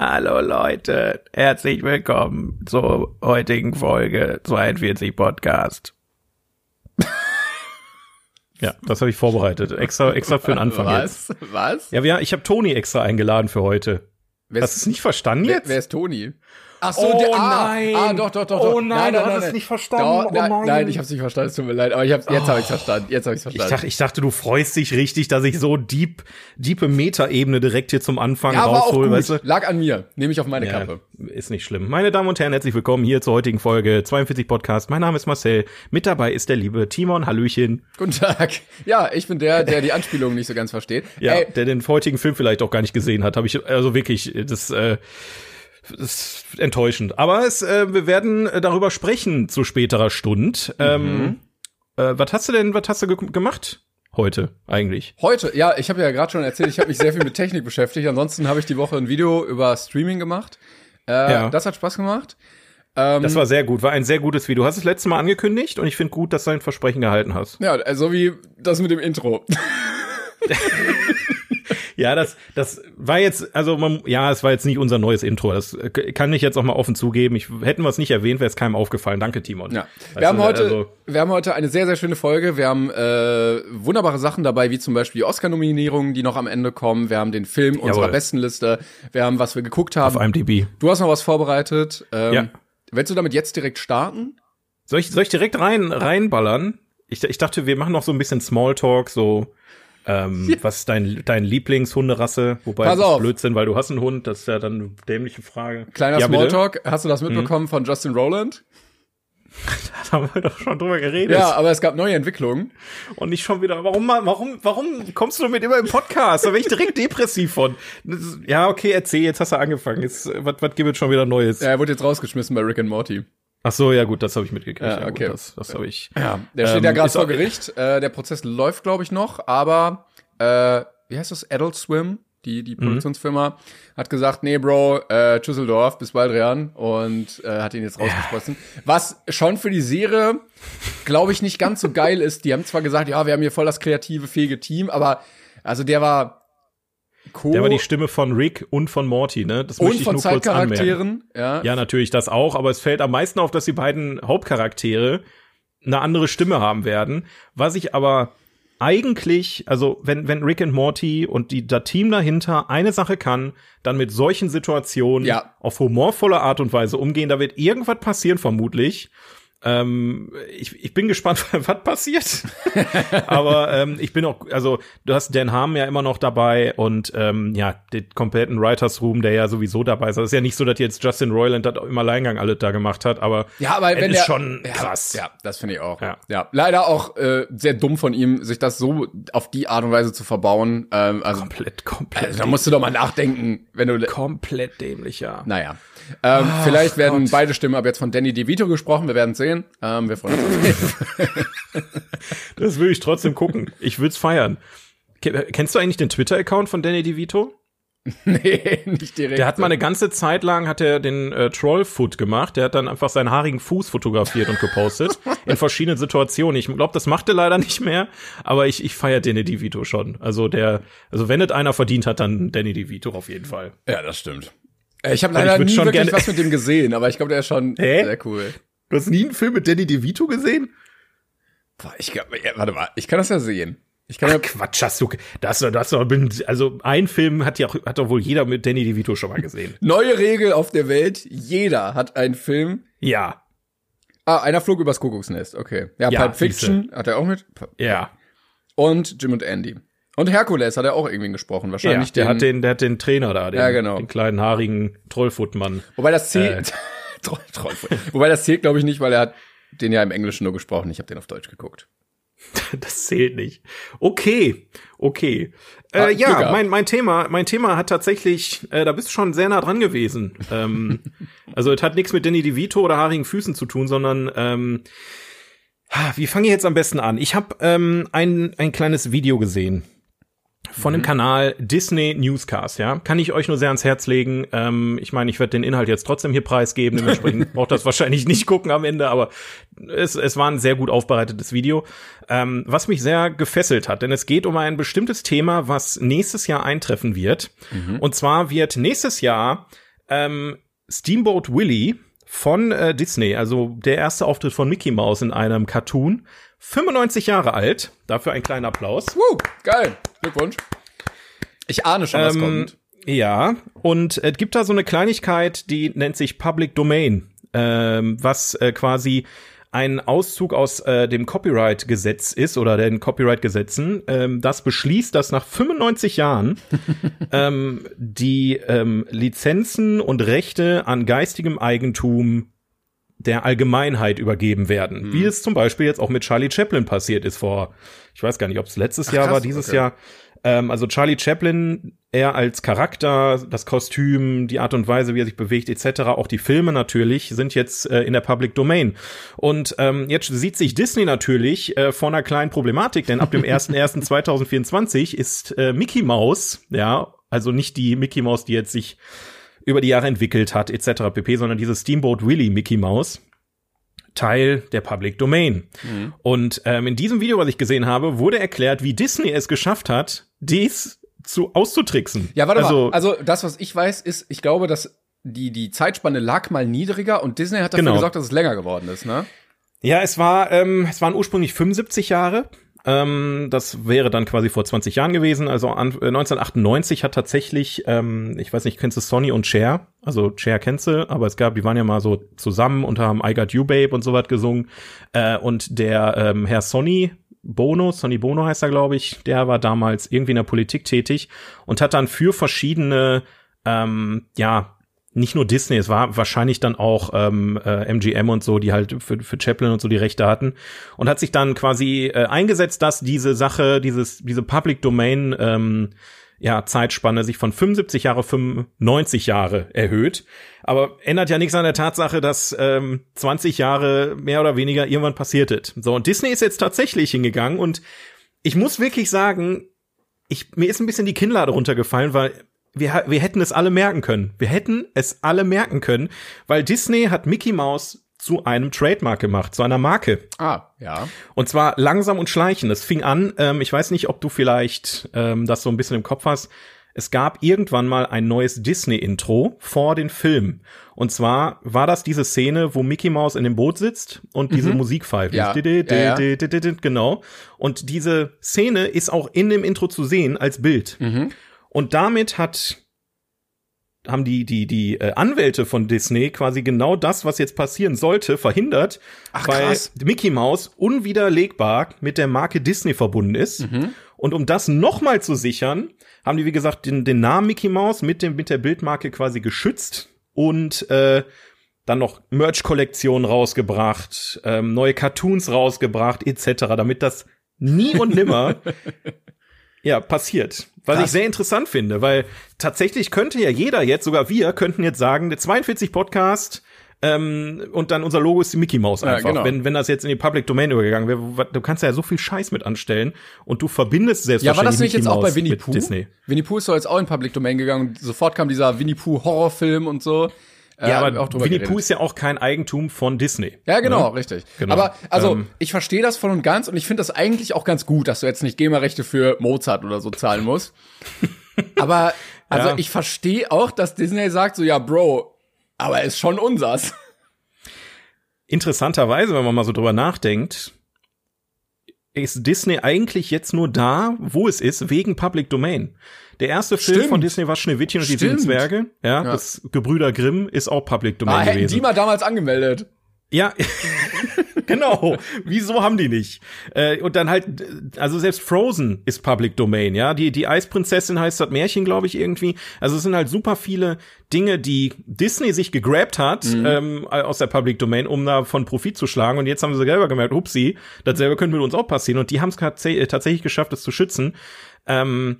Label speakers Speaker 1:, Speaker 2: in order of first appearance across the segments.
Speaker 1: Hallo Leute, herzlich willkommen zur heutigen Folge 42 Podcast. ja, das habe ich vorbereitet, extra extra für den Anfang
Speaker 2: Was?
Speaker 1: jetzt.
Speaker 2: Was?
Speaker 1: Ja, wir, ich habe Toni extra eingeladen für heute.
Speaker 2: Wer
Speaker 1: Hast du es nicht verstanden
Speaker 2: wer,
Speaker 1: jetzt?
Speaker 2: wer ist Toni? Ach
Speaker 1: Oh
Speaker 2: der, ah,
Speaker 1: nein.
Speaker 2: Ah, doch, doch, doch.
Speaker 1: Oh
Speaker 2: doch.
Speaker 1: nein, du hast es nicht verstanden.
Speaker 2: Doch,
Speaker 1: Oh
Speaker 2: nein,
Speaker 1: nein.
Speaker 2: nein, ich hab's nicht verstanden, es tut mir leid, aber ich hab's, jetzt habe ich's verstanden, jetzt habe
Speaker 1: ich,
Speaker 2: verstanden.
Speaker 1: dachte, ich dachte, du freust dich richtig, dass ich so deep, diepe Metaebene direkt hier zum Anfang
Speaker 2: ja, gut.
Speaker 1: weißt du?
Speaker 2: Lag an mir, nehme ich auf meine
Speaker 1: Ja,
Speaker 2: Kappe.
Speaker 1: ist nicht schlimm. Meine Damen und Herren, herzlich willkommen hier zur heutigen Folge 42 Podcast. Mein Name ist Marcel. Mit dabei ist der liebe Timon. Hallöchen.
Speaker 2: Guten Tag. Ja, ich bin der, der die Anspielung nicht so ganz versteht.
Speaker 1: Ja,
Speaker 2: Ey,
Speaker 1: der den heutigen Film vielleicht auch gar nicht gesehen hat. Habe ich also wirklich das. Äh, das ist enttäuschend. Aber es, äh, wir werden äh, darüber sprechen zu späterer Stund. Ähm, äh, was hast du denn, was hast du ge gemacht heute eigentlich?
Speaker 2: heute, ja, ich habe ja gerade schon erzählt, ich habe mich sehr viel mit Technik beschäftigt. Ansonsten habe ich die Woche ein Video über Streaming gemacht. Äh,
Speaker 1: Ja.
Speaker 2: Das hat Spaß gemacht. Ähm,
Speaker 1: Das war sehr gut, war ein sehr gutes Video. Du hast es letzte Mal angekündigt und ich finde gut, dass du dein Versprechen gehalten hast.
Speaker 2: ja, so wie das mit dem Intro.
Speaker 1: Ja, das, das war jetzt, also man, ja, es war jetzt nicht unser neues Intro. Das kann ich jetzt auch mal offen zugeben. Ich hätten wir es nicht erwähnt, wäre es keinem aufgefallen. Danke, Timon.
Speaker 2: Ja. Wir haben heute,
Speaker 1: also-
Speaker 2: wir haben heute eine sehr, sehr schöne Folge. Wir haben äh, wunderbare Sachen dabei, wie zum Beispiel die Oscar-Nominierungen, die noch am Ende kommen. Wir haben den Film unserer
Speaker 1: Jawohl.
Speaker 2: besten Liste. Wir haben, was wir geguckt haben.
Speaker 1: auf IMDb.
Speaker 2: Du hast noch was vorbereitet. Ähm,
Speaker 1: Ja.
Speaker 2: Willst du damit jetzt direkt starten?
Speaker 1: Soll ich, soll ich direkt rein reinballern? Ich, ich dachte, wir machen noch so ein bisschen Smalltalk, so ähm, was ist dein, dein Lieblingshunderasse? Wobei
Speaker 2: Pass
Speaker 1: das ist
Speaker 2: auf.
Speaker 1: Blödsinn, weil du hast einen Hund, das ist ja dann eine dämliche Frage.
Speaker 2: Kleiner
Speaker 1: ja?
Speaker 2: Smalltalk. Hast du das mitbekommen von Justin Rowland?
Speaker 1: Da haben wir doch schon drüber geredet.
Speaker 2: Ja, aber es gab neue Entwicklungen.
Speaker 1: Und nicht schon wieder. Warum, warum, warum kommst du damit immer im Podcast? Da bin ich direkt depressiv von. Ja, okay, erzähl, jetzt hast du angefangen. Jetzt, äh, was, was gibt es schon wieder Neues?
Speaker 2: Ja, er wurde jetzt rausgeschmissen bei Rick and Morty.
Speaker 1: Ach so, ja gut, das habe ich mitgekriegt.
Speaker 2: Ja,
Speaker 1: Ja,
Speaker 2: okay.
Speaker 1: gut, das das habe ich.
Speaker 2: Ja, der steht
Speaker 1: Ähm,
Speaker 2: ja gerade vor Gericht. Äh, der Prozess läuft, glaube ich, noch, aber äh, wie heißt das? Adult Swim, die,
Speaker 1: Mhm.
Speaker 2: die Produktionsfirma, hat gesagt, nee, Bro, äh, Düsseldorf, bis bald Rian und äh, hat ihn jetzt rausgesprochen. Was schon für die Serie, glaube ich, nicht ganz so geil ist. Die haben zwar gesagt, ja, wir haben hier voll das kreative, fähige Team, aber also der war Co
Speaker 1: Der war die Stimme von Rick und von Morty, ne? Das
Speaker 2: und
Speaker 1: möchte ich
Speaker 2: von
Speaker 1: nur kurz anmerken.
Speaker 2: Zeitcharakteren. Ja,
Speaker 1: Ja, natürlich das auch, aber es fällt am meisten auf, dass die beiden Hauptcharaktere eine andere Stimme haben werden. Was ich aber eigentlich, also wenn, wenn Rick und Morty und die, das Team dahinter eine Sache kann, dann mit solchen Situationen
Speaker 2: Ja.
Speaker 1: auf humorvolle Art und Weise umgehen, da wird irgendwas passieren vermutlich. Ähm, ich, ich bin gespannt, was passiert. Aber ähm, ich bin auch, also du hast Dan Harmon ja immer noch dabei und ähm, ja, den kompletten Writers Room, der ja sowieso dabei ist. Es ist ja nicht so, dass jetzt Justin Roiland das im Alleingang alles da gemacht hat, aber
Speaker 2: Ja, aber wenn
Speaker 1: ist
Speaker 2: der,
Speaker 1: schon
Speaker 2: ja,
Speaker 1: krass.
Speaker 2: Ja, das finde ich auch.
Speaker 1: Ja.
Speaker 2: Ja. leider auch äh, sehr dumm von ihm, sich das so auf die Art und Weise zu verbauen. Ähm, also,
Speaker 1: Komplett, komplett,
Speaker 2: also da musst du doch mal nachdenken, wenn du.
Speaker 1: komplett dämlich, ja.
Speaker 2: Naja. Ähm, vielleicht werden beide Stimmen aber jetzt von Danny DeVito gesprochen. Wir werden sehen. Ähm, wir freuen uns.
Speaker 1: Das will ich trotzdem gucken. Ich will's feiern. Ke- Kennst du eigentlich den Twitter-Account von Danny DeVito?
Speaker 2: nee, nicht direkt.
Speaker 1: Der hat mal eine ganze Zeit lang hat er den äh, Trollfoot gemacht. Der hat dann einfach seinen haarigen Fuß fotografiert und gepostet in verschiedenen Situationen. Ich glaube, das macht er leider nicht mehr, aber ich ich feiere Danny DeVito schon. Also der also wenn es einer verdient hat, dann Danny DeVito auf jeden Fall.
Speaker 2: ja, das stimmt. Äh, Ich habe
Speaker 1: ich
Speaker 2: leider
Speaker 1: würd
Speaker 2: nie
Speaker 1: schon
Speaker 2: wirklich was mit dem gesehen, aber ich glaube, der ist schon
Speaker 1: Hä?
Speaker 2: sehr cool.
Speaker 1: Du hast nie einen Film mit Danny DeVito gesehen?
Speaker 2: Boah, ich glaub, ja, warte mal, ich kann das ja sehen. Ich kann ja,
Speaker 1: Quatsch, hast du das das also ein Film hat ja hat doch wohl jeder mit Danny DeVito schon mal gesehen.
Speaker 2: neue Regel auf der Welt. Jeder hat einen Film,
Speaker 1: Ja,
Speaker 2: Ah, einer flog übers Kuckucksnest, okay. Ja,
Speaker 1: Ja,
Speaker 2: Pulp Fiction hat er auch mit.
Speaker 1: ja.
Speaker 2: Und Jim und Andy. Und Herkules hat er auch irgendwie gesprochen,
Speaker 1: Ja,
Speaker 2: wahrscheinlich
Speaker 1: der
Speaker 2: den,
Speaker 1: hat den, der hat den Trainer da, den,
Speaker 2: Ja, genau.
Speaker 1: den kleinen haarigen Trollfootmann.
Speaker 2: Wobei das
Speaker 1: Äh.
Speaker 2: zählt. Troll- Troll- Wobei das zählt, glaube ich, nicht, weil er hat den ja im Englischen nur gesprochen. Ich habe den auf Deutsch geguckt.
Speaker 1: Das zählt nicht. Okay, okay.
Speaker 2: Ah,
Speaker 1: Äh,
Speaker 2: Glück
Speaker 1: ja, mein, mein Thema, mein Thema hat tatsächlich, äh, da bist du schon sehr nah dran gewesen. ähm, also es hat nichts mit Danny DeVito oder haarigen Füßen zu tun, sondern ähm, wie fange ich jetzt am besten an? Ich habe ähm, ein, ein kleines Video gesehen von dem Kanal Disney Newscast, ja. Kann ich euch nur sehr ans Herz legen. Ähm, ich meine, ich werde den Inhalt jetzt trotzdem hier preisgeben, dementsprechend braucht das wahrscheinlich nicht gucken am Ende, aber es, es war ein sehr gut aufbereitetes Video, ähm, was mich sehr gefesselt hat, denn es geht um ein bestimmtes Thema, was nächstes Jahr eintreffen wird. Und zwar wird nächstes Jahr ähm, Steamboat Willie von äh, Disney, also der erste Auftritt von Mickey Mouse in einem Cartoon. 95 Jahre alt, dafür ein kleiner Applaus.
Speaker 2: Woo, geil, Glückwunsch. Ich ahne schon, was
Speaker 1: Ähm,
Speaker 2: kommt.
Speaker 1: Ja, und es gibt da so eine Kleinigkeit, die nennt sich Public Domain, ähm, was äh, quasi ein Auszug aus äh, dem Copyright-Gesetz ist oder den Copyright-Gesetzen, ähm, das beschließt, dass nach 95 Jahren ähm, die ähm, Lizenzen und Rechte an geistigem Eigentum der Allgemeinheit übergeben werden.
Speaker 2: Mhm.
Speaker 1: Wie es zum Beispiel jetzt auch mit Charlie Chaplin passiert ist vor, ich weiß gar nicht, ob es letztes
Speaker 2: Ach,
Speaker 1: Jahr
Speaker 2: krass,
Speaker 1: war, dieses
Speaker 2: okay.
Speaker 1: Jahr. Ähm, also Charlie Chaplin, er als Charakter, das Kostüm, die Art und Weise, wie er sich bewegt, etc., auch die Filme natürlich, sind jetzt äh, in der Public Domain. Und ähm, jetzt sieht sich Disney natürlich äh, vor einer kleinen Problematik, denn ab dem 01.01.2024 ist äh, Mickey Mouse, ja, also nicht die Mickey Mouse, die jetzt sich über die Jahre entwickelt hat, etc. pp., sondern dieses Steamboat Willie Mickey Mouse. Teil der Public Domain.
Speaker 2: Mhm.
Speaker 1: Und ähm, in diesem Video, was ich gesehen habe, wurde erklärt, wie Disney es geschafft hat, dies zu auszutricksen.
Speaker 2: Ja, warte
Speaker 1: also,
Speaker 2: mal. Also das, was ich weiß, ist, ich glaube, dass die, die Zeitspanne lag mal niedriger und Disney hat dafür
Speaker 1: Genau.
Speaker 2: gesorgt, dass es länger geworden ist, ne?
Speaker 1: Ja, es war, ähm, es waren ursprünglich 75 Jahre. Ähm, das wäre dann quasi vor 20 Jahren gewesen. Also an, äh, 1998 hat tatsächlich, ähm, ich weiß nicht, kennst du Sonny und Cher? Also Cher kennst du, aber es gab, die waren ja mal so zusammen und haben I Got You Babe und so was gesungen. Äh, und der ähm, Herr Sonny Bono, Sonny Bono heißt er, glaube ich, der war damals irgendwie in der Politik tätig und hat dann für verschiedene, ähm, ja, nicht nur Disney, es war wahrscheinlich dann auch ähm, äh, MGM und so, die halt für, für Chaplin und so die Rechte hatten und hat sich dann quasi äh, eingesetzt, dass diese Sache, dieses diese Public Domain ähm, ja Zeitspanne sich von 75 Jahre auf 95 Jahre erhöht, aber ändert ja nichts an der Tatsache, dass ähm, 20 Jahre mehr oder weniger irgendwann passiert ist. So und Disney ist jetzt tatsächlich hingegangen und ich muss wirklich sagen, ich, mir ist ein bisschen die Kinnlade runtergefallen, weil wir, wir hätten es alle merken können. Wir hätten es alle merken können, weil Disney hat Mickey Mouse zu einem Trademark gemacht, zu einer Marke.
Speaker 2: Ah, ja.
Speaker 1: Und zwar langsam und schleichend. Es fing an, ähm, ich weiß nicht, ob du vielleicht ähm, das so ein bisschen im Kopf hast. Es gab irgendwann mal ein neues Disney-Intro vor den Film. Und zwar war das diese Szene, wo Mickey Mouse in dem Boot sitzt und diese Musik pfeift.
Speaker 2: Mhm. Ja. Ja, ja.
Speaker 1: Genau. Und diese Szene ist auch in dem Intro zu sehen als Bild.
Speaker 2: Mhm.
Speaker 1: Und damit hat haben die die die äh, Anwälte von Disney quasi genau das, was jetzt passieren sollte, verhindert,
Speaker 2: Ach,
Speaker 1: weil
Speaker 2: krass.
Speaker 1: Mickey Mouse unwiderlegbar mit der Marke Disney verbunden ist.
Speaker 2: Mhm.
Speaker 1: Und um das nochmal zu sichern, haben die wie gesagt den, den Namen Mickey Mouse mit dem mit der Bildmarke quasi geschützt und äh, dann noch Merch-Kollektionen rausgebracht, ähm, neue Cartoons rausgebracht, etc., damit das nie und nimmer ja, passiert. Was
Speaker 2: Krass.
Speaker 1: ich sehr interessant finde, weil tatsächlich könnte ja jeder jetzt, sogar wir, könnten jetzt sagen, der 42 Podcast ähm, und dann unser Logo ist die Mickey Mouse
Speaker 2: Ja,
Speaker 1: einfach.
Speaker 2: genau.
Speaker 1: wenn, wenn das jetzt in die Public Domain übergegangen wäre, du kannst ja so viel Scheiß mit anstellen und du verbindest
Speaker 2: Ja, war
Speaker 1: selbstverständlich
Speaker 2: das nicht jetzt auch bei Winnie Pooh?
Speaker 1: Disney.
Speaker 2: Winnie Pooh ist doch jetzt auch in Public Domain gegangen und sofort kam dieser Winnie Pooh Horrorfilm und so. Äh,
Speaker 1: Ja,
Speaker 2: haben wir
Speaker 1: aber Winnie Pooh ist ja auch kein Eigentum von Disney.
Speaker 2: Ja, genau,
Speaker 1: Ne?
Speaker 2: richtig.
Speaker 1: Genau.
Speaker 2: Aber also,
Speaker 1: Ähm.
Speaker 2: ich verstehe das voll und ganz und ich finde das eigentlich auch ganz gut, dass du jetzt nicht GEMA-Rechte für Mozart oder so zahlen musst. aber also
Speaker 1: Ja.
Speaker 2: ich verstehe auch, dass Disney sagt so, ja, Bro, aber ist schon unsers.
Speaker 1: Interessanterweise, wenn man mal so drüber nachdenkt, ist Disney eigentlich jetzt nur da, wo es ist, wegen Public Domain. Der erste Film
Speaker 2: Stimmt.
Speaker 1: von Disney war Schneewittchen und die sieben
Speaker 2: Stimmt.
Speaker 1: Zwerge. Ja,
Speaker 2: Ja.
Speaker 1: das Gebrüder Grimm ist auch Public Domain
Speaker 2: Ah,
Speaker 1: gewesen.
Speaker 2: die mal damals angemeldet.
Speaker 1: Ja, genau. Wieso haben die nicht? Äh, und dann halt, also selbst Frozen ist Public Domain, ja. Die, die Eisprinzessin heißt das Märchen, glaube ich, irgendwie. Also es sind halt super viele Dinge, die Disney sich gegrabt hat ähm, aus der Public Domain, um davon Profit zu schlagen. Und jetzt haben sie selber gemerkt, upsie, dasselbe könnte mit uns auch passieren. Und die haben es tatsächlich geschafft, es zu schützen. Ähm,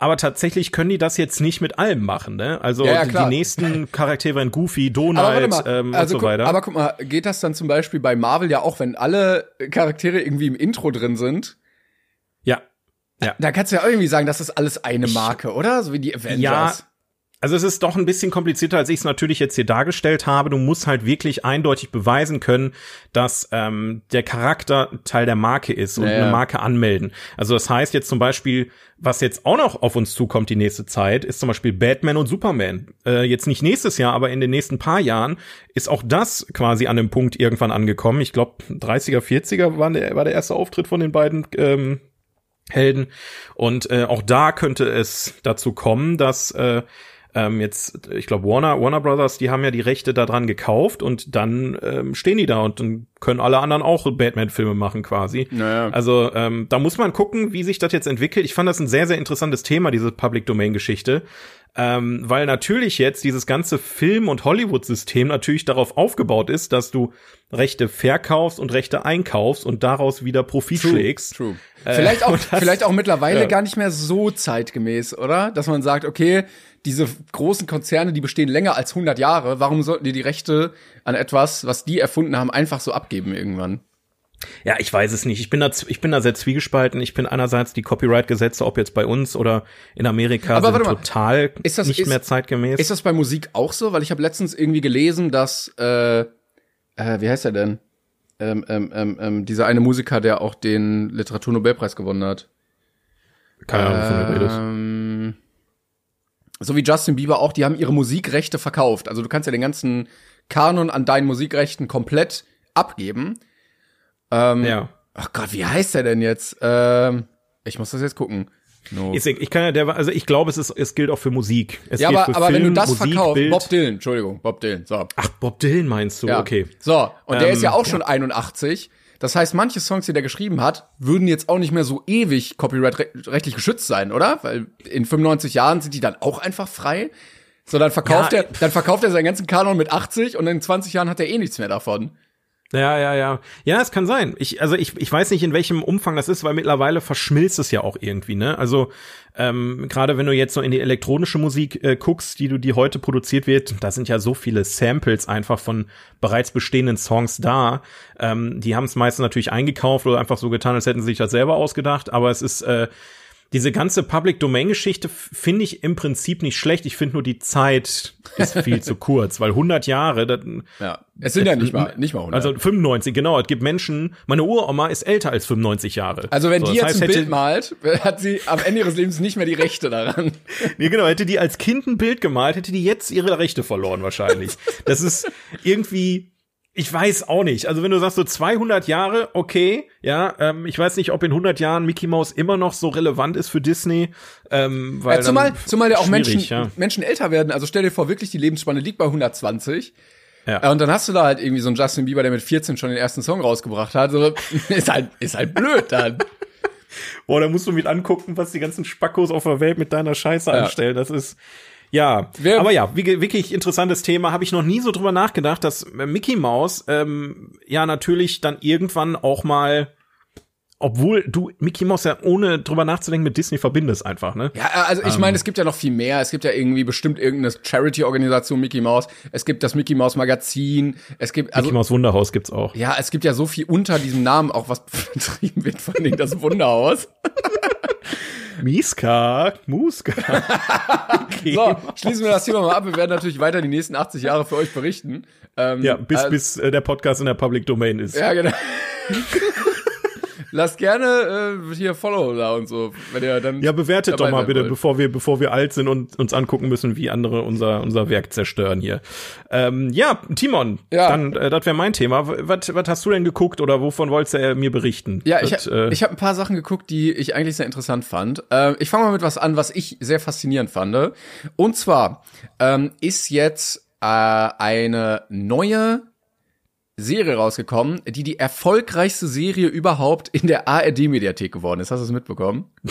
Speaker 1: aber tatsächlich können die das jetzt nicht mit allem machen, ne? Also
Speaker 2: Ja, ja,
Speaker 1: die, nächsten Charaktere wären Goofy, Donald
Speaker 2: mal,
Speaker 1: ähm,
Speaker 2: also
Speaker 1: und so
Speaker 2: guck,
Speaker 1: weiter.
Speaker 2: aber guck mal, geht das dann zum Beispiel bei Marvel ja auch, wenn alle Charaktere irgendwie im Intro drin sind?
Speaker 1: ja. Ja.
Speaker 2: Da kannst du ja irgendwie sagen, das ist alles eine Marke, oder? So wie die Avengers.
Speaker 1: Ja, Also es ist doch ein bisschen komplizierter, als ich es natürlich jetzt hier dargestellt habe. Du musst halt wirklich eindeutig beweisen können, dass ähm, der Charakter Teil der Marke ist und
Speaker 2: Ja, ja.
Speaker 1: eine Marke anmelden. Also das heißt jetzt zum Beispiel, was jetzt auch noch auf uns zukommt die nächste Zeit, ist zum Beispiel Batman und Superman. Äh, jetzt nicht nächstes Jahr, aber in den nächsten paar Jahren ist auch das quasi an dem Punkt irgendwann angekommen. Ich glaube 30er, 40er war der, war der erste Auftritt von den beiden ähm, Helden. Und äh, auch da könnte es dazu kommen, dass äh, ähm, jetzt, ich glaube, Warner, Warner Brothers, die haben ja die Rechte daran gekauft und dann ähm, stehen die da und dann können alle anderen auch Batman-Filme machen quasi.
Speaker 2: Naja.
Speaker 1: Also ähm, da muss man gucken, wie sich das jetzt entwickelt. Ich fand das ein sehr, sehr interessantes Thema, diese Public-Domain-Geschichte. Ähm, weil natürlich jetzt dieses ganze Film- und Hollywood-System natürlich darauf aufgebaut ist, dass du Rechte verkaufst und Rechte einkaufst und daraus wieder Profit schlägst.
Speaker 2: True. Vielleicht auch,
Speaker 1: das-
Speaker 2: vielleicht auch mittlerweile
Speaker 1: ja.
Speaker 2: gar nicht mehr so zeitgemäß, oder? Dass man sagt, okay, diese großen Konzerne, die bestehen länger als 100 Jahre, warum sollten die die Rechte an etwas, was die erfunden haben, einfach so abgeben irgendwann?
Speaker 1: Ja, ich weiß es nicht. Ich bin da, ich bin da sehr zwiegespalten. Ich bin einerseits die Copyright-Gesetze, ob jetzt bei uns oder in Amerika,
Speaker 2: Aber
Speaker 1: sind total
Speaker 2: ist das-
Speaker 1: nicht
Speaker 2: ist-
Speaker 1: mehr zeitgemäß.
Speaker 2: Ist das bei Musik auch so? Weil ich habe letztens irgendwie gelesen, dass, äh, äh, wie heißt er denn? Ähm, ähm, ähm, ähm, dieser eine Musiker, der auch den Literaturnobelpreis gewonnen hat.
Speaker 1: Keine Ahnung, wovon du redest.
Speaker 2: Ähm, so wie Justin Bieber auch, die haben ihre Musikrechte verkauft. Also du kannst ja den ganzen Kanon an deinen Musikrechten komplett abgeben. Ähm,
Speaker 1: Ja.
Speaker 2: Ach Gott, wie heißt der denn jetzt? Ähm, ich muss das jetzt gucken. No.
Speaker 1: Ich, ich kann ja, der, also ich glaube, es ist, es gilt auch für Musik. Es
Speaker 2: ja, aber, aber wenn du
Speaker 1: Film,
Speaker 2: das
Speaker 1: Musik,
Speaker 2: verkaufst,
Speaker 1: Bild.
Speaker 2: Bob Dylan, Entschuldigung, Bob Dylan, so.
Speaker 1: Ach, Bob Dylan meinst du?
Speaker 2: Ja.
Speaker 1: Okay.
Speaker 2: So, und der
Speaker 1: Ähm,
Speaker 2: ist ja auch schon 81. Das heißt, manche Songs, die der geschrieben hat, würden jetzt auch nicht mehr so ewig copyright-rechtlich geschützt sein, oder? Weil in 95 Jahren sind die dann auch einfach frei. So, dann verkauft
Speaker 1: Ja.
Speaker 2: er, dann verkauft er seinen ganzen Kanon mit 80 und in 20 Jahren hat er eh nichts mehr davon.
Speaker 1: Ja, ja, ja. Ja, es kann sein. Ich, also ich, ich weiß nicht, in welchem Umfang das ist, weil mittlerweile verschmilzt es ja auch irgendwie, ne? Also, ähm, gerade wenn du jetzt so in die elektronische Musik äh, guckst, die du, die heute produziert wird, da sind ja so viele Samples einfach von bereits bestehenden Songs da. Ähm, die haben es meistens natürlich eingekauft oder einfach so getan, als hätten sie sich das selber ausgedacht, aber es ist, äh, diese ganze Public Domain Geschichte finde ich im Prinzip nicht schlecht. Ich finde nur die Zeit ist viel zu kurz, weil 100 Jahre, das,
Speaker 2: Ja. Es sind ja nicht mal, nicht mal 100.
Speaker 1: also 95, genau. Es gibt Menschen, meine Uroma ist älter als 95 Jahre.
Speaker 2: Also wenn
Speaker 1: So,
Speaker 2: die
Speaker 1: das
Speaker 2: jetzt
Speaker 1: heißt,
Speaker 2: ein Bild malt, hat sie am Ende ihres Lebens nicht mehr die Rechte daran.
Speaker 1: Nee, genau, hätte die als Kind ein Bild gemalt, hätte die jetzt ihre Rechte verloren wahrscheinlich. Das ist irgendwie, ich weiß auch nicht. Also wenn du sagst so 200 Jahre, okay, ja, ähm, ich weiß nicht, ob in 100 Jahren Mickey Mouse immer noch so relevant ist für Disney, ähm, weil
Speaker 2: Ja, zumal,
Speaker 1: dann
Speaker 2: zumal ja auch Menschen,
Speaker 1: ja.
Speaker 2: Menschen älter werden. Also stell dir vor, wirklich die Lebensspanne liegt bei 120.
Speaker 1: Ja.
Speaker 2: Äh, Und dann hast du da halt irgendwie so einen Justin Bieber, der mit 14 schon den ersten Song rausgebracht hat. So, ist halt, ist halt blöd dann.
Speaker 1: Boah, da musst du mit angucken, was die ganzen Spackos auf der Welt mit deiner Scheiße anstellen. Das ist ja,
Speaker 2: Wer-
Speaker 1: aber ja, wirklich interessantes Thema. Habe ich noch nie so drüber nachgedacht, dass äh, Mickey Mouse ähm, ja natürlich dann irgendwann auch mal, obwohl du Mickey Mouse ja ohne drüber nachzudenken mit Disney verbindest einfach, ne?
Speaker 2: Ja, also ich meine, es gibt ja noch viel mehr. Es gibt ja irgendwie bestimmt irgendeine Charity-Organisation Mickey Mouse. Es gibt das Mickey Mouse Magazin. Es gibt, also,
Speaker 1: Mickey Mouse Wunderhaus gibt's auch.
Speaker 2: ja, es gibt ja so viel unter diesem Namen auch, was betrieben wird von denen, das Wunderhaus.
Speaker 1: Miska, Muska. okay.
Speaker 2: So, schließen wir das Thema mal ab. Wir werden natürlich weiter die nächsten 80 Jahre für euch berichten. Ähm,
Speaker 1: Ja, bis,
Speaker 2: äh,
Speaker 1: bis äh, der Podcast in der Public Domain ist.
Speaker 2: Ja, genau. Lasst gerne äh, hier Follow da und so, wenn ihr dann.
Speaker 1: Ja, bewertet doch mal bitte,
Speaker 2: wollt.
Speaker 1: bevor wir, bevor wir alt sind und uns angucken müssen, wie andere unser, unser Werk zerstören hier. Ähm, ja, Timon,
Speaker 2: Ja.
Speaker 1: dann, äh, das wäre mein Thema. Was, was hast du denn geguckt oder wovon wolltest du mir berichten?
Speaker 2: Ja, ich,
Speaker 1: das, äh,
Speaker 2: ich habe ein paar Sachen geguckt, die ich eigentlich sehr interessant fand. Äh, ich fange mal mit was an, was ich sehr faszinierend fand. Und zwar ähm, ist jetzt äh, eine neue Serie rausgekommen, die die erfolgreichste Serie überhaupt in der ARD-Mediathek geworden ist. Hast du es mitbekommen?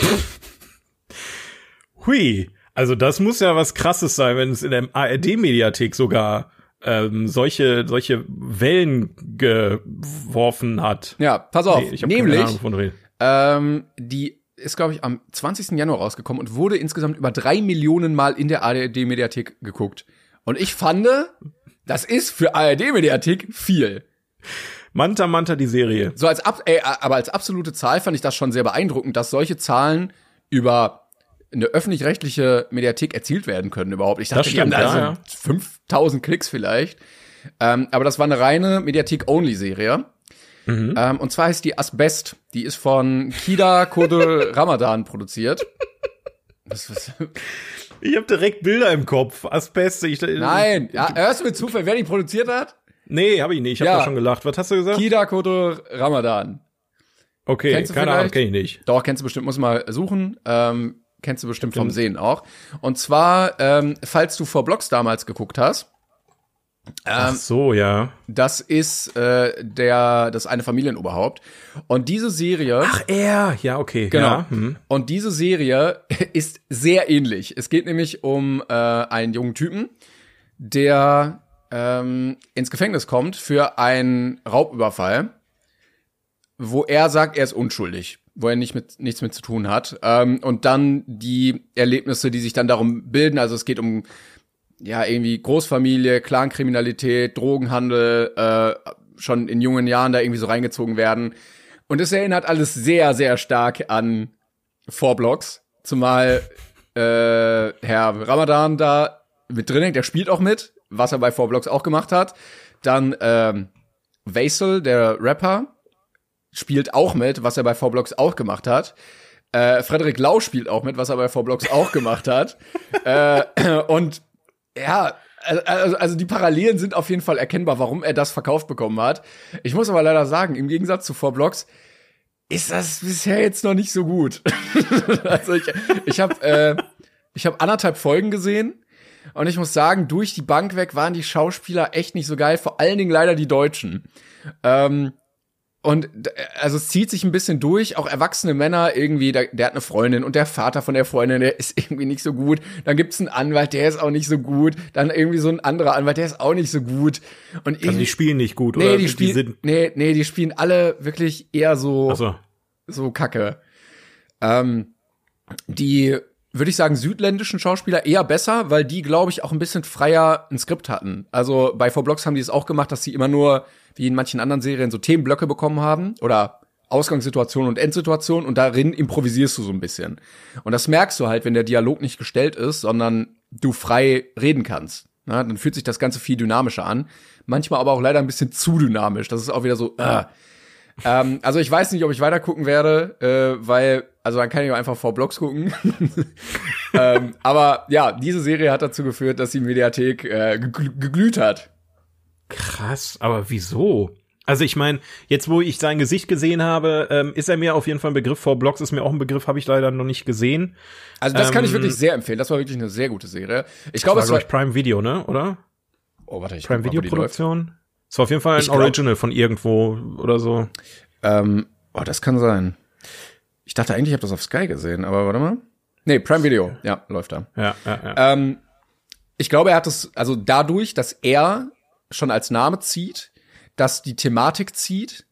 Speaker 1: hui. Also das muss ja was krasses sein, wenn es in der ARD-Mediathek sogar ähm, solche, solche Wellen geworfen hat.
Speaker 2: Ja, pass auf.
Speaker 1: Nee, ich hab keine
Speaker 2: Nämlich,
Speaker 1: Ahnung, du redest.
Speaker 2: ähm, die ist, glaube ich, am 20. Januar rausgekommen und wurde insgesamt über drei Millionen Mal in der ARD-Mediathek geguckt. Und ich fand, das ist für ARD-Mediathek viel.
Speaker 1: Manta Manta, die Serie.
Speaker 2: So als ab, ey, aber als absolute Zahl fand ich das schon sehr beeindruckend, dass solche Zahlen über eine öffentlich-rechtliche Mediathek erzielt werden können überhaupt. Ich dachte,
Speaker 1: Das
Speaker 2: die haben
Speaker 1: stimmt,
Speaker 2: da
Speaker 1: ja,
Speaker 2: so 5000 Klicks vielleicht. Ähm, aber das war eine reine Mediathek-Only-Serie.
Speaker 1: Mhm.
Speaker 2: Ähm, und zwar heißt die Asbest. Die ist von Kida Kodel Ramadan produziert. Das, was,
Speaker 1: Ich habe direkt Bilder im Kopf. Asbest. Ich,
Speaker 2: nein, ja, hörst du mir Zufall, wer die produziert hat?
Speaker 1: Nee, habe ich nicht. Ich habe
Speaker 2: Ja.
Speaker 1: da schon gelacht. Was hast du gesagt?
Speaker 2: Kida Kodel Ramadan.
Speaker 1: Okay, keine Ahnung,
Speaker 2: vielleicht?
Speaker 1: kenne ich nicht.
Speaker 2: Doch, kennst du bestimmt, muss mal suchen. Ähm, kennst du bestimmt vom Sehen auch. Und zwar, ähm, falls du vor Blogs damals geguckt hast,
Speaker 1: Ach so, ja.
Speaker 2: das ist äh, der, das eine Familienoberhaupt. Und diese Serie.
Speaker 1: Ach, er. Ja, okay.
Speaker 2: Genau.
Speaker 1: Ja, hm.
Speaker 2: Und diese Serie ist sehr ähnlich. Es geht nämlich um äh, einen jungen Typen, der ähm, ins Gefängnis kommt für einen Raubüberfall, wo er sagt, er ist unschuldig, wo er nicht mit, nichts mit zu tun hat. Ähm, und dann die Erlebnisse, die sich dann darum bilden. Also es geht um ja irgendwie Großfamilie, Clankriminalität, Drogenhandel, äh, schon in jungen Jahren da irgendwie so reingezogen werden. Und es erinnert alles sehr, sehr stark an Vorblocks. Zumal äh, Herr Ramadan da mit drin hängt, der spielt auch mit, was er bei Vorblocks auch gemacht hat. Dann ähm, Vaisel, der Rapper, spielt auch mit, was er bei Vorblocks auch gemacht hat. Äh, Frederik Lau spielt auch mit, was er bei Vorblocks auch gemacht hat. äh, und ja, also, also die Parallelen sind auf jeden Fall erkennbar, warum er das verkauft bekommen hat. Ich muss aber leider sagen, im Gegensatz zu Vorblocks ist das bisher jetzt noch nicht so gut. also ich, ich habe äh, ich habe anderthalb Folgen gesehen und ich muss sagen, durch die Bank weg waren die Schauspieler echt nicht so geil, vor allen Dingen leider die Deutschen. Ähm, und d- also es zieht sich ein bisschen durch, auch erwachsene Männer irgendwie, der, der hat eine Freundin und der Vater von der Freundin, der ist irgendwie nicht so gut. Dann gibt's einen Anwalt, der ist auch nicht so gut. Dann irgendwie so ein anderer Anwalt, der ist auch nicht so gut. Und
Speaker 1: Also die spielen nicht gut,
Speaker 2: nee,
Speaker 1: oder?
Speaker 2: die spielen,
Speaker 1: sind.
Speaker 2: nee, nee, die spielen alle wirklich eher so,
Speaker 1: so.
Speaker 2: so kacke. Ähm, die, würde ich sagen, südländischen Schauspieler eher besser, weil die, glaube ich, auch ein bisschen freier ein Skript hatten. Also bei Four Blocks haben die es auch gemacht, dass sie immer nur, wie in manchen anderen Serien, so Themenblöcke bekommen haben oder Ausgangssituation und Endsituation und darin improvisierst du so ein bisschen. Und das merkst du halt, wenn der Dialog nicht gestellt ist, sondern du frei reden kannst. Na, dann fühlt sich das Ganze viel dynamischer an. Manchmal aber auch leider ein bisschen zu dynamisch. Das ist auch wieder so, äh. Ähm, also ich weiß nicht, ob ich weiter gucken werde, äh, weil, also dann kann ich auch einfach vor Blogs gucken. ähm, aber ja, diese Serie hat dazu geführt, dass die Mediathek äh, gegl geglüht hat.
Speaker 1: Krass, aber wieso? Also ich meine, jetzt wo ich sein Gesicht gesehen habe, ähm, ist er mir auf jeden Fall ein Begriff. Vor Blogs ist mir auch ein Begriff, habe ich leider noch nicht gesehen.
Speaker 2: Also das kann ich
Speaker 1: Ähm,
Speaker 2: wirklich sehr empfehlen. Das war wirklich eine sehr gute Serie. Ich glaube, es war,
Speaker 1: glaube ich, Prime Video, ne? Oder?
Speaker 2: oh, warte, ich
Speaker 1: Prime Video. Produktion? Es war auf jeden Fall ein
Speaker 2: Ich glaub-
Speaker 1: Original von irgendwo oder so.
Speaker 2: Ähm, oh, das kann sein. Ich dachte eigentlich, ich habe das auf Sky gesehen, aber warte mal. Nee, Prime Video. Ja, läuft da.
Speaker 1: Ja, ja, ja.
Speaker 2: Ähm, ich glaube, er hat es, also dadurch, dass er schon als Name zieht, dass die Thematik zieht,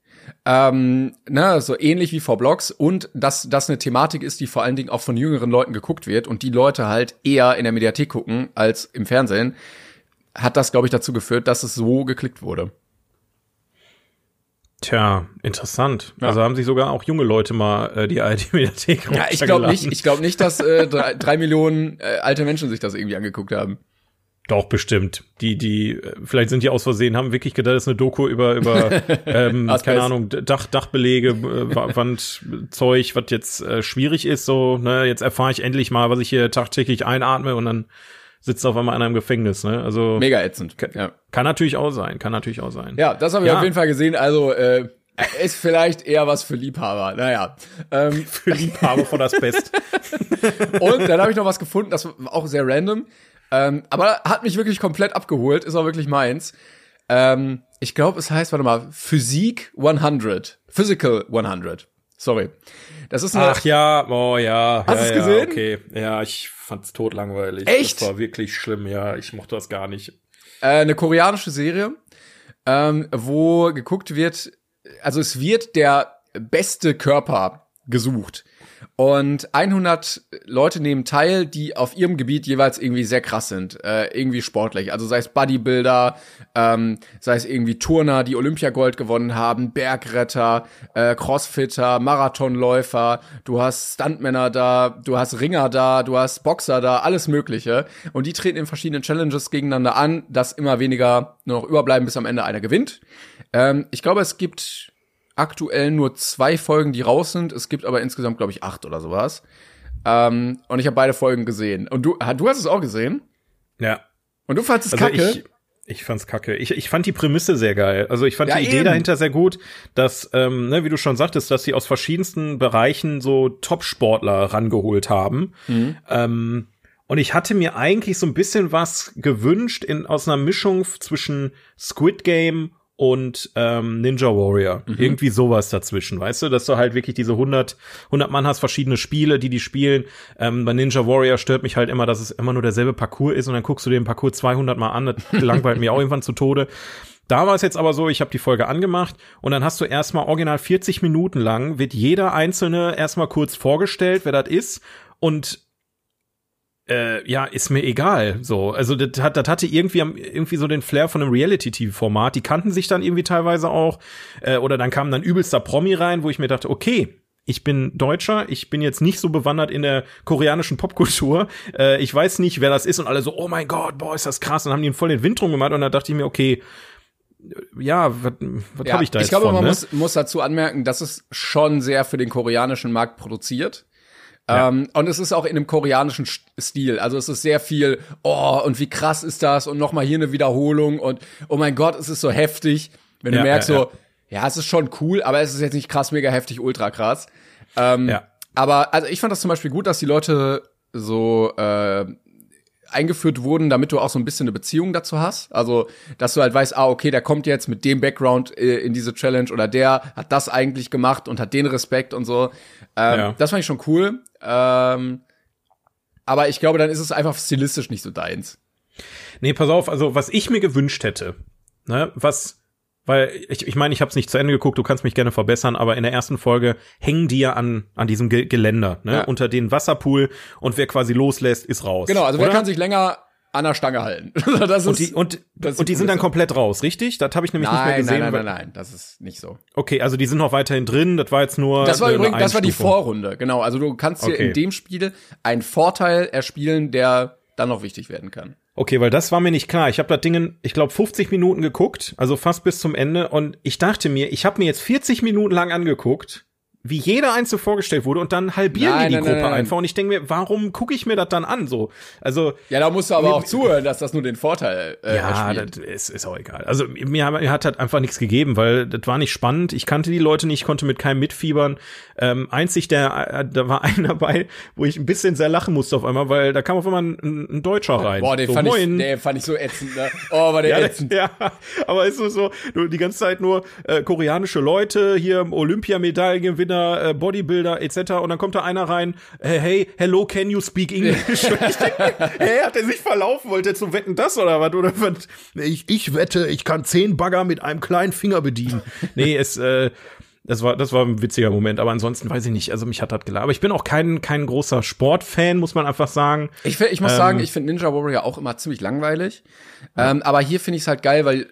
Speaker 2: ähm, ne, so ähnlich wie vor Blogs und dass das eine Thematik ist, die vor allen Dingen auch von jüngeren Leuten geguckt wird und die Leute halt eher in der Mediathek gucken als im Fernsehen, hat das, glaube ich, dazu geführt, dass es so geklickt wurde.
Speaker 1: Tja, interessant.
Speaker 2: Ja.
Speaker 1: Also haben sich sogar auch junge Leute mal äh, die ARD-Mediathek
Speaker 2: Ja, ich glaube nicht, ich glaube nicht, dass äh, drei, drei Millionen äh, alte Menschen sich das irgendwie angeguckt haben.
Speaker 1: Doch, bestimmt. Die, die, äh, vielleicht sind die aus Versehen, haben wirklich gedacht, das ist eine Doku über, über ähm, keine Ahnung, Dach, Dachbelege, äh, Wa- Wandzeug, was jetzt äh, schwierig ist, so, ne, jetzt erfahre ich endlich mal, was ich hier tagtäglich einatme und dann sitzt auf einmal einer im Gefängnis, ne? Also
Speaker 2: Mega ätzend. Ja.
Speaker 1: kann natürlich auch sein, kann natürlich auch sein.
Speaker 2: Ja, das habe ich
Speaker 1: Ja.
Speaker 2: auf jeden Fall gesehen. Also äh, ist vielleicht eher was für Liebhaber. Naja. Ähm,
Speaker 1: Für Liebhaber von Asbest.
Speaker 2: und dann habe ich noch was gefunden, das war auch sehr random. Ähm, aber hat mich wirklich komplett abgeholt, ist auch wirklich meins. Ähm, ich glaube, es heißt, warte mal, Physik 100. Physical 100. Sorry. Das ist eine,
Speaker 1: Ach ja, oh ja.
Speaker 2: Hast
Speaker 1: ja,
Speaker 2: du's
Speaker 1: ja,
Speaker 2: gesehen?
Speaker 1: Okay, ja, ich fand's totlangweilig.
Speaker 2: Echt?
Speaker 1: Das war wirklich schlimm, ja. Ich mochte das gar nicht.
Speaker 2: äh, eine koreanische Serie, ähm, wo geguckt wird, also es wird der beste Körper gesucht. Und 100 Leute nehmen teil, die auf ihrem Gebiet jeweils irgendwie sehr krass sind, äh, irgendwie sportlich. Also sei es Bodybuilder, ähm, sei es irgendwie Turner, die Olympiagold gewonnen haben, Bergretter, äh, Crossfitter, Marathonläufer, du hast Stuntmänner da, du hast Ringer da, du hast Boxer da, alles Mögliche. Und die treten in verschiedenen Challenges gegeneinander an, dass immer weniger nur noch überbleiben, bis am Ende einer gewinnt. Ähm, ich glaube, es gibt aktuell nur zwei Folgen, die raus sind. Es gibt aber insgesamt, glaube ich, acht oder sowas. Ähm, und ich habe beide Folgen gesehen. Und du, du hast es auch gesehen?
Speaker 1: Ja.
Speaker 2: Und du fandest es
Speaker 1: Also
Speaker 2: kacke?
Speaker 1: ich, ich fand's kacke. Ich, ich fand die Prämisse sehr geil. Also ich fand
Speaker 2: Ja,
Speaker 1: die Idee
Speaker 2: eben.
Speaker 1: dahinter sehr gut, dass, ähm, ne, wie du schon sagtest, dass sie aus verschiedensten Bereichen so Top-Sportler rangeholt haben.
Speaker 2: Mhm.
Speaker 1: Ähm, und ich hatte mir eigentlich so ein bisschen was gewünscht in, aus einer Mischung zwischen Squid Game und ähm, Ninja Warrior.
Speaker 2: Mhm.
Speaker 1: Irgendwie sowas dazwischen, weißt du? Dass du halt wirklich diese 100, 100 Mann hast, verschiedene Spiele, die die spielen. Ähm, bei Ninja Warrior stört mich halt immer, dass es immer nur derselbe Parcours ist und dann guckst du den Parcours 200 Mal an. Das langweilt mir auch irgendwann zu Tode. Da war es jetzt aber so, ich habe die Folge angemacht und dann hast du erstmal original 40 Minuten lang, wird jeder einzelne erstmal kurz vorgestellt, wer das ist und äh, ja, ist mir egal. So, also das, hat, das hatte irgendwie irgendwie so den Flair von einem Reality-TV-Format. Die kannten sich dann irgendwie teilweise auch. Äh, oder dann kam dann übelster Promi rein, wo ich mir dachte, okay, ich bin Deutscher, ich bin jetzt nicht so bewandert in der koreanischen Popkultur. Äh, ich weiß nicht, wer das ist und alle so, oh mein Gott, boah, ist das krass. Und haben die voll den Wind drum gemacht und da dachte ich mir, okay, ja, was, was
Speaker 2: Ja,
Speaker 1: habe ich da jetzt
Speaker 2: ich glaube,
Speaker 1: von,
Speaker 2: man
Speaker 1: ne?
Speaker 2: muss, muss dazu anmerken, das ist schon sehr für den koreanischen Markt produziert.
Speaker 1: Ja.
Speaker 2: Ähm, und es ist auch in einem koreanischen St- Stil. Also es ist sehr viel, oh, und wie krass ist das? Und nochmal hier eine Wiederholung und oh mein Gott, es ist so heftig. Wenn du
Speaker 1: Ja,
Speaker 2: merkst
Speaker 1: ja,
Speaker 2: so, ja, es ist schon cool, aber es ist jetzt nicht krass, mega heftig, ultra krass. Ähm. Aber also ich fand das zum Beispiel gut, dass die Leute so äh, eingeführt wurden, damit du auch so ein bisschen eine Beziehung dazu hast. Also, dass du halt weißt, ah, okay, der kommt jetzt mit dem Background äh, in diese Challenge oder der hat das eigentlich gemacht und hat den Respekt und so. Ähm,
Speaker 1: Ja.
Speaker 2: Das fand ich schon cool. Ähm, aber ich glaube, dann ist es einfach stilistisch nicht so deins.
Speaker 1: Nee, pass auf, also was ich mir gewünscht hätte, ne, was, weil ich ich meine, ich habe es nicht zu Ende geguckt, du kannst mich gerne verbessern, aber in der ersten Folge hängen die ja an an diesem Ge Geländer, ne,
Speaker 2: Ja.
Speaker 1: unter den Wasserpool und wer quasi loslässt, ist raus.
Speaker 2: Genau, also wer
Speaker 1: oder?
Speaker 2: kann sich länger an der Stange halten? das
Speaker 1: und
Speaker 2: ist,
Speaker 1: die und
Speaker 2: das
Speaker 1: und die sind dann komplett raus, richtig? Das habe ich nämlich nicht mehr
Speaker 2: nein,
Speaker 1: gesehen.
Speaker 2: nein, nein, nein, nein, das ist nicht so.
Speaker 1: Okay, also die sind noch weiterhin drin, das war jetzt nur
Speaker 2: Das war übrigens, das war die. Vorrunde, genau. Also du kannst
Speaker 1: Okay.
Speaker 2: in dem Spiel einen Vorteil erspielen, der dann noch wichtig werden kann.
Speaker 1: Okay, weil das war mir nicht klar. Ich habe das Ding, in, ich glaube, 50 Minuten geguckt, also fast bis zum Ende. Und ich dachte mir, ich habe mir jetzt 40 Minuten lang angeguckt, wie jeder einzelne vorgestellt wurde, und dann halbieren
Speaker 2: Nein,
Speaker 1: die die
Speaker 2: nein,
Speaker 1: Gruppe
Speaker 2: nein.
Speaker 1: einfach. Und ich denke mir, warum gucke ich mir das dann an? So, also
Speaker 2: Ja, da musst du aber
Speaker 1: Mir-
Speaker 2: auch zuhören, dass das nur den Vorteil äh,
Speaker 1: ja,
Speaker 2: erspielt.
Speaker 1: das ist, ist auch egal. Also mir, mir hat halt einfach nichts gegeben, weil das war nicht spannend. Ich kannte die Leute nicht, konnte mit keinem mitfiebern. Ähm, einzig der, äh, da war einer dabei, wo ich ein bisschen sehr lachen musste auf einmal, weil da kam auf einmal ein, ein Deutscher rein.
Speaker 2: Boah, den,
Speaker 1: so,
Speaker 2: fand ich, den fand ich so ätzend, ne? Oh, war der
Speaker 1: Ja,
Speaker 2: ätzend.
Speaker 1: ja, aber ist so, du, die ganze Zeit nur äh, koreanische Leute, hier Olympiamedaillengewinner, äh, Bodybuilder etc. Und dann kommt da einer rein, hey, hey, hello, can you speak English? Und ich hey, hat er sich verlaufen? Wollte er zum Wetten das oder was? Oder was? Ich, ich wette, ich kann zehn Bagger mit einem kleinen Finger bedienen. Nee, es, äh, das war, das war ein witziger Moment, aber ansonsten weiß ich nicht. Also mich hat das gelacht. Aber ich bin auch kein, kein großer Sportfan, muss man einfach sagen.
Speaker 2: Ich, ich muss
Speaker 1: Ähm,
Speaker 2: sagen, ich finde Ninja Warrior auch immer ziemlich langweilig. Ähm, aber hier finde ich es halt geil, weil äh,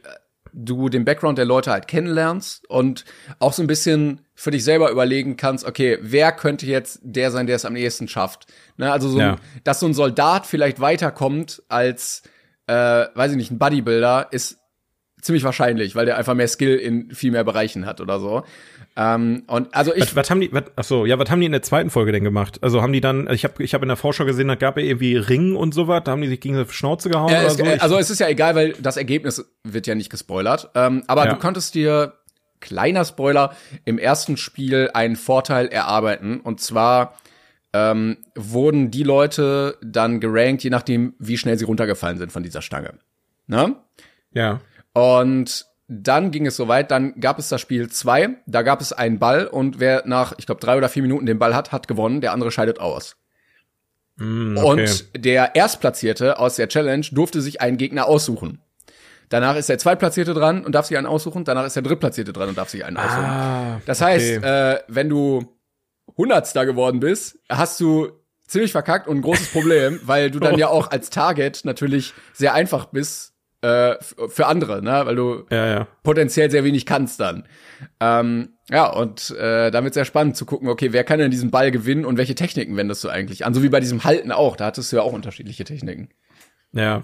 Speaker 2: du den Background der Leute halt kennenlernst und auch so ein bisschen für dich selber überlegen kannst, okay, wer könnte jetzt der sein, der es am ehesten schafft. Ne, also so,
Speaker 1: Ja.
Speaker 2: ein, dass so ein Soldat vielleicht weiterkommt als, äh, weiß ich nicht, ein Bodybuilder, ist ziemlich wahrscheinlich, weil der einfach mehr Skill in viel mehr Bereichen hat oder so. Ähm, und also ich,
Speaker 1: Was, was haben die, was, ach so, ja, was haben die in der zweiten Folge denn gemacht? Also haben die dann, ich habe ich hab in der Vorschau gesehen, da gab es irgendwie Ring und sowas, da haben die sich gegen die Schnauze gehauen
Speaker 2: Ja,
Speaker 1: oder
Speaker 2: es,
Speaker 1: so.
Speaker 2: äh, also es ist ja egal, weil das Ergebnis wird ja nicht gespoilert. Ähm, aber
Speaker 1: Ja.
Speaker 2: du konntest dir, kleiner Spoiler, im ersten Spiel einen Vorteil erarbeiten. Und zwar ähm, wurden die Leute dann gerankt, je nachdem, wie schnell sie runtergefallen sind von dieser Stange. Ne?
Speaker 1: ja.
Speaker 2: Und dann ging es soweit, dann gab es das Spiel 2, da gab es einen Ball und wer nach, ich glaube, drei oder vier Minuten den Ball hat, hat gewonnen, der andere scheidet aus.
Speaker 1: Mm, okay.
Speaker 2: Und der Erstplatzierte aus der Challenge durfte sich einen Gegner aussuchen. Danach ist der Zweitplatzierte dran und darf sich einen aussuchen. Danach ist der Drittplatzierte dran und darf sich einen aussuchen.
Speaker 1: ah,
Speaker 2: Das
Speaker 1: okay.
Speaker 2: heißt, äh, wenn du Hundertster geworden bist, hast du ziemlich verkackt und ein großes Problem, weil du dann ja auch als Target natürlich sehr einfach bist äh, für andere, ne? weil du
Speaker 1: Ja, ja.
Speaker 2: potenziell sehr wenig kannst dann. Ähm, ja, und äh, damit sehr spannend zu gucken, okay, wer kann denn diesen Ball gewinnen und welche Techniken wendest du eigentlich an? So wie bei diesem Halten auch, da hattest du ja auch unterschiedliche Techniken.
Speaker 1: Ja.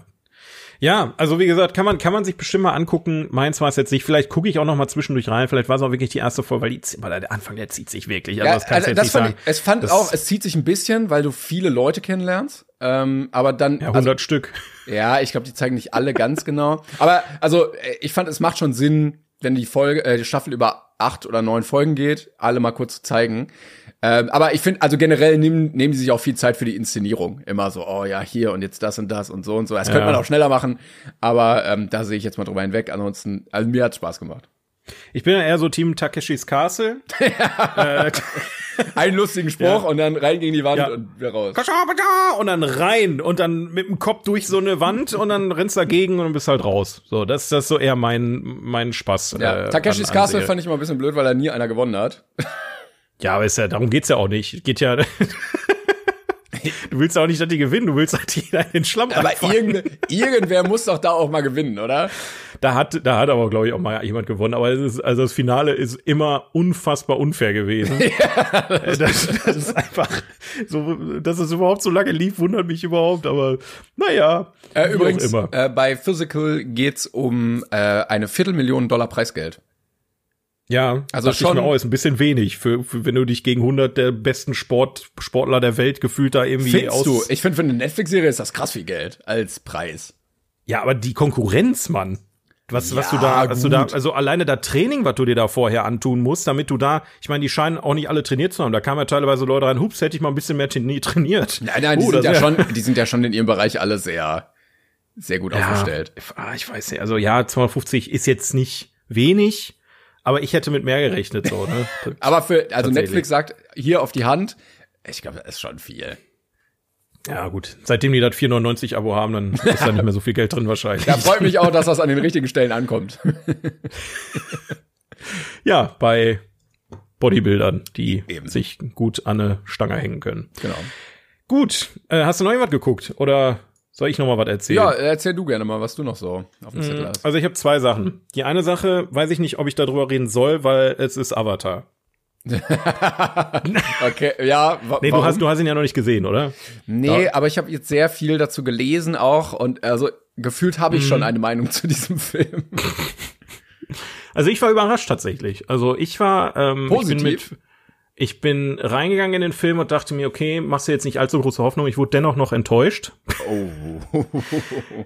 Speaker 1: Ja, also wie gesagt, kann man kann man sich bestimmt mal angucken. Meins war es jetzt nicht. Vielleicht gucke ich auch noch mal zwischendurch rein. Vielleicht war es auch wirklich die erste Folge, weil, die, weil der Anfang der zieht sich wirklich. Also
Speaker 2: Ja,
Speaker 1: das kannst du
Speaker 2: also
Speaker 1: jetzt
Speaker 2: das
Speaker 1: nicht
Speaker 2: fand
Speaker 1: sagen.
Speaker 2: ich, es fand
Speaker 1: Das-
Speaker 2: auch, es zieht sich ein bisschen, weil du viele Leute kennenlernst. Ähm, aber dann,
Speaker 1: ja,
Speaker 2: also,
Speaker 1: 100 Stück.
Speaker 2: ja, ich glaube, die zeigen nicht alle ganz genau. Aber also, äh, ich fand, es macht schon Sinn, wenn die Folge, äh, die Staffel über acht oder neun Folgen geht, alle mal kurz zu zeigen. Ähm, aber ich finde, also generell nehmen, nehmen die sich auch viel Zeit für die Inszenierung. Immer so, oh ja, hier und jetzt das und das und so und so. Das könnte
Speaker 1: Ja.
Speaker 2: man auch schneller machen, aber ähm, da sehe ich jetzt mal drüber hinweg. Ansonsten, also mir hat Spaß gemacht.
Speaker 1: Ich bin ja eher so Team Takeshis Castle. äh,
Speaker 2: Einen lustigen Spruch
Speaker 1: Ja.
Speaker 2: und dann rein gegen die Wand
Speaker 1: Ja.
Speaker 2: und wieder raus.
Speaker 1: und dann rein und dann mit dem Kopf durch so eine Wand und dann rennst dagegen und bist halt raus. So, das, das ist so eher mein, mein Spaß.
Speaker 2: Ja,
Speaker 1: äh,
Speaker 2: Takeshis
Speaker 1: an- an
Speaker 2: Castle
Speaker 1: Serie.
Speaker 2: fand ich immer ein bisschen blöd, weil da nie einer gewonnen hat.
Speaker 1: Ja, aber ist ja, darum geht's ja auch nicht. Geht ja. du willst ja auch nicht, dass die gewinnen, du willst halt jeder in den Schlamm
Speaker 2: Aber
Speaker 1: reinfallen.
Speaker 2: irgend, irgendwer muss doch da auch mal gewinnen, oder?
Speaker 1: Da hat, da hat aber, glaube ich, auch mal jemand gewonnen. Aber es ist, also das Finale ist immer unfassbar unfair gewesen. das, das ist einfach so, dass es überhaupt so lange lief, wundert mich überhaupt. Aber naja,
Speaker 2: Äh, übrigens,
Speaker 1: immer.
Speaker 2: äh, bei Physical geht's um äh, eine Viertelmillion Dollar Preisgeld.
Speaker 1: Ja,
Speaker 2: Also schon-
Speaker 1: mir auch, ist ein bisschen wenig für, für wenn du dich gegen 100 der besten Sport, Sportler der Welt gefühlt da irgendwie
Speaker 2: Findest
Speaker 1: aus.
Speaker 2: du? Ich finde, für eine Netflix-Serie ist das krass viel Geld als Preis.
Speaker 1: Ja, aber die Konkurrenz, Mann. Was, was du da,
Speaker 2: Ja,
Speaker 1: was du da,
Speaker 2: gut.
Speaker 1: also alleine da Training, was du dir da vorher antun musst, damit du da, ich meine, die scheinen auch nicht alle trainiert zu haben. Da kamen ja teilweise Leute rein, hups, hätte ich mal ein bisschen mehr traini- trainiert.
Speaker 2: Nein, nein, die,
Speaker 1: Oh,
Speaker 2: sind ja schon, die sind ja schon in ihrem Bereich alle sehr, sehr gut aufgestellt.
Speaker 1: Ah, ich weiß nicht, also ja, 250 ist jetzt nicht wenig, aber ich hätte mit mehr gerechnet, so, ne?
Speaker 2: Aber für, also. Netflix sagt hier auf die Hand, ich glaube, das ist schon viel.
Speaker 1: Ja, gut. Seitdem die das 4,99 Abo haben, dann ist da nicht mehr so viel Geld drin wahrscheinlich.
Speaker 2: Da freut mich auch, dass das an den richtigen Stellen ankommt.
Speaker 1: Ja, bei Bodybuildern, die
Speaker 2: Eben.
Speaker 1: sich gut an eine Stange hängen können.
Speaker 2: genau.
Speaker 1: Gut, äh, hast du noch irgendwas geguckt oder soll ich noch mal was erzählen?
Speaker 2: Ja, erzähl du gerne mal, was du noch so auf dem Zettel hast.
Speaker 1: Also ich habe zwei Sachen. Die eine Sache, weiß ich nicht, ob ich darüber reden soll, weil es ist Avatar.
Speaker 2: Okay, ja.
Speaker 1: Nee, du hast, du hast ihn ja noch nicht gesehen, oder?
Speaker 2: Nee, aber ich habe jetzt sehr viel dazu gelesen auch und also gefühlt habe ich
Speaker 1: Mhm.
Speaker 2: schon eine Meinung zu diesem Film.
Speaker 1: Also ich war überrascht tatsächlich. Also ich war ähm,
Speaker 2: Positiv?
Speaker 1: Ich bin, mit, ich bin reingegangen in den Film und dachte mir, okay, machst du jetzt nicht allzu große Hoffnung. Ich wurde dennoch noch enttäuscht.
Speaker 2: Oh.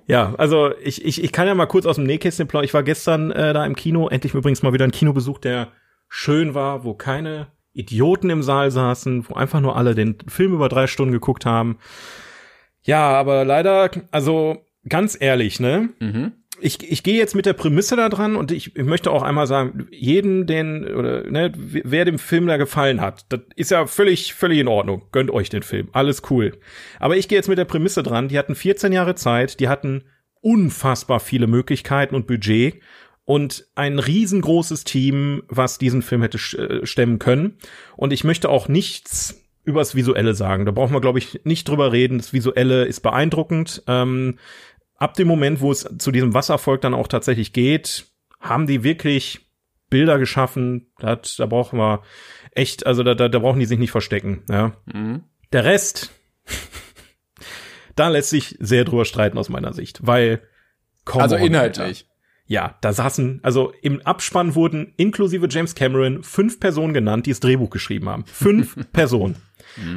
Speaker 1: Ja, also ich, ich, ich kann ja mal kurz aus dem Nähkästchen plaudern. Ich war gestern äh, da im Kino, endlich übrigens mal wieder ein Kinobesuch, der schön war, wo keine Idioten im Saal saßen, wo einfach nur alle den Film über drei Stunden geguckt haben. Ja, aber leider, also ganz ehrlich, ne?
Speaker 2: Mhm.
Speaker 1: Ich, ich gehe jetzt mit der Prämisse da dran und ich, ich möchte auch einmal sagen, jeden, den, oder ne, wer dem Film da gefallen hat, das ist ja völlig, völlig in Ordnung. Gönnt euch den Film. Alles cool. Aber ich gehe jetzt mit der Prämisse dran, die hatten 14 Jahre Zeit, die hatten unfassbar viele Möglichkeiten und Budget und ein riesengroßes Team, was diesen Film hätte äh, stemmen können. Und ich möchte auch nichts übers Visuelle sagen. Da brauchen wir, glaube ich, nicht drüber reden. Das Visuelle ist beeindruckend. Ähm, ab dem Moment, wo es zu diesem Wasservolk dann auch tatsächlich geht, haben die wirklich Bilder geschaffen. Das, da brauchen wir echt, also da, da, da brauchen die sich nicht verstecken. Ja.
Speaker 2: Mhm.
Speaker 1: Der Rest, da lässt sich sehr drüber streiten aus meiner Sicht, weil
Speaker 2: Also
Speaker 1: on, Alter.
Speaker 2: inhaltlich.
Speaker 1: Ja, da saßen, also im Abspann wurden inklusive James Cameron fünf Personen genannt, die das Drehbuch geschrieben haben. Fünf Personen.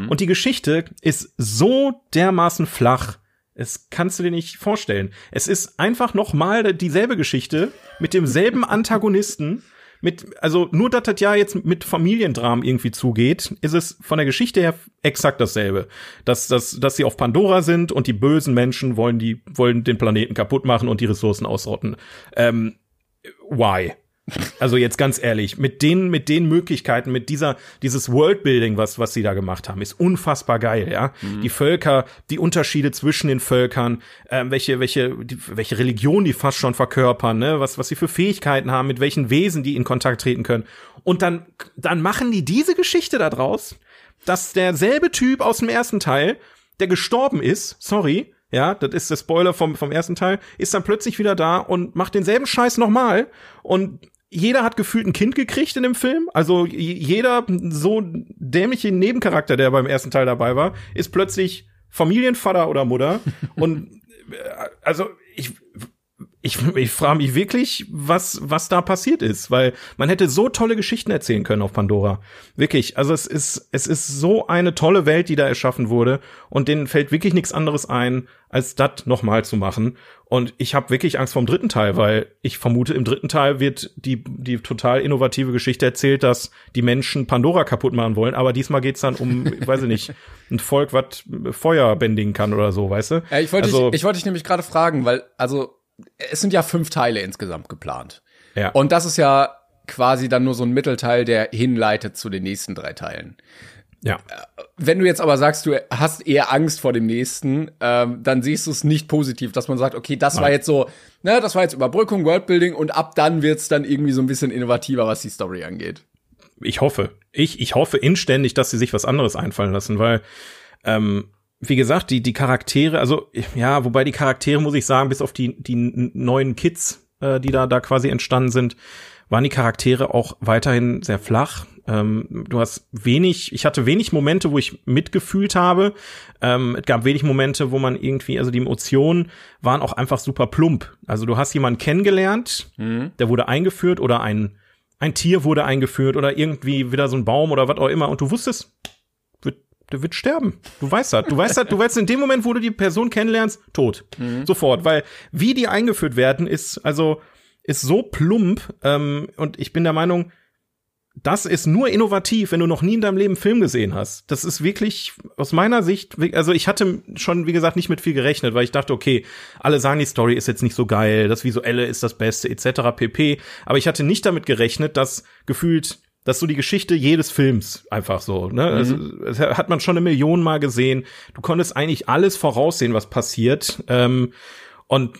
Speaker 1: Und die Geschichte ist so dermaßen flach. Es kannst du dir nicht vorstellen. Es ist einfach noch mal dieselbe Geschichte mit demselben Antagonisten. Mit, also nur, dass das ja jetzt mit Familiendramen irgendwie zugeht, ist es von der Geschichte her exakt dasselbe. Dass, dass, dass sie auf Pandora sind und die bösen Menschen wollen die, wollen den Planeten kaputt machen und die Ressourcen ausrotten. Ähm, why? Also jetzt ganz ehrlich, mit den, mit den Möglichkeiten, mit dieser, dieses Worldbuilding, was, was sie da gemacht haben, ist unfassbar geil, ja. Die Völker, die Unterschiede zwischen den Völkern, ähm, welche, welche, die, welche Religion die fast schon verkörpern, ne, was, was sie für Fähigkeiten haben, mit welchen Wesen die in Kontakt treten können. Und dann, dann machen die diese Geschichte da draus, dass derselbe Typ aus dem ersten Teil, der gestorben ist, sorry, ja, das ist der Spoiler vom, vom ersten Teil, ist dann plötzlich wieder da und macht denselben Scheiß nochmal und jeder hat gefühlt ein Kind gekriegt in dem Film. Also jeder so dämliche Nebencharakter, der beim ersten Teil dabei war, ist plötzlich Familienvater oder Mutter. und äh, also ich ich, ich frage mich wirklich, was, was da passiert ist, weil man hätte so tolle Geschichten erzählen können auf Pandora. Wirklich. Also es ist, es ist so eine tolle Welt, die da erschaffen wurde und denen fällt wirklich nichts anderes ein, als das nochmal zu machen. Und ich habe wirklich Angst vor dem dritten Teil, weil ich vermute, im dritten Teil wird die, die total innovative Geschichte erzählt, dass die Menschen Pandora kaputt machen wollen. Aber diesmal geht's dann um, ich weiß nicht, ein Volk, was Feuer bändigen kann oder so, weißt du?
Speaker 2: Ja, ich wollte also, dich, ich wollte dich nämlich gerade fragen, weil, also es sind ja fünf Teile insgesamt geplant. Ja. Und das ist ja quasi dann nur so ein Mittelteil, der hinleitet zu den nächsten drei Teilen.
Speaker 1: Ja.
Speaker 2: Äh, wenn du jetzt aber sagst, du hast eher Angst vor dem nächsten, ähm, dann siehst du es nicht positiv, dass man sagt, okay, das Nein. war jetzt so, ne, das war jetzt Überbrückung, Worldbuilding und ab dann wird's dann irgendwie so ein bisschen innovativer, was die Story angeht.
Speaker 1: Ich hoffe. Ich, ich hoffe inständig, dass sie sich was anderes einfallen lassen, weil ähm, wie gesagt, die, die Charaktere, also ja, wobei die Charaktere, muss ich sagen, bis auf die, die neuen Kids, äh, die da, da quasi entstanden sind, waren die Charaktere auch weiterhin sehr flach. Ähm, du hast wenig, ich hatte wenig Momente, wo ich mitgefühlt habe. Ähm, es gab wenig Momente, wo man irgendwie, also die Emotionen waren auch einfach super plump. Also du hast jemanden kennengelernt, mhm. der wurde eingeführt oder ein, ein Tier wurde eingeführt oder irgendwie wieder so ein Baum oder was auch immer und du wusstest, der wird sterben. Du weißt das. Du weißt das. Du weißt in dem Moment, wo du die Person kennenlernst, tot. Mhm. Sofort. Weil wie die eingeführt werden, ist also ist so plump. Ähm, und ich bin der Meinung, das ist nur innovativ, wenn du noch nie in deinem Leben Film gesehen hast. Das ist wirklich aus meiner Sicht, also ich hatte schon, wie gesagt, nicht mit viel gerechnet, weil ich dachte, okay, alle sagen, die Story ist jetzt nicht so geil, das Visuelle ist das Beste, etc. pp. Aber ich hatte nicht damit gerechnet, dass gefühlt das ist so die Geschichte jedes Films einfach so. Ne? Mhm. Also, das hat man schon eine Million Mal gesehen. Du konntest eigentlich alles voraussehen, was passiert. Ähm, und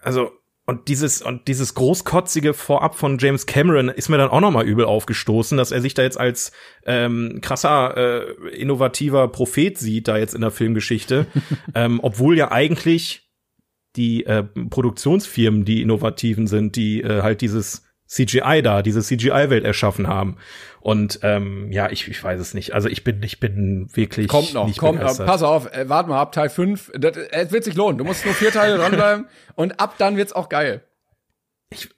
Speaker 1: also und dieses und dieses großkotzige Vorab von James Cameron ist mir dann auch noch mal übel aufgestoßen, dass er sich da jetzt als ähm, krasser äh, innovativer Prophet sieht da jetzt in der Filmgeschichte, ähm, obwohl ja eigentlich die äh, Produktionsfirmen die innovativen sind, die äh, halt dieses CGI da, diese CGI-Welt erschaffen haben. Und ähm, ja, ich, ich weiß es nicht. Also ich bin, ich bin wirklich.
Speaker 2: Kommt noch, kommt noch. Pass auf, äh, warte mal ab Teil 5. Das, es wird sich lohnen. Du musst nur vier Teile dranbleiben und ab dann wird's auch geil.
Speaker 1: Ich,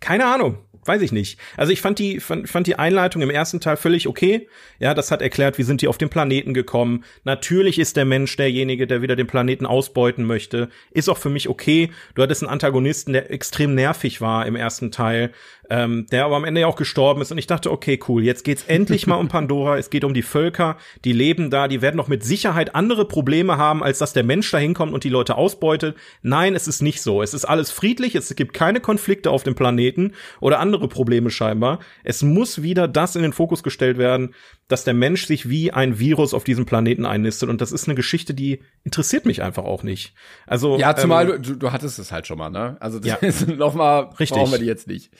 Speaker 1: keine Ahnung weiß ich nicht. Also ich fand die, fand, fand die Einleitung im ersten Teil völlig okay. Ja, das hat erklärt, wie sind die auf den Planeten gekommen. Natürlich ist der Mensch derjenige, der wieder den Planeten ausbeuten möchte. Ist auch für mich okay. Du hattest einen Antagonisten, der extrem nervig war im ersten Teil ähm, der aber am Ende ja auch gestorben ist. Und ich dachte, okay, cool, jetzt geht's endlich mal um Pandora. Es geht um die Völker, die leben da, die werden doch mit Sicherheit andere Probleme haben, als dass der Mensch da hinkommt und die Leute ausbeutet. Nein, es ist nicht so. Es ist alles friedlich, es gibt keine Konflikte auf dem Planeten oder andere Probleme scheinbar. Es muss wieder das in den Fokus gestellt werden, dass der Mensch sich wie ein Virus auf diesem Planeten einnistet. Und das ist eine Geschichte, die interessiert mich einfach auch nicht. Also
Speaker 2: ja, zumal ähm, du, du hattest es halt schon mal, ne? Also das ja. ist noch mal
Speaker 1: Richtig. brauchen wir die jetzt nicht.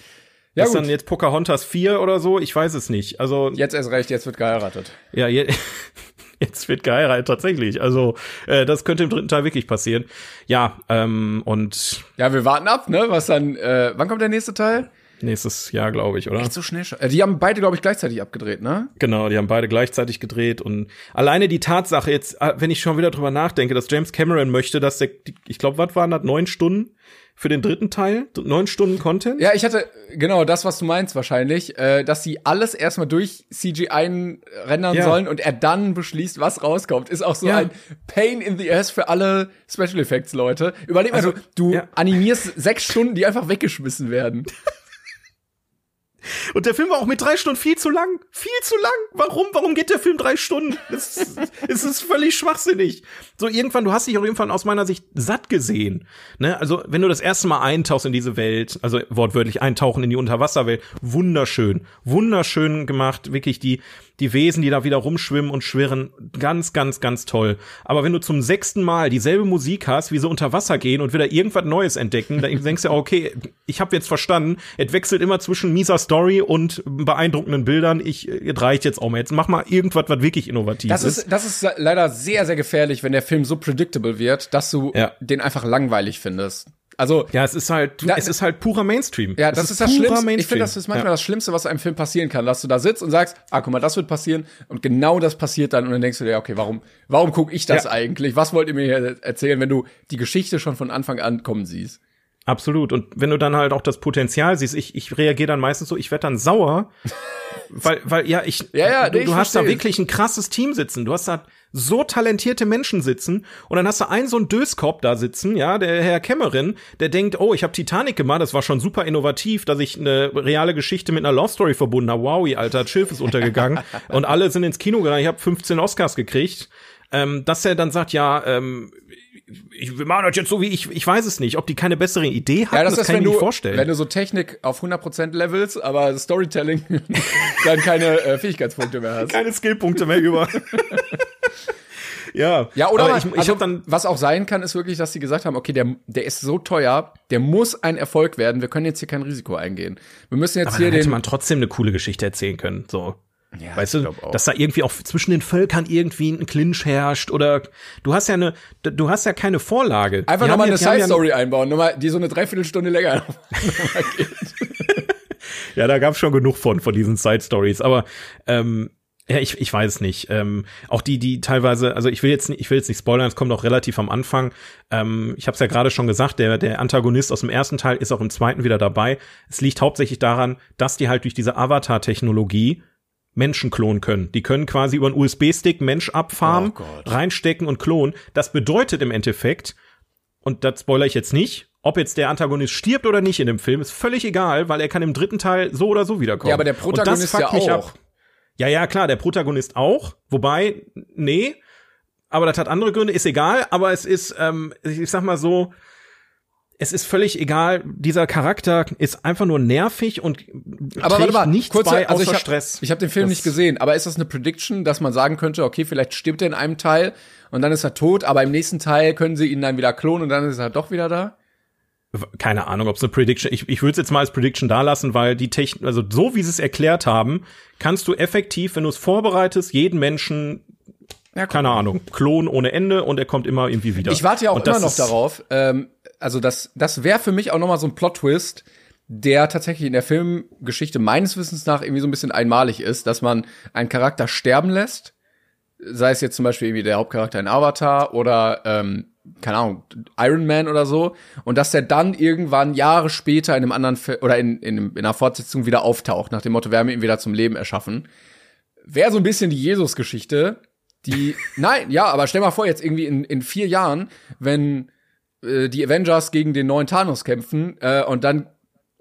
Speaker 1: Ja, ist gut. dann jetzt Pocahontas 4 oder so? Ich weiß es nicht. Also
Speaker 2: jetzt erst recht, jetzt wird geheiratet.
Speaker 1: Ja, je, jetzt wird geheiratet tatsächlich. Also äh, das könnte im dritten Teil wirklich passieren. Ja, ähm, und
Speaker 2: ja, wir warten ab, ne? Was dann? Äh, wann kommt der nächste Teil?
Speaker 1: Nächstes Jahr, glaube ich, oder?
Speaker 2: Echt so schnell schon. Äh, die haben beide, glaube ich, gleichzeitig abgedreht, ne?
Speaker 1: Genau, die haben beide gleichzeitig gedreht und alleine die Tatsache jetzt, äh, wenn ich schon wieder drüber nachdenke, dass James Cameron möchte, dass der, ich glaube, was waren das, neun Stunden für den dritten Teil? Neun Stunden Content?
Speaker 2: Ja, ich hatte genau das, was du meinst wahrscheinlich, äh, dass sie alles erstmal durch CGI rendern ja. sollen und er dann beschließt, was rauskommt. Ist auch so ja. ein Pain in the ass für alle Special Effects Leute. Überleg mal, also, du, du ja. animierst sechs Stunden, die einfach weggeschmissen werden.
Speaker 1: Und der Film war auch mit drei Stunden viel zu lang. Viel zu lang. Warum? Warum geht der Film drei Stunden? Es, es ist völlig schwachsinnig. So irgendwann, du hast dich auch irgendwann aus meiner Sicht satt gesehen. Ne? Also wenn du das erste Mal eintauchst in diese Welt, also wortwörtlich eintauchen in die Unterwasserwelt, wunderschön, wunderschön gemacht. Wirklich die die Wesen, die da wieder rumschwimmen und schwirren, ganz, ganz, ganz toll. Aber wenn du zum sechsten Mal dieselbe Musik hast, wie sie unter Wasser gehen und wieder irgendwas Neues entdecken, dann denkst du, okay, ich habe jetzt verstanden, es wechselt immer zwischen mieser Story Story und beeindruckenden Bildern. Ich, jetzt reicht jetzt auch mal. Jetzt mach mal irgendwas, was wirklich innovativ
Speaker 2: Das
Speaker 1: ist.
Speaker 2: ist, das ist leider sehr, sehr gefährlich, wenn der Film so predictable wird, dass du
Speaker 1: Ja.
Speaker 2: den einfach langweilig findest. Also,
Speaker 1: Ja, es ist halt,
Speaker 2: Ja,
Speaker 1: es ist halt purer Mainstream.
Speaker 2: ja, das ist, das
Speaker 1: purer
Speaker 2: Schlimmste. Ich
Speaker 1: Mainstream.
Speaker 2: finde, das ist manchmal
Speaker 1: ja.
Speaker 2: das Schlimmste, was einem Film passieren kann, dass du da sitzt und sagst, ah, guck mal, das wird passieren und genau das passiert dann und dann denkst du dir, okay, warum, warum gucke ich das
Speaker 1: Ja.
Speaker 2: eigentlich? Was wollt ihr mir hier erzählen, wenn du die Geschichte schon von Anfang an kommen siehst?
Speaker 1: Absolut. Und wenn du dann halt auch das Potenzial siehst, ich, ich reagiere dann meistens so, ich werde dann sauer, weil, weil ja, ich,
Speaker 2: Ja, ja,
Speaker 1: du,
Speaker 2: nee, ich
Speaker 1: du hast da wirklich ein krasses Team sitzen. Du hast da so talentierte Menschen sitzen und dann hast du einen so einen Döskopf da sitzen, ja, der Herr Cameron, der denkt, oh, ich habe Titanic gemacht, das war schon super innovativ, dass ich eine reale Geschichte mit einer Love Story verbunden habe. Wow, Alter, das Schiff ist untergegangen und alle sind ins Kino gegangen. Ich habe 15 Oscars gekriegt. Ähm, dass er dann sagt, ja, ähm, ich, wir machen das jetzt so wie ich, ich weiß es nicht, ob die keine bessere Idee hatten,
Speaker 2: Ja, das,
Speaker 1: das,
Speaker 2: ist,
Speaker 1: kann ich mir
Speaker 2: du,
Speaker 1: nicht vorstellen.
Speaker 2: wenn du so Technik auf 100% levelst, aber Storytelling dann keine äh, Fähigkeitspunkte mehr hast.
Speaker 1: keine Skillpunkte mehr über. ja.
Speaker 2: Ja, oder
Speaker 1: aber
Speaker 2: ich,
Speaker 1: ich,
Speaker 2: also,
Speaker 1: dann
Speaker 2: was auch sein kann, ist wirklich, dass sie gesagt haben, okay, der, der ist so teuer, der muss ein Erfolg werden, wir können jetzt hier kein Risiko eingehen. Wir müssen jetzt
Speaker 1: aber
Speaker 2: hier
Speaker 1: dann hätte
Speaker 2: den
Speaker 1: man trotzdem eine coole Geschichte erzählen können, so.
Speaker 2: Ja,
Speaker 1: weißt du, dass da irgendwie auch zwischen den Völkern irgendwie ein Clinch herrscht oder du hast ja eine, du hast ja keine Vorlage.
Speaker 2: einfach nochmal eine
Speaker 1: die haben
Speaker 2: Side
Speaker 1: ja-
Speaker 2: Story einbauen, nochmal, die so eine Dreiviertelstunde länger.
Speaker 1: Ja, da gab's schon genug von, von diesen Side Stories. Aber ähm, ja, ich, ich weiß nicht. Ähm, auch die, die teilweise, also ich will jetzt nicht, ich will jetzt nicht spoilern, es kommt auch relativ am Anfang. Ähm, ich habe es ja gerade schon gesagt, der, der Antagonist aus dem ersten Teil ist auch im zweiten wieder dabei. Es liegt hauptsächlich daran, dass die halt durch diese Avatar-Technologie Menschen klonen können. Die können quasi über einen USB-Stick Mensch abfarmen,
Speaker 2: Oh
Speaker 1: reinstecken und klonen. Das bedeutet im Endeffekt, und das spoiler ich jetzt nicht, ob jetzt der Antagonist stirbt oder nicht in dem Film, ist völlig egal, weil er kann im dritten Teil so oder so wiederkommen.
Speaker 2: Ja, aber der Protagonist ja auch.
Speaker 1: Ab. Ja, ja, klar, der Protagonist auch. Wobei, nee, aber das hat andere Gründe, ist egal, aber es ist, ähm, ich sag mal so, es ist völlig egal, dieser Charakter ist einfach nur nervig und
Speaker 2: Aber warte mal,
Speaker 1: nichts
Speaker 2: kurz,
Speaker 1: bei
Speaker 2: also
Speaker 1: außer
Speaker 2: ich habe
Speaker 1: Stress.
Speaker 2: ich hab den Film
Speaker 1: Das-
Speaker 2: nicht gesehen, aber ist das eine Prediction, dass man sagen könnte, okay, vielleicht stirbt er in einem Teil und dann ist er tot, aber im nächsten Teil können sie ihn dann wieder klonen und dann ist er doch wieder da?
Speaker 1: keine Ahnung, ob es eine Prediction, ich, ich würde es jetzt mal als Prediction da lassen, weil die Technik, also so wie sie es erklärt haben, kannst du effektiv, wenn du es vorbereitest, jeden Menschen,
Speaker 2: Ja,
Speaker 1: keine Ahnung, klonen ohne Ende und er kommt immer irgendwie wieder.
Speaker 2: Ich warte ja auch immer noch darauf. Ähm, also das, das wäre für mich auch noch mal so ein Plot-Twist, der tatsächlich in der Filmgeschichte meines Wissens nach irgendwie so ein bisschen einmalig ist, dass man einen Charakter sterben lässt, sei es jetzt zum Beispiel irgendwie der Hauptcharakter in Avatar oder ähm, keine Ahnung Iron Man oder so, und dass der dann irgendwann Jahre später in einem anderen Fi oder in, in, in einer Fortsetzung wieder auftaucht, nach dem Motto, wir haben ihn wieder zum Leben erschaffen. Wäre so ein bisschen die Jesus-Geschichte, die, nein, ja, aber stell mal vor, jetzt irgendwie in, in vier Jahren, wenn äh, die Avengers gegen den neuen Thanos kämpfen äh, und dann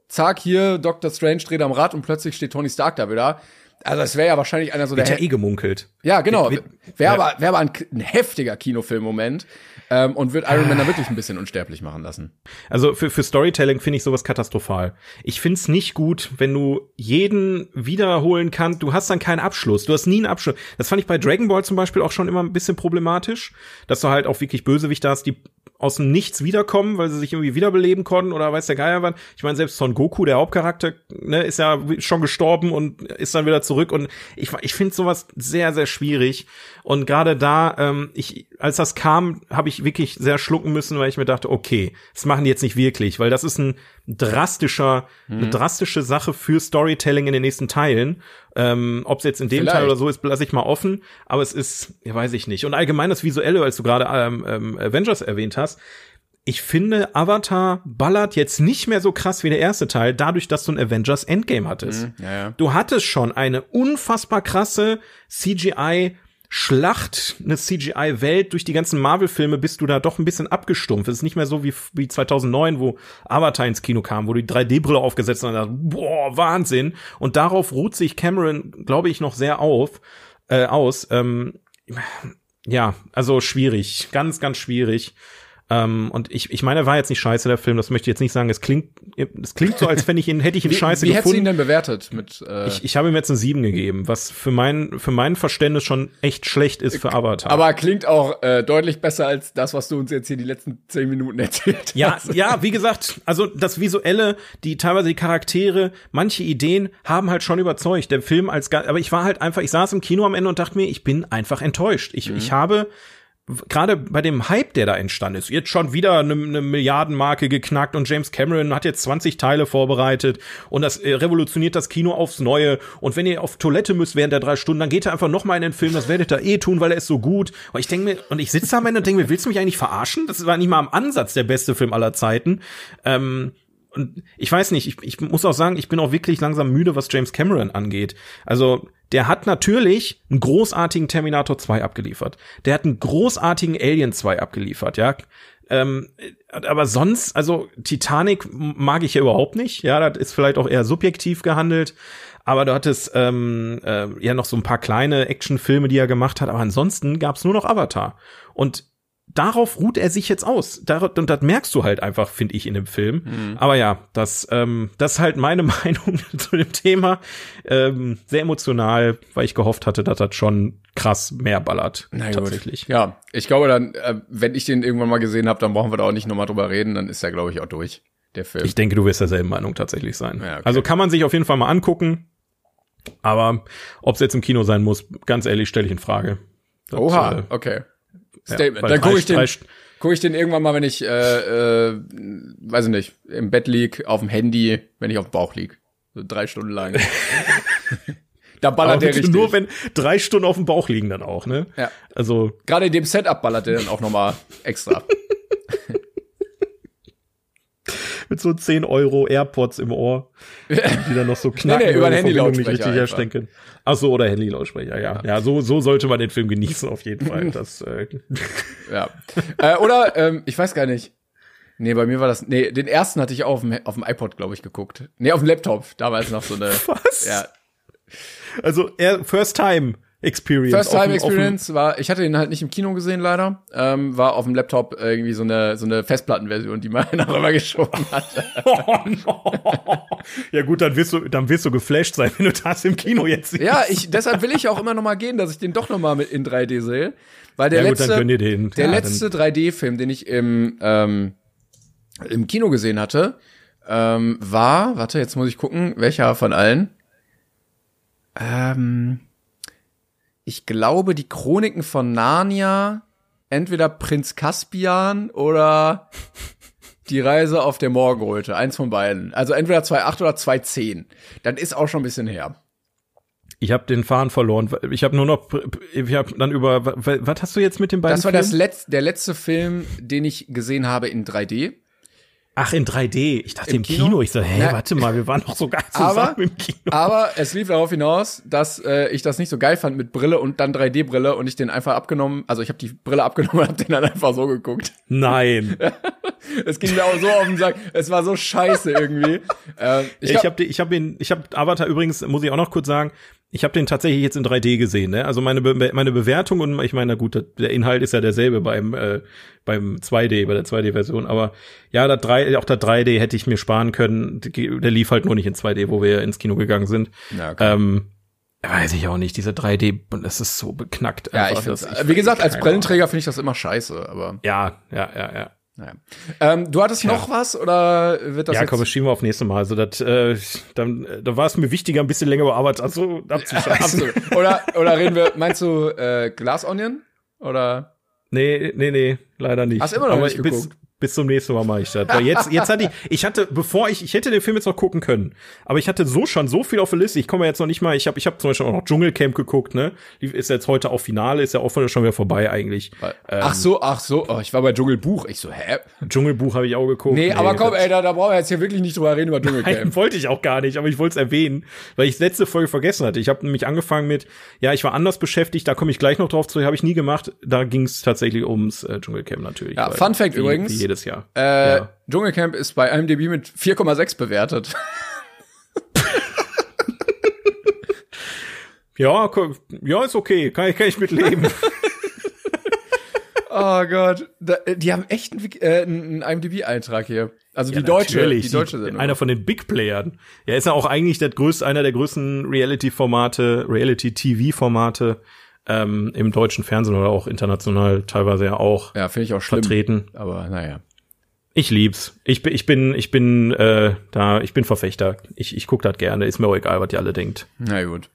Speaker 2: zack, hier, Doctor Strange dreht am Rad und plötzlich steht Tony Stark da wieder. Also es wäre ja wahrscheinlich einer so der
Speaker 1: Wird ja eh gemunkelt.
Speaker 2: ja, genau. Wäre
Speaker 1: ja.
Speaker 2: aber, wär aber ein, ein heftiger Kinofilm-Moment ähm, und wird Iron Man da wirklich ein bisschen unsterblich machen lassen.
Speaker 1: Also für, für Storytelling finde ich sowas katastrophal. Ich find's nicht gut, wenn du jeden wiederholen kannst. Du hast dann keinen Abschluss. Du hast nie einen Abschluss. Das fand ich bei Dragon Ball zum Beispiel auch schon immer ein bisschen problematisch, dass du halt auch wirklich Bösewichte hast, die aus dem Nichts wiederkommen, weil sie sich irgendwie wiederbeleben konnten oder weiß der Geier wann. Ich meine, selbst Son Goku, der Hauptcharakter, ne, ist ja schon gestorben und ist dann wieder zurück. Und ich, ich finde sowas sehr, sehr schwierig. Und gerade da, ähm, ich, als das kam, habe ich wirklich sehr schlucken müssen, weil ich mir dachte, okay, das machen die jetzt nicht wirklich, weil das ist ein drastischer,
Speaker 2: Mhm.
Speaker 1: eine drastische Sache für Storytelling in den nächsten Teilen. Ähm, Ob es jetzt in dem
Speaker 2: Vielleicht.
Speaker 1: Teil oder so ist, lasse ich mal offen. Aber es ist, ja, weiß ich nicht. Und allgemein das Visuelle, als du gerade ähm, ähm, Avengers erwähnt hast, ich finde, Avatar ballert jetzt nicht mehr so krass wie der erste Teil, dadurch, dass du ein Avengers Endgame hattest.
Speaker 2: Ja, ja.
Speaker 1: Du hattest schon eine unfassbar krasse CGI Schlacht, eine CGI-Welt durch die ganzen Marvel-Filme bist du da doch ein bisschen abgestumpft. Es ist nicht mehr so wie, wie 2009, wo Avatar ins Kino kam, wo du die 3D-Brille aufgesetzt hast und dachte, boah, Wahnsinn. Und darauf ruht sich Cameron, glaube ich, noch sehr auf, äh, aus. Ähm, ja, also schwierig, ganz, ganz schwierig. Ähm, und ich, ich meine, er war jetzt nicht scheiße, der Film. Das möchte ich jetzt nicht sagen. Es klingt, es klingt so, als wenn ich ihn, hätte ich ihn
Speaker 2: wie,
Speaker 1: scheiße
Speaker 2: wie
Speaker 1: gefunden.
Speaker 2: hättest du ihn denn bewertet? Mit, äh,
Speaker 1: ich, ich habe ihm jetzt eine 7 gegeben, was für mein, für mein Verständnis schon echt schlecht ist für Avatar.
Speaker 2: aber klingt auch äh, deutlich besser als das, was du uns jetzt hier die letzten zehn Minuten erzählt
Speaker 1: Ja,
Speaker 2: hast.
Speaker 1: ja, wie gesagt, also das Visuelle, die teilweise die Charaktere, manche Ideen haben halt schon überzeugt. Der Film als, aber ich war halt einfach, ich saß im Kino am Ende und dachte mir, ich bin einfach enttäuscht. Ich, ich habe gerade bei dem Hype, der da entstanden ist, jetzt schon wieder eine, eine Milliardenmarke geknackt und James Cameron hat jetzt 20 Teile vorbereitet und das äh, revolutioniert das Kino aufs Neue. Und wenn ihr auf Toilette müsst während der drei Stunden, dann geht ihr einfach noch mal in den Film. Das werdet ihr eh tun, weil er ist so gut. Und ich denke mir, und ich sitze da am Ende und denke mir, willst du mich eigentlich verarschen? Das war nicht mal am Ansatz der beste Film aller Zeiten. Ähm, und ich weiß nicht, ich, ich muss auch sagen, ich bin auch wirklich langsam müde, was James Cameron angeht. Also, der hat natürlich einen großartigen Terminator 2 abgeliefert. Der hat einen großartigen Alien 2 abgeliefert, ja. Ähm, aber sonst, also Titanic mag ich ja überhaupt nicht. Ja, das ist vielleicht auch eher subjektiv gehandelt. Aber du hattest ähm, äh, ja noch so ein paar kleine Actionfilme, die er gemacht hat. Aber ansonsten gab's nur noch Avatar. Und darauf ruht er sich jetzt aus. Dar und das merkst du halt einfach, finde ich, in dem Film. Aber ja, das, ähm, das ist halt meine Meinung zu dem Thema. Ähm, sehr emotional, weil ich gehofft hatte, dass das schon krass mehr ballert.
Speaker 2: Na gut.
Speaker 1: tatsächlich.
Speaker 2: Ja, ich glaube dann, äh, wenn ich den irgendwann mal gesehen habe, dann brauchen wir da auch nicht nochmal drüber reden, dann ist er, glaube ich, auch durch, der Film.
Speaker 1: Ich denke, du wirst derselben Meinung tatsächlich sein.
Speaker 2: Ja, okay.
Speaker 1: Also kann man sich auf jeden Fall mal angucken. Aber ob es jetzt im Kino sein muss, ganz ehrlich, stelle ich in Frage. Das,
Speaker 2: Oha,
Speaker 1: äh,
Speaker 2: okay.
Speaker 1: Ja,
Speaker 2: Statement.
Speaker 1: weil
Speaker 2: dann gucke ich den, gucke ich den irgendwann mal, wenn ich, äh, äh, weiß ich nicht, im Bett lieg, auf dem Handy, wenn ich auf dem Bauch lieg. So drei Stunden lang. da ballert der richtig.
Speaker 1: nur wenn drei Stunden auf dem Bauch liegen dann auch, ne?
Speaker 2: Ja.
Speaker 1: Also
Speaker 2: Gerade in dem Setup ballert der dann auch nochmal extra.
Speaker 1: mit so 10 Euro AirPods im Ohr, die dann noch so knacken,
Speaker 2: Nee, nee, über den
Speaker 1: nicht richtig herstellen können. Ach so, oder Handy-Lautsprecher, ja. Ja, so, so sollte man den Film genießen, auf jeden Fall. Das, äh,
Speaker 2: Ja. äh, oder, ähm, ich weiß gar nicht. Nee, bei mir war das. Nee, den ersten hatte ich auch auf dem, auf dem iPod, glaube ich, geguckt. Nee, auf dem Laptop. Damals noch so eine.
Speaker 1: was?
Speaker 2: Ja.
Speaker 1: Also, First Time Experience.
Speaker 2: First Time
Speaker 1: dem-
Speaker 2: Experience war, ich hatte den halt nicht im Kino gesehen, leider. Ähm, war auf dem Laptop irgendwie so eine, so eine Festplattenversion, die man noch immer geschoben hat.
Speaker 1: Oh, no. Ja gut, dann wirst du, dann wirst du geflasht sein, wenn du das im Kino jetzt siehst.
Speaker 2: ja, ich, deshalb will ich auch immer noch mal gehen, dass ich den doch noch mal mit in 3D sehe. Weil der
Speaker 1: Ja, gut,
Speaker 2: letzte,
Speaker 1: den.
Speaker 2: der
Speaker 1: Ja,
Speaker 2: letzte 3D-Film, den ich im, ähm, im Kino gesehen hatte, ähm, war, warte, jetzt muss ich gucken, welcher von allen. Ähm, ich glaube, die Chroniken von Narnia, entweder Prinz Caspian oder die Reise auf der Morgenröte, eins von beiden. Also entweder 2.8 oder 2.10. Dann ist auch schon ein bisschen her.
Speaker 1: Ich habe den Faden verloren. Ich habe nur noch, ich habe dann über, wa- wa- was hast du jetzt mit den beiden
Speaker 2: Das war das
Speaker 1: Filmen?
Speaker 2: letz, der letzte Film, den ich gesehen habe in 3D.
Speaker 1: Ach, in 3D. Ich dachte
Speaker 2: Im
Speaker 1: im,
Speaker 2: Kino?
Speaker 1: Kino? Ich so, hä,
Speaker 2: Na-
Speaker 1: warte mal, wir waren doch so geil zusammen
Speaker 2: Aber-
Speaker 1: im Kino.
Speaker 2: Aber es lief darauf hinaus, dass äh, ich das nicht so geil fand mit Brille und dann 3D-Brille und ich den einfach abgenommen, also ich habe die Brille abgenommen und habe den dann einfach so geguckt.
Speaker 1: Nein.
Speaker 2: Es ging mir auch so auf den Sack. Es war so scheiße irgendwie. äh, ich
Speaker 1: Ich,
Speaker 2: glaub,
Speaker 1: habe ich hab ihn, ich habe Avatar übrigens, muss ich auch noch kurz sagen, ich habe den tatsächlich jetzt in 3D gesehen. Ne? Also meine Be meine Bewertung und ich meine, na gut, der Inhalt ist ja derselbe beim äh, beim 2D, bei der 2D-Version. Aber ja, das 3, auch das 3D hätte ich mir sparen können. Der lief halt nur nicht in 2D, wo wir ins Kino gegangen sind.
Speaker 2: Ja, okay.
Speaker 1: Ähm, weiß ich auch nicht, diese 3D, das ist so beknackt.
Speaker 2: ja, ich find's,
Speaker 1: dass
Speaker 2: wie gesagt, als Brillenträger finde ich das immer scheiße, aber.
Speaker 1: Ja, ja, ja, ja.
Speaker 2: Naja. Ähm, du hattest noch was oder wird das
Speaker 1: ja,
Speaker 2: jetzt?
Speaker 1: komm, schieben wir auf nächste Mal. Also das, äh, dann, da war es mir wichtiger, ein bisschen länger über Arbeit also, abzuschalten.
Speaker 2: Absolut. Oder, oder reden wir, meinst du äh, Glass Onion? Oder?
Speaker 1: Nee, nee, nee, leider nicht.
Speaker 2: Hast immer noch
Speaker 1: Aber
Speaker 2: nicht geguckt?
Speaker 1: Bis zum nächsten Mal mache ich das. Weil jetzt, jetzt hatte ich, ich hatte, bevor ich, ich hätte den Film jetzt noch gucken können, aber ich hatte so schon so viel auf der Liste. Ich komme jetzt noch nicht mal, ich habe ich hab zum Beispiel auch noch Dschungelcamp geguckt, ne? Die Ist jetzt heute auch Finale, ist ja auch schon wieder vorbei eigentlich. Ähm,
Speaker 2: ach so, ach so. Oh, ich war bei Dschungelbuch. Ich so, hä?
Speaker 1: Dschungelbuch habe ich auch geguckt.
Speaker 2: Nee, aber komm, ey, da, da brauchen wir jetzt hier wirklich nicht drüber reden über Dschungelcamp.
Speaker 1: Nein, wollte ich auch gar nicht, aber ich wollte es erwähnen, weil ich letzte Folge vergessen hatte. Ich habe nämlich angefangen mit, ja, ich war anders beschäftigt, da komme ich gleich noch drauf zu, habe ich nie gemacht. Da ging es tatsächlich ums äh, Dschungelcamp natürlich.
Speaker 2: Ja, Fun Fact übrigens.
Speaker 1: Jedes Jahr.
Speaker 2: Äh,
Speaker 1: Ja.
Speaker 2: Dschungelcamp ist bei IMDb mit 4,6 bewertet.
Speaker 1: Ja, ja, ist okay, kann ich, kann ich mit leben.
Speaker 2: Oh Gott. Da, die haben echt einen, äh, einen IMDb-Eintrag hier. Also die deutsche, die deutsche Sendung.
Speaker 1: Einer von den Big Playern. Ja, ist ja auch eigentlich der größte, einer der größten Reality-Formate, Reality-TV-Formate ähm, im deutschen Fernsehen oder auch international teilweise ja auch
Speaker 2: ja, finde ich auch schlimm.
Speaker 1: vertreten.
Speaker 2: Aber naja.
Speaker 1: Ich lieb's. Ich bin, ich bin, ich bin äh, da, ich bin Verfechter. Ich, ich guck das gerne. Ist mir auch egal, was ihr alle denkt.
Speaker 2: Na gut.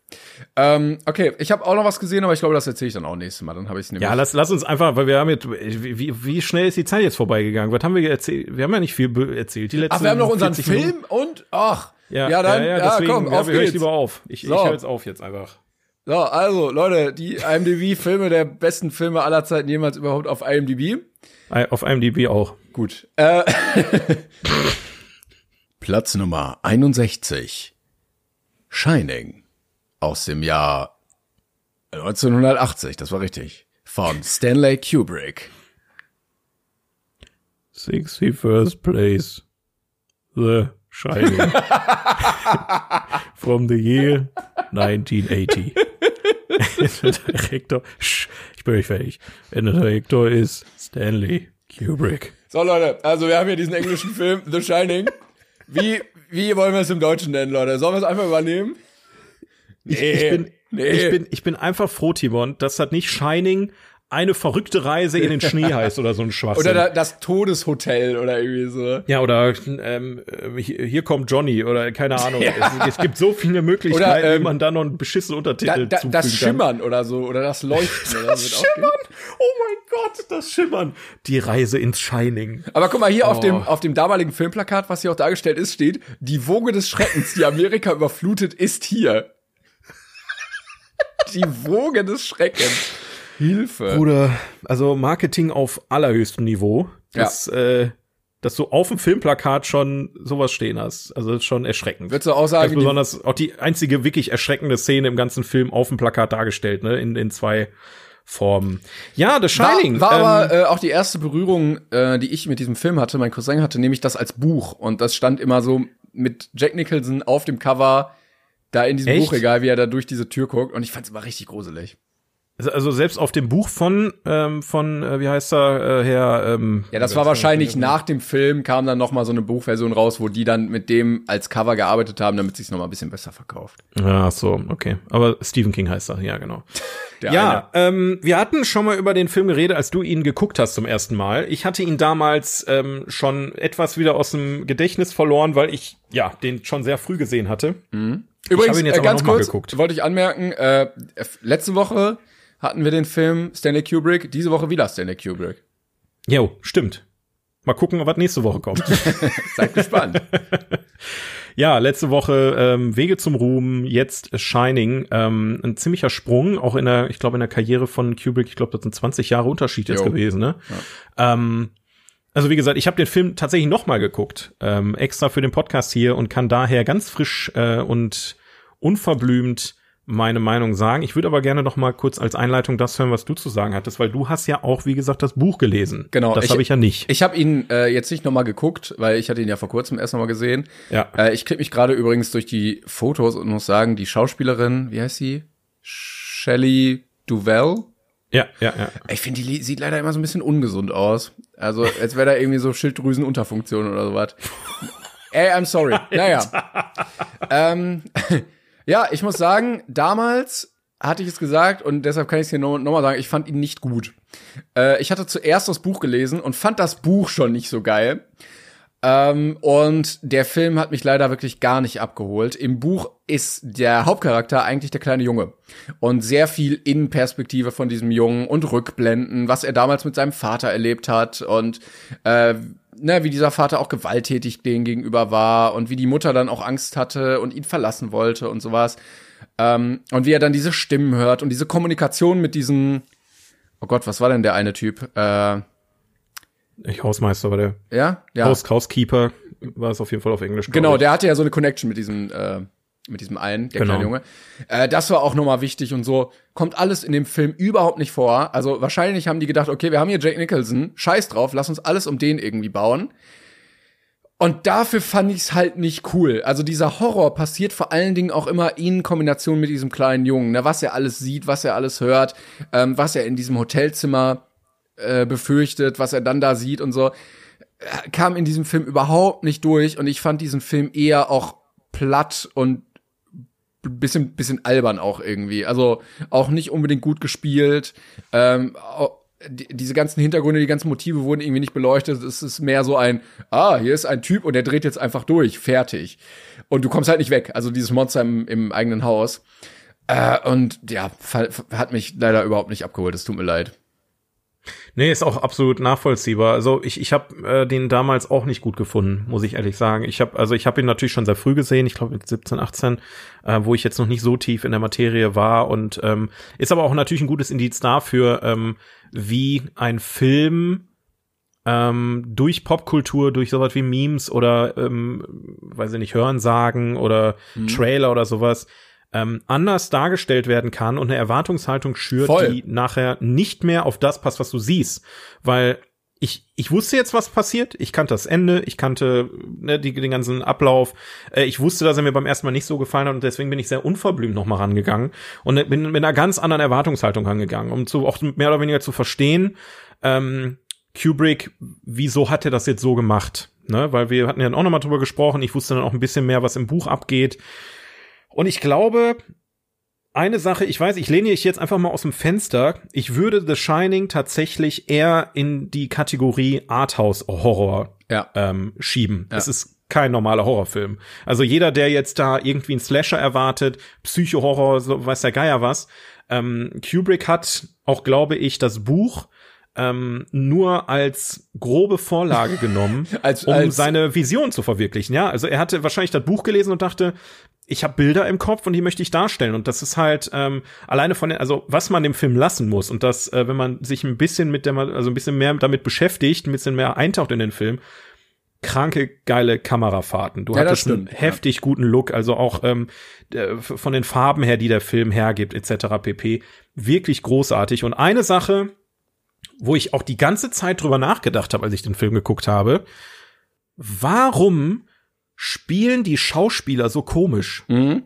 Speaker 2: Ähm, okay, ich habe auch noch was gesehen, aber ich glaube, das erzähle ich dann auch nächstes Mal. Dann habe ich nämlich.
Speaker 1: Ja, lass, lass uns einfach, weil wir haben jetzt, wie, wie schnell ist die Zeit jetzt vorbeigegangen? Was haben wir erzählt? Wir haben ja nicht viel erzählt. Die letzten
Speaker 2: Ach, wir haben noch unseren
Speaker 1: 40
Speaker 2: Film
Speaker 1: Minuten.
Speaker 2: und ach.
Speaker 1: Ja,
Speaker 2: ja, dann, ja,
Speaker 1: deswegen,
Speaker 2: komm,
Speaker 1: ja,
Speaker 2: auf
Speaker 1: wir höre ich
Speaker 2: geht's.
Speaker 1: lieber auf. Ich,
Speaker 2: So.
Speaker 1: ich höre jetzt auf jetzt einfach.
Speaker 2: So, also Leute, die IMDb-Filme der besten Filme aller Zeiten jemals überhaupt auf IMDb.
Speaker 1: Auf IMDb auch.
Speaker 2: Gut. Äh, Platz Nummer 61. Shining. Aus dem Jahr 1980, das war richtig. Von Stanley Kubrick.
Speaker 1: 61st place. The Shining. From the year 1980. der Direktor, Sch, ich bin nicht fertig. Der Direktor ist Stanley Kubrick.
Speaker 2: So Leute, also wir haben hier diesen englischen Film The Shining. Wie, wie wollen wir es im Deutschen nennen, Leute? Sollen wir es einfach übernehmen?
Speaker 1: Ich, ich, bin,
Speaker 2: nee.
Speaker 1: ich, bin, ich bin einfach froh, Timon, dass das nicht Shining eine verrückte Reise in den Schnee heißt oder so ein Schwachsinn.
Speaker 2: Oder da, das Todeshotel oder irgendwie so.
Speaker 1: ja, oder ähm, hier, hier kommt Johnny oder keine Ahnung. Es, es gibt so viele Möglichkeiten,
Speaker 2: Oder, ähm,
Speaker 1: wie man da noch einen beschissenen
Speaker 2: Da,
Speaker 1: Untertitel
Speaker 2: da,
Speaker 1: zufügen
Speaker 2: das
Speaker 1: kann.
Speaker 2: Schimmern oder so, oder das Leuchten. auch gehen.
Speaker 1: Oh mein Gott, das Schimmern. Die Reise ins Shining.
Speaker 2: Aber guck mal, hier auf,
Speaker 1: Oh.
Speaker 2: dem, auf dem damaligen Filmplakat, was hier auch dargestellt ist, steht, die Woge des Schreckens, die Amerika überflutet, ist hier. Die Woge des Schreckens. Hilfe.
Speaker 1: Bruder, also Marketing auf allerhöchstem Niveau. Das, äh, dass du auf dem Filmplakat schon sowas stehen hast. Also schon erschreckend.
Speaker 2: Würdest du auch sagen,
Speaker 1: besonders auch die einzige wirklich erschreckende Szene im ganzen Film auf dem Plakat dargestellt, ne? In, in zwei Formen. Ja, The Shining.
Speaker 2: war, war
Speaker 1: ähm,
Speaker 2: aber äh, auch die erste Berührung, äh, die ich mit diesem Film hatte, mein Cousin hatte nämlich das als Buch und das stand immer so mit Jack Nicholson auf dem Cover da in diesem
Speaker 1: Echt?
Speaker 2: Buchregal, wie er da durch diese Tür guckt und ich fand's immer richtig gruselig.
Speaker 1: Also selbst auf dem Buch von, ähm, von äh, wie heißt er, äh, Herr, ähm,
Speaker 2: Ja, das war wahrscheinlich nach dem Film kam dann noch mal so eine Buchversion raus, wo die dann mit dem als Cover gearbeitet haben, damit sich's noch mal ein bisschen besser verkauft.
Speaker 1: Ja, so, okay. Aber Stephen King heißt er, ja, genau.
Speaker 2: Der
Speaker 1: Ja, ähm, wir hatten schon mal über den Film geredet, als du ihn geguckt hast zum ersten Mal. Ich hatte ihn damals ähm, schon etwas wieder aus dem Gedächtnis verloren, weil ich ja den schon sehr früh gesehen hatte.
Speaker 2: Übrigens,
Speaker 1: habe ihn jetzt
Speaker 2: äh,
Speaker 1: aber
Speaker 2: ganz
Speaker 1: noch mal
Speaker 2: kurz,
Speaker 1: geguckt.
Speaker 2: wollte ich anmerken, äh, letzte Woche hatten wir den Film Stanley Kubrick, diese Woche wieder Stanley Kubrick.
Speaker 1: Jo, stimmt. Mal gucken, was nächste Woche kommt.
Speaker 2: Seid gespannt.
Speaker 1: ja, letzte Woche ähm, Wege zum Ruhm, jetzt Shining. Ähm, ein ziemlicher Sprung, auch in der, ich glaube, in der Karriere von Kubrick. Ich glaube, das sind 20 Jahre Unterschied jetzt
Speaker 2: Jo.
Speaker 1: gewesen. Ne? Ähm, also wie gesagt, ich habe den Film tatsächlich noch mal geguckt, ähm, extra für den Podcast hier und kann daher ganz frisch äh, und unverblümt meine Meinung sagen. Ich würde aber gerne noch mal kurz als Einleitung das hören, was du zu sagen hattest, weil du hast ja auch, wie gesagt, das Buch gelesen.
Speaker 2: Genau,
Speaker 1: Das habe ich ja nicht.
Speaker 2: Ich habe ihn äh, jetzt nicht noch mal geguckt, weil ich hatte ihn ja vor kurzem erst noch mal gesehen.
Speaker 1: Ja.
Speaker 2: Äh, ich klick mich gerade übrigens durch die Fotos und muss sagen, die Schauspielerin, wie heißt sie? Shelley Duvall.
Speaker 1: Ja, ja, ja.
Speaker 2: Ich finde, die sieht leider immer so ein bisschen ungesund aus. Also, als wäre da irgendwie so Schilddrüsenunterfunktion oder sowas. Ey, I'm sorry. Naja. ähm, ja, ich muss sagen, damals hatte ich es gesagt und deshalb kann ich es hier nochmal noch sagen, ich fand ihn nicht gut. Äh, ich hatte zuerst das Buch gelesen und fand das Buch schon nicht so geil. Ähm, und der Film hat mich leider wirklich gar nicht abgeholt. Im Buch ist der Hauptcharakter eigentlich der kleine Junge. Und sehr viel Innenperspektive von diesem Jungen und Rückblenden, was er damals mit seinem Vater erlebt hat und äh, ne, wie dieser Vater auch gewalttätig denen gegenüber war und wie die Mutter dann auch Angst hatte und ihn verlassen wollte und sowas. Ähm, und wie er dann diese Stimmen hört und diese Kommunikation mit diesem, oh Gott, was war denn der eine Typ? Äh,
Speaker 1: Ich Hausmeister war der
Speaker 2: ja, ja.
Speaker 1: Haus Housekeeper war es auf jeden Fall auf Englisch.
Speaker 2: Genau,
Speaker 1: ich.
Speaker 2: der hatte ja so eine Connection mit diesem, äh, mit diesem einen, der
Speaker 1: Genau.
Speaker 2: kleine Junge. Äh, das war auch nochmal wichtig und so. Kommt alles in dem Film überhaupt nicht vor. Also wahrscheinlich haben die gedacht, okay, wir haben hier Jake Nicholson, scheiß drauf, lass uns alles um den irgendwie bauen. Und dafür fand ich es halt nicht cool. Also dieser Horror passiert vor allen Dingen auch immer in Kombination mit diesem kleinen Jungen, ne? was er alles sieht, was er alles hört, ähm, was er in diesem Hotelzimmer äh, befürchtet, was er dann da sieht und so, kam in diesem Film überhaupt nicht durch und ich fand diesen Film eher auch platt und bisschen bisschen albern auch irgendwie. Also auch nicht unbedingt gut gespielt. Ähm, die, diese ganzen Hintergründe, die ganzen Motive wurden irgendwie nicht beleuchtet. Es ist mehr so ein, ah, hier ist ein Typ und der dreht jetzt einfach durch, fertig. Und du kommst halt nicht weg. Also dieses Monster im, im eigenen Haus. Äh, und ja, hat mich leider überhaupt nicht abgeholt. Es tut mir leid.
Speaker 1: Nee, ist auch absolut nachvollziehbar. Also ich, ich habe äh, den damals auch nicht gut gefunden, muss ich ehrlich sagen. Ich habe also ich habe ihn natürlich schon sehr früh gesehen, ich glaube mit 17, 18, äh, wo ich jetzt noch nicht so tief in der Materie war und ähm, ist aber auch natürlich ein gutes Indiz dafür, ähm, wie ein Film ähm, durch Popkultur, durch sowas wie Memes oder ähm, weiß ich nicht, Hörensagen oder mhm. Trailer oder sowas ähm, anders dargestellt werden kann und eine Erwartungshaltung schürt, Voll. die nachher nicht mehr auf das passt, was du siehst. Weil ich, ich wusste jetzt, was passiert. Ich kannte das Ende, ich kannte ne, die, den ganzen Ablauf. Äh, ich wusste, dass er mir beim ersten Mal nicht so gefallen hat und deswegen bin ich sehr unverblümt nochmal rangegangen und bin mit einer ganz anderen Erwartungshaltung rangegangen, um zu auch mehr oder weniger zu verstehen, ähm, Kubrick, wieso hat er das jetzt so gemacht? Ne? Weil wir hatten ja auch nochmal drüber gesprochen. Ich wusste dann auch ein bisschen mehr, was im Buch abgeht. Und ich glaube, eine Sache, ich weiß, ich lehne ich jetzt einfach mal aus dem Fenster. Ich würde The Shining tatsächlich eher in die Kategorie Arthouse-Horror
Speaker 2: ja.
Speaker 1: ähm, schieben. Ja. ist kein normaler Horrorfilm. Also jeder, der jetzt da irgendwie einen Slasher erwartet, Psycho-Horror, so weiß der Geier was. Ähm, Kubrick hat auch, glaube ich, das Buch ähm, nur als grobe Vorlage genommen, als, um als seine Vision zu verwirklichen. Ja, also er hatte wahrscheinlich das Buch gelesen und dachte, ich habe Bilder im Kopf und die möchte ich darstellen. Und das ist halt ähm, alleine von den, also was man dem Film lassen muss. Und das, äh, wenn man sich ein bisschen mit der, also ein bisschen mehr damit beschäftigt, ein bisschen mehr eintaucht in den Film, kranke geile Kamerafahrten. Du ja, hattest stimmt, einen heftig ja. guten Look, also auch ähm, von den Farben her, die der Film hergibt, etc. pp. Wirklich großartig. Und eine Sache, wo ich auch die ganze Zeit drüber nachgedacht habe, als ich den Film geguckt habe, warum spielen die Schauspieler so komisch. Mhm.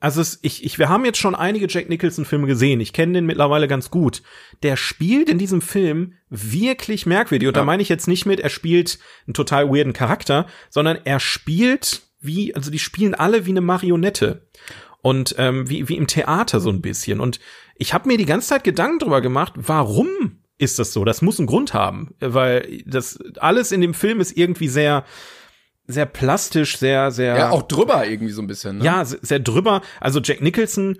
Speaker 1: Also es, ich, ich, wir haben jetzt schon einige Jack Nicholson Filme gesehen. Ich kenne den mittlerweile ganz gut. Der spielt in diesem Film wirklich merkwürdig. Und ja. da meine ich jetzt nicht mit, er spielt einen total weirden Charakter, sondern er spielt wie, also die spielen alle wie eine Marionette. Und ähm, wie, wie im Theater so ein bisschen. Und ich habe mir die ganze Zeit Gedanken drüber gemacht, warum ist das so? Das muss einen Grund haben. Weil das alles in dem Film ist irgendwie sehr sehr plastisch, sehr, sehr.
Speaker 2: Ja, auch drüber irgendwie so ein bisschen, ne?
Speaker 1: Ja, sehr drüber. Also Jack Nicholson,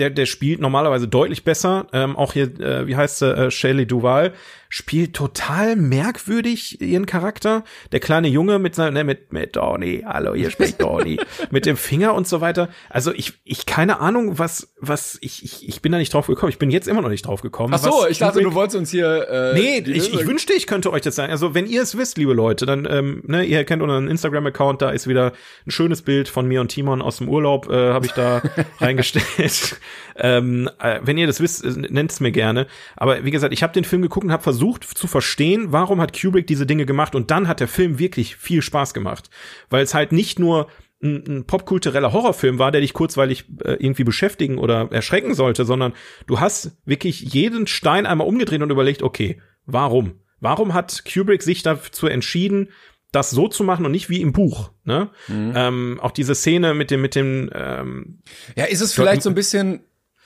Speaker 1: der, der spielt normalerweise deutlich besser. Ähm, auch hier, äh, wie heißt sie, äh, Shelley Duval, spielt total merkwürdig ihren Charakter. Der kleine Junge mit seinem, ne, mit, mit Donny, hallo, hier spricht Donny, mit dem Finger und so weiter. Also ich, ich keine Ahnung, was, was, ich, ich, ich bin da nicht drauf gekommen. Ich bin jetzt immer noch nicht drauf gekommen.
Speaker 2: Ach so, ich dachte, du wolltest uns hier,
Speaker 1: äh, Nee, ich, ich wünschte, ich könnte euch das sagen. Also wenn ihr es wisst, liebe Leute, dann, ähm, ne, ihr kennt unseren Instagram-Account, da ist wieder ein schönes Bild von mir und Timon aus dem Urlaub, äh, habe ich da reingestellt. Ähm, äh, wenn ihr das wisst, äh, nennt es mir gerne. Aber wie gesagt, ich habe den Film geguckt und habe versucht, zu verstehen, warum hat Kubrick diese Dinge gemacht und dann hat der Film wirklich viel Spaß gemacht, weil es halt nicht nur ein, ein popkultureller Horrorfilm war, der dich kurzweilig äh, irgendwie beschäftigen oder erschrecken sollte, sondern du hast wirklich jeden Stein einmal umgedreht und überlegt, okay, warum? Warum hat Kubrick sich dazu entschieden, das so zu machen und nicht wie im Buch. Ne? Mhm. Ähm, auch diese Szene mit dem mit dem. Ähm,
Speaker 2: ja, ist es vielleicht so ein bisschen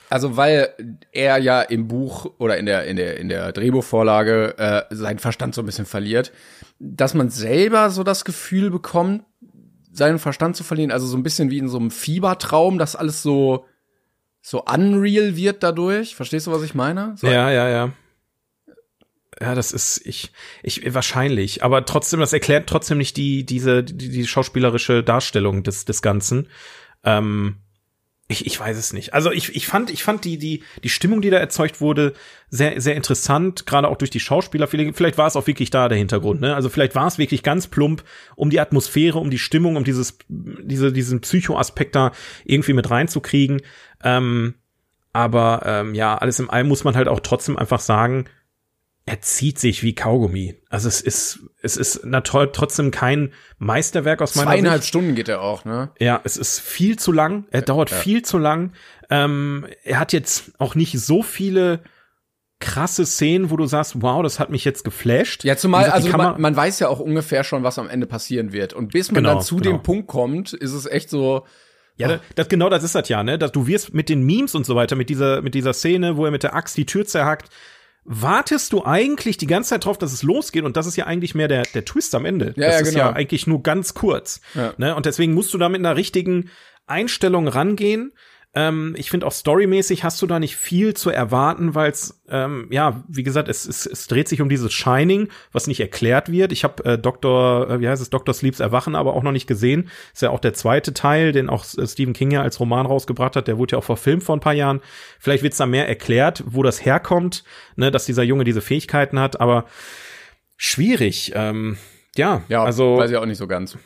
Speaker 2: also weil er ja im Buch oder in der in der in der Drehbuchvorlage äh, seinen Verstand so ein bisschen verliert, dass man selber so das Gefühl bekommt, seinen Verstand zu verlieren, also so ein bisschen wie in so einem Fiebertraum, dass alles so so unreal wird dadurch. Verstehst du, was ich meine? So
Speaker 1: ja, ja, ja. Ja, das ist ich ich wahrscheinlich, aber trotzdem das erklärt trotzdem nicht die diese die, die schauspielerische Darstellung des des ganzen. Ähm, ich, ich weiß es nicht. Also ich, ich fand, ich fand die, die, die Stimmung, die da erzeugt wurde, sehr, sehr interessant, gerade auch durch die Schauspieler. Vielleicht, vielleicht war es auch wirklich da der Hintergrund, ne? Also vielleicht war es wirklich ganz plump, um die Atmosphäre, um die Stimmung, um dieses, diese, diesen Psycho-Aspekt da irgendwie mit reinzukriegen. Ähm, aber ähm, ja, alles im All muss man halt auch trotzdem einfach sagen, er zieht sich wie Kaugummi. Also es ist, es ist natürlich trotzdem kein Meisterwerk aus meiner
Speaker 2: Sicht. Zweieinhalb Stunden geht er auch, ne?
Speaker 1: Ja, es ist viel zu lang. Er dauert ja. viel zu lang. Ähm, er hat jetzt auch nicht so viele krasse Szenen, wo du sagst, wow, das hat mich jetzt geflasht.
Speaker 2: Ja, zumal,
Speaker 1: gesagt,
Speaker 2: also man, man weiß ja auch ungefähr schon, was am Ende passieren wird. Und bis man
Speaker 1: Genau,
Speaker 2: dann zu
Speaker 1: genau.
Speaker 2: dem Punkt kommt, ist es echt so,
Speaker 1: Ja, das, das genau das ist das ja, ne? Dass du wirst mit den Memes und so weiter, mit dieser mit dieser Szene, wo er mit der Axt die Tür zerhackt, wartest du eigentlich die ganze Zeit drauf, dass es losgeht und das ist ja eigentlich mehr der der Twist am Ende.
Speaker 2: Ja,
Speaker 1: das
Speaker 2: ja,
Speaker 1: ist
Speaker 2: genau.
Speaker 1: ja eigentlich nur ganz kurz,
Speaker 2: Ja.
Speaker 1: ne? Und deswegen musst du da mit einer richtigen Einstellung rangehen. Ähm, ich finde auch storymäßig hast du da nicht viel zu erwarten, weil es ähm, ja, wie gesagt, es, es, es dreht sich um dieses Shining, was nicht erklärt wird. Ich habe äh, Dr. Äh, wie heißt es, Dr. Sleeps Erwachen, aber auch noch nicht gesehen. Ist ja auch der zweite Teil, den auch äh, Stephen King ja als Roman rausgebracht hat. Der wurde ja auch verfilmt vor ein paar Jahren. Vielleicht wird's da mehr erklärt, wo das herkommt, ne, dass dieser Junge diese Fähigkeiten hat. Aber schwierig. Ähm, ja,
Speaker 2: ja,
Speaker 1: also
Speaker 2: weiß ich auch nicht so ganz.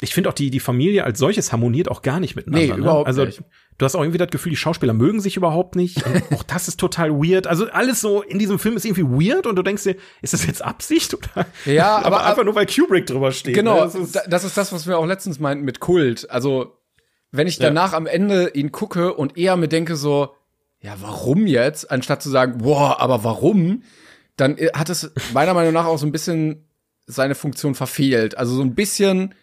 Speaker 1: Ich finde auch die die Familie als solches harmoniert auch gar nicht miteinander.
Speaker 2: Nee,
Speaker 1: ne?
Speaker 2: überhaupt
Speaker 1: also,
Speaker 2: nicht.
Speaker 1: Du hast auch irgendwie das Gefühl, die Schauspieler mögen sich überhaupt nicht. Auch das ist total weird. Also alles so in diesem Film ist irgendwie weird und du denkst dir, ist das jetzt Absicht oder?
Speaker 2: Ja, aber-
Speaker 1: einfach nur weil Kubrick drüber steht.
Speaker 2: Genau,
Speaker 1: ne? Das ist,
Speaker 2: da- das ist das, was wir auch letztens meinten mit Kult. Also, wenn ich danach am Ende ihn gucke und eher mir denke so, ja, warum jetzt, anstatt zu sagen, boah, aber warum, dann äh, hat es meiner Meinung nach auch so ein bisschen seine Funktion verfehlt. Also so ein bisschen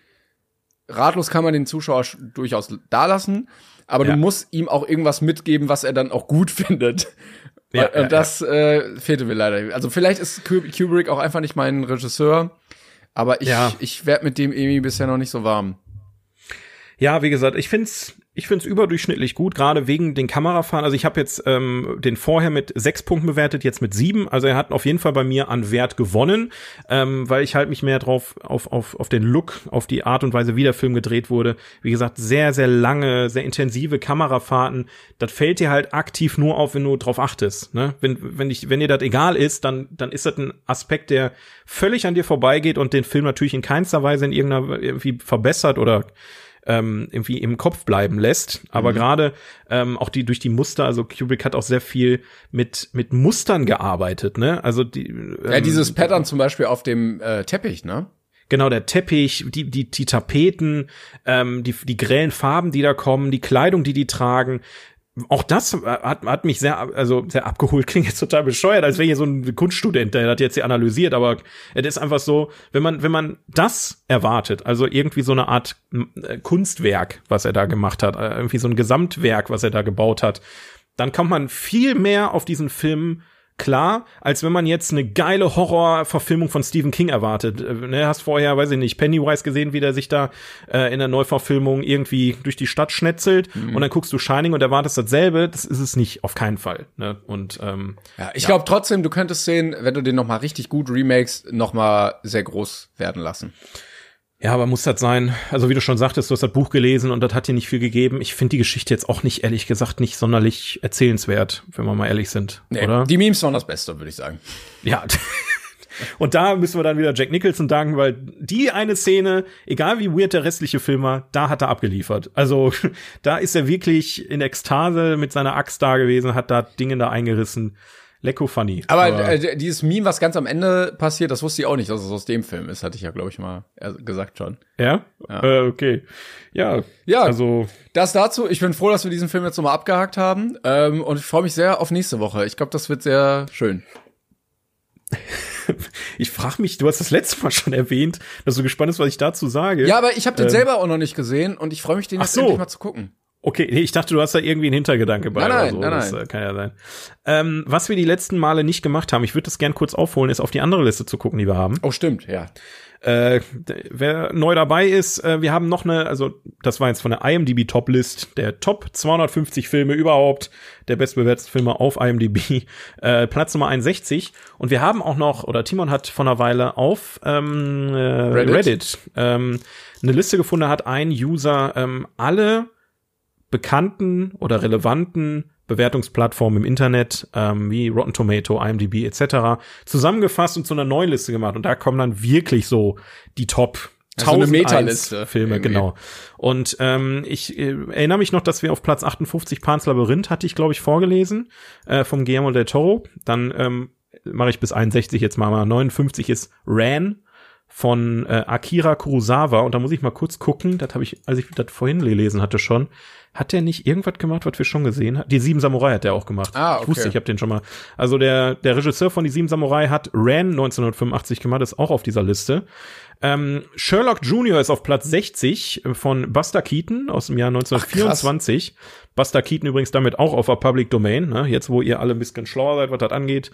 Speaker 2: ratlos kann man den Zuschauer sch- durchaus dalassen, aber
Speaker 1: Ja.
Speaker 2: du musst ihm auch irgendwas mitgeben, was er dann auch gut findet.
Speaker 1: Ja,
Speaker 2: und
Speaker 1: ja,
Speaker 2: das Äh, fehlte mir leider. Also vielleicht ist Kub- Kubrick auch einfach nicht mein Regisseur, aber ich, ich werd mit dem irgendwie bisher noch nicht so warm.
Speaker 1: Ja, wie gesagt, ich find's, ich find's überdurchschnittlich gut, gerade wegen den Kamerafahren. Also ich habe jetzt ähm, den vorher mit sechs Punkten bewertet, jetzt mit sieben. Also er hat auf jeden Fall bei mir an Wert gewonnen, ähm, weil ich halt mich mehr drauf auf, auf, auf den Look, auf die Art und Weise, wie der Film gedreht wurde. Wie gesagt, sehr, sehr lange, sehr intensive Kamerafahrten. Das fällt dir halt aktiv nur auf, wenn du drauf achtest. Ne? Wenn, wenn, ich, wenn dir das egal ist, dann, dann ist das ein Aspekt, der völlig an dir vorbeigeht und den Film natürlich in keinster Weise in irgendeiner irgendwie verbessert oder ähm, irgendwie im Kopf bleiben lässt. Aber gerade ähm, auch die durch die Muster, also Kubrick hat auch sehr viel mit mit Mustern gearbeitet, ne? Also die ähm,
Speaker 2: Ja, dieses Pattern zum Beispiel auf dem äh, Teppich, ne?
Speaker 1: genau der Teppich, die die die Tapeten, ähm, die die grellen Farben, die da kommen, die Kleidung, die die tragen. Auch das hat, hat mich sehr, also sehr abgeholt, klingt jetzt total bescheuert, als wäre hier so ein Kunststudent, der das jetzt hier analysiert, aber es ist einfach so, wenn man, wenn man das erwartet, also irgendwie so eine Art äh, Kunstwerk, was er da gemacht hat, äh, irgendwie so ein Gesamtwerk, was er da gebaut hat, dann kommt man viel mehr auf diesen Film klar, als wenn man jetzt eine geile Horrorverfilmung von Stephen King erwartet. Äh, Ne, hast vorher, weiß ich nicht, Pennywise gesehen, wie der sich da äh, in der Neuverfilmung irgendwie durch die Stadt schnetzelt und dann guckst du Shining und erwartest dasselbe. Das ist es nicht, auf keinen Fall. Ne? Und ähm,
Speaker 2: Ja, ich glaube trotzdem, du könntest den, wenn du den noch mal richtig gut remakes, noch mal sehr groß werden lassen.
Speaker 1: Ja, aber muss das sein? Also wie du schon sagtest, du hast das Buch gelesen und das hat dir nicht viel gegeben. Ich finde die Geschichte jetzt auch nicht, ehrlich gesagt, nicht sonderlich erzählenswert, wenn wir mal ehrlich sind, oder?
Speaker 2: Die Memes waren das Beste, würde ich sagen.
Speaker 1: Ja. Und da müssen wir dann wieder Jack Nicholson danken, weil die eine Szene, egal wie weird der restliche Film war, da hat er abgeliefert. Also da ist er wirklich in Ekstase mit seiner Axt da gewesen, hat da Dinge da eingerissen. Lecko funny.
Speaker 2: Aber äh, dieses Meme, was ganz am Ende passiert, das wusste ich auch nicht, dass es aus dem Film ist, hatte ich ja, glaube ich, mal äh, gesagt schon.
Speaker 1: ja? Äh, okay. Ja.
Speaker 2: Ja.
Speaker 1: Also
Speaker 2: Das dazu. Ich bin froh, dass wir diesen Film jetzt nochmal abgehakt haben. Ähm, und ich freue mich sehr auf nächste Woche. Ich glaube, das wird sehr schön.
Speaker 1: ich frage mich, du hast das letzte Mal schon erwähnt, dass du gespannt bist, was ich dazu sage.
Speaker 2: Ja, aber ich habe den selber auch noch nicht gesehen und ich freue mich, den
Speaker 1: Ähm.
Speaker 2: Jetzt
Speaker 1: so.
Speaker 2: endlich mal zu gucken.
Speaker 1: Okay, nee, ich dachte, du hast da irgendwie einen Hintergedanke bei
Speaker 2: Nein,
Speaker 1: oder
Speaker 2: nein,
Speaker 1: so.
Speaker 2: nein,
Speaker 1: das
Speaker 2: nein.
Speaker 1: äh, kann ja sein. Ähm, was wir die letzten Male nicht gemacht haben, ich würde das gern kurz aufholen, ist auf die andere Liste zu gucken, die wir haben.
Speaker 2: Oh, stimmt, ja.
Speaker 1: Äh, wer neu dabei ist, äh, wir haben noch eine, also das war jetzt von der IMDb Top List, der Top 250 Filme überhaupt, der bestbewerteten Filme auf IMDb, äh, Platz Nummer 61. Und wir haben auch noch, oder Timon hat vor einer Weile auf ähm, äh,
Speaker 2: Reddit.
Speaker 1: Reddit, ähm, eine Liste gefunden, hat ein User ähm, alle bekannten oder relevanten Bewertungsplattformen im Internet, ähm, wie Rotten Tomato, IMDb etc., zusammengefasst und zu einer neuen Liste gemacht. Und da kommen dann wirklich so die Top
Speaker 2: Also eine
Speaker 1: 1001
Speaker 2: Meta-Liste
Speaker 1: Filme,
Speaker 2: irgendwie.
Speaker 1: genau. Und ähm, ich äh, erinnere mich noch, dass wir auf Platz 58 Pans Labyrinth hatte ich, glaube ich, vorgelesen, äh, vom Guillermo del Toro. Dann ähm, mache ich bis 61 jetzt mal mal. 59 ist Ran von äh, Akira Kurosawa. Und da muss ich mal kurz gucken, das habe ich, als ich das vorhin gelesen hatte schon, hat der nicht irgendwas gemacht, was wir schon gesehen haben? Die Sieben Samurai hat der auch gemacht.
Speaker 2: Ah, okay.
Speaker 1: Ich wusste, ich habe den schon mal. Also der, der Regisseur von Die Sieben Samurai hat Ran 1985 gemacht, ist auch auf dieser Liste. Ähm, Sherlock Jr. ist auf Platz 60 von Buster Keaton aus dem Jahr 1924. Buster Keaton übrigens damit auch auf der Public Domain, ne? jetzt wo ihr alle ein bisschen schlauer seid, was das angeht.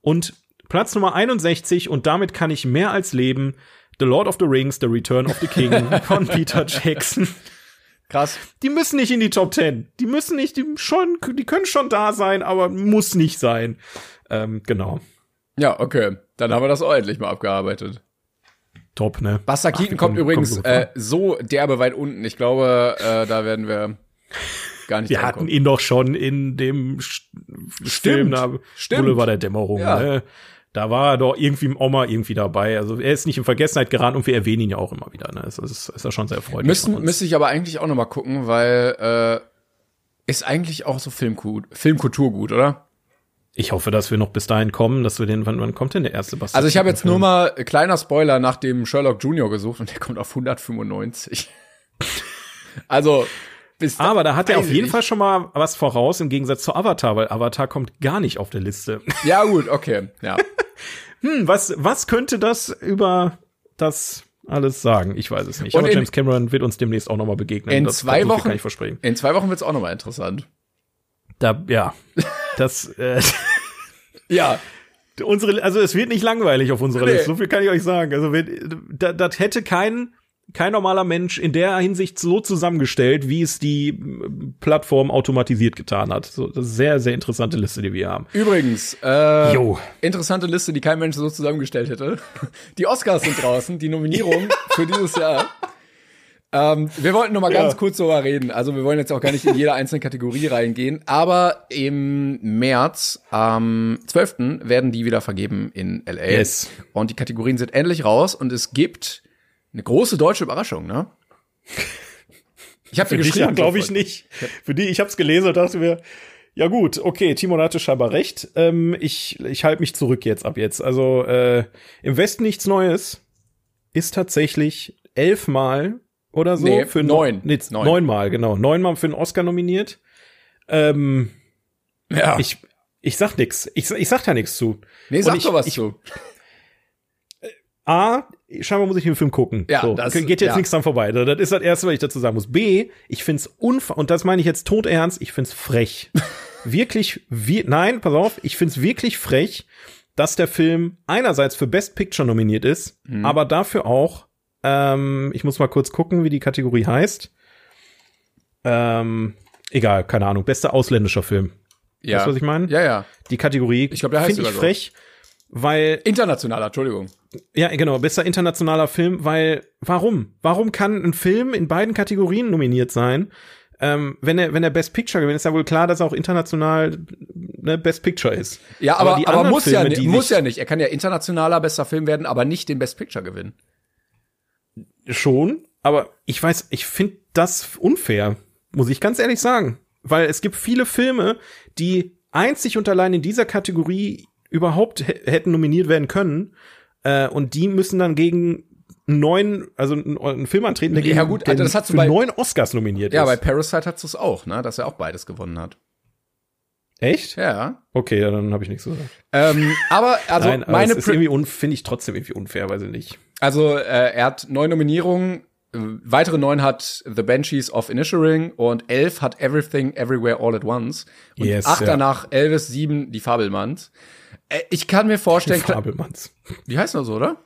Speaker 1: Und Platz Nummer 61 und damit kann ich mehr als leben. The Lord of the Rings, The Return of the King von Peter Jackson.
Speaker 2: Krass.
Speaker 1: Die müssen nicht in die Top 10. Die müssen nicht, die schon, die können schon da sein, aber muss nicht sein. Ähm, genau.
Speaker 2: Ja, okay. Dann haben wir das ordentlich mal abgearbeitet.
Speaker 1: Top, ne?
Speaker 2: Buster Keaton kommt übrigens
Speaker 1: kommen
Speaker 2: äh, so derbe weit unten. Ich glaube, äh, da werden wir gar nicht
Speaker 1: Wir hatten
Speaker 2: kommen.
Speaker 1: ihn doch schon in dem Sch Film da,
Speaker 2: stimmt.
Speaker 1: Boulevard der Dämmerung.
Speaker 2: Ja.
Speaker 1: Ne? Da war er doch irgendwie im Oma irgendwie dabei. Also er ist nicht in Vergessenheit geraten und wir erwähnen ihn ja auch immer wieder. Ne? Das ist, ist ja schon sehr von
Speaker 2: Müssen, müsste ich aber eigentlich auch noch mal gucken, weil äh, ist eigentlich auch so Filmgut, Filmkultur gut, oder?
Speaker 1: Ich hoffe, dass wir noch bis dahin kommen, dass wir den, wann, wann kommt denn der erste Bastard?
Speaker 2: Also ich habe jetzt nur mal äh, kleiner Spoiler nach dem Sherlock Junior gesucht und der kommt auf 195. also
Speaker 1: Aber da hat er auf jeden Fall schon mal was voraus im Gegensatz zu Avatar, weil Avatar kommt gar nicht auf der Liste.
Speaker 2: Ja gut, okay, ja.
Speaker 1: Hm, was, was könnte das über das alles sagen? Ich weiß es nicht.
Speaker 2: Und
Speaker 1: Aber
Speaker 2: in-
Speaker 1: James Cameron wird uns demnächst auch noch mal begegnen.
Speaker 2: In
Speaker 1: Das-
Speaker 2: zwei Wochen-
Speaker 1: kann ich versprechen.
Speaker 2: In zwei Wochen wird's auch noch mal interessant.
Speaker 1: Da, ja, das, äh,
Speaker 2: Ja,
Speaker 1: unsere, also es wird nicht langweilig auf unserer
Speaker 2: Nee.
Speaker 1: Liste. So viel kann ich euch sagen. Also das hätte kein kein normaler Mensch in der Hinsicht so zusammengestellt, wie es die ähm, Plattform automatisiert getan hat. So, das ist eine sehr, sehr interessante Liste, die wir haben.
Speaker 2: übrigens, äh,
Speaker 1: Jo.
Speaker 2: interessante Liste, die kein Mensch so zusammengestellt hätte. Die Oscars sind draußen, die Nominierung für dieses Jahr. Ähm, wir wollten noch mal ganz
Speaker 1: Ja.
Speaker 2: kurz darüber reden. Also wir wollen jetzt auch gar nicht in jede einzelne Kategorie reingehen, aber im März, am 12. werden die wieder vergeben in LA.
Speaker 1: Yes.
Speaker 2: Und die Kategorien sind endlich raus und es gibt eine große deutsche Überraschung, ne? Ich habe
Speaker 1: Für dich ja, glaube ich nicht. Für die, ich habe es gelesen und dachte mir, ja gut, okay, Timon hatte scheinbar recht. Ähm, ich ich halte mich zurück jetzt ab jetzt. Also äh, im Westen nichts Neues ist tatsächlich elfmal oder so
Speaker 2: Nee,
Speaker 1: für
Speaker 2: neun.
Speaker 1: Nee,
Speaker 2: Neun.
Speaker 1: neunmal, genau. Neunmal für einen Oscar nominiert. Ähm,
Speaker 2: Ja.
Speaker 1: ich ich sag nix. Ich, ich sag da nichts zu.
Speaker 2: nee, sag
Speaker 1: ich-
Speaker 2: doch was
Speaker 1: ich-
Speaker 2: zu.
Speaker 1: A, scheinbar muss ich den Film gucken.
Speaker 2: Ja,
Speaker 1: so,
Speaker 2: das-
Speaker 1: geht jetzt
Speaker 2: ja.
Speaker 1: nichts dran vorbei. Das ist das Erste, was ich dazu sagen muss. B, ich find's unf und das meine ich jetzt todernst, ich find's frech. wirklich, wie, nein, pass auf, ich find's wirklich frech, dass der Film einerseits für Best Picture nominiert ist,
Speaker 2: Mhm.
Speaker 1: aber dafür auch, ähm, ich muss mal kurz gucken, wie die Kategorie heißt. Ähm, egal, keine Ahnung, bester ausländischer Film.
Speaker 2: Ja.
Speaker 1: Weißt du, was ich meine?
Speaker 2: Ja, ja.
Speaker 1: Die Kategorie
Speaker 2: Ich glaub, der heißt
Speaker 1: finde ich
Speaker 2: sogar so.
Speaker 1: Weil
Speaker 2: Internationaler, Entschuldigung.
Speaker 1: ja, genau, bester internationaler Film, weil warum? Warum kann ein Film in beiden Kategorien nominiert sein? Ähm, wenn er wenn er Best Picture gewinnt, ist ja wohl klar, dass er auch international ne, Best Picture ist.
Speaker 2: Ja, aber,
Speaker 1: die
Speaker 2: aber,
Speaker 1: anderen
Speaker 2: muss, ja,
Speaker 1: Filme,
Speaker 2: nicht,
Speaker 1: die
Speaker 2: muss ja nicht. Er kann ja internationaler bester Film werden, aber nicht den Best Picture gewinnen.
Speaker 1: Schon, aber ich weiß, ich finde das unfair, muss ich ganz ehrlich sagen, weil es gibt viele Filme, die einzig und allein in dieser Kategorie überhaupt hä- hätten nominiert werden können äh, und die müssen dann gegen neuen, also einen, Film antreten, der
Speaker 2: Ja, gut,
Speaker 1: den
Speaker 2: das hast du
Speaker 1: für
Speaker 2: bei-
Speaker 1: neun Oscars nominiert
Speaker 2: Ja, bei
Speaker 1: ist.
Speaker 2: Parasite hattest du es auch, ne? Dass er auch beides gewonnen hat.
Speaker 1: Echt?
Speaker 2: Ja.
Speaker 1: Okay, ja, dann habe ich nichts zu sagen.
Speaker 2: Ähm, aber also
Speaker 1: Nein, aber
Speaker 2: meine
Speaker 1: ist irgendwie finde ich trotzdem irgendwie unfair, weiß ich nicht.
Speaker 2: also äh, er hat neun Nominierungen, äh, weitere neun hat The Banshees of Inisherin und elf hat Everything Everywhere All at Once und
Speaker 1: Yes,
Speaker 2: acht
Speaker 1: ja.
Speaker 2: danach Elvis, sieben die Fabelmanns. Äh, ich kann mir vorstellen, klar-
Speaker 1: Fabelmanns.
Speaker 2: wie heißt das so, oder?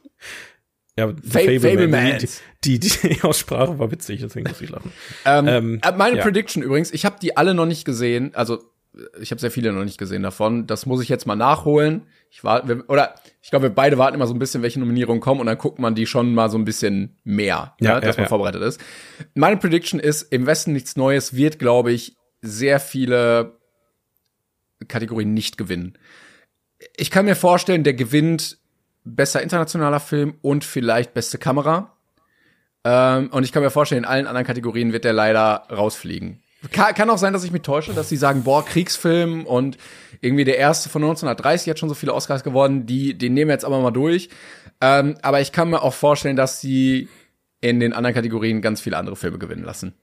Speaker 1: Ja,
Speaker 2: Fa- Fablemans.
Speaker 1: Die, die, die Aussprache war witzig, deswegen muss ich lachen.
Speaker 2: Ähm,
Speaker 1: Ähm,
Speaker 2: äh, meine
Speaker 1: ja.
Speaker 2: Prediction übrigens, ich habe die alle noch nicht gesehen, also äh, ich habe sehr viele noch nicht gesehen davon. Das muss ich jetzt mal nachholen. Ich warte, oder ich glaube, wir beide warten immer so ein bisschen, welche Nominierungen kommen und dann guckt man die schon mal so ein bisschen mehr,
Speaker 1: Ja,
Speaker 2: ja, dass
Speaker 1: ja,
Speaker 2: man vorbereitet ist. Meine Prediction ist, im Westen nichts Neues wird, glaube ich, sehr viele Kategorien nicht gewinnen. Ich kann mir vorstellen, der gewinnt bester internationaler Film und vielleicht beste Kamera. Ähm, und ich kann mir vorstellen, in allen anderen Kategorien wird der leider rausfliegen. Kann, kann auch sein, dass ich mich täusche, dass sie sagen, boah, Kriegsfilm und irgendwie der erste von 1930 hat schon so viele Oscars geworden, die, den nehmen wir jetzt aber mal durch. Ähm, aber ich kann mir auch vorstellen, dass sie in den anderen Kategorien ganz viele andere Filme gewinnen lassen.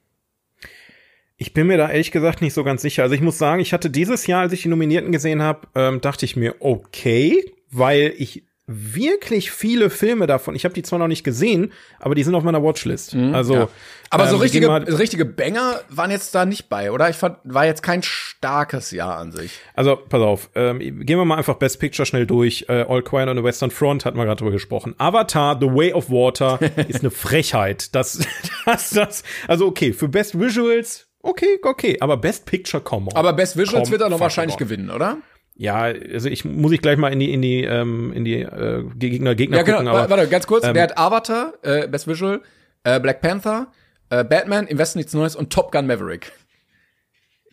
Speaker 1: Ich bin mir da ehrlich gesagt nicht so ganz sicher. Also ich muss sagen, ich hatte dieses Jahr, als ich die Nominierten gesehen habe, ähm, dachte ich mir, okay, weil ich wirklich viele Filme davon. Ich habe die zwar noch nicht gesehen, aber die sind auf meiner Watchlist. Mhm, also, ja.
Speaker 2: aber so ähm, richtige, richtige Banger waren jetzt da nicht bei, oder? Ich fand, war jetzt kein starkes Jahr an sich.
Speaker 1: Also pass auf, ähm, gehen wir mal einfach Best Picture schnell durch. Äh, All Quiet on the Western Front hatten wir gerade drüber gesprochen. Avatar: The Way of Water ist eine Frechheit. Das, das, das. Also okay, für Best Visuals okay, okay, aber Best Picture, komm.
Speaker 2: Aber Best Visuals wird er noch wahrscheinlich gewinnen, oder?
Speaker 1: Ja, also ich muss ich gleich mal in die in die ähm, in die äh, Gegner Gegner
Speaker 2: ja, genau. gucken. Aber, warte, ganz kurz. Ähm, der hat Avatar, äh, Best Visual, äh, Black Panther, äh, Batman, Invest nichts Neues und Top Gun Maverick.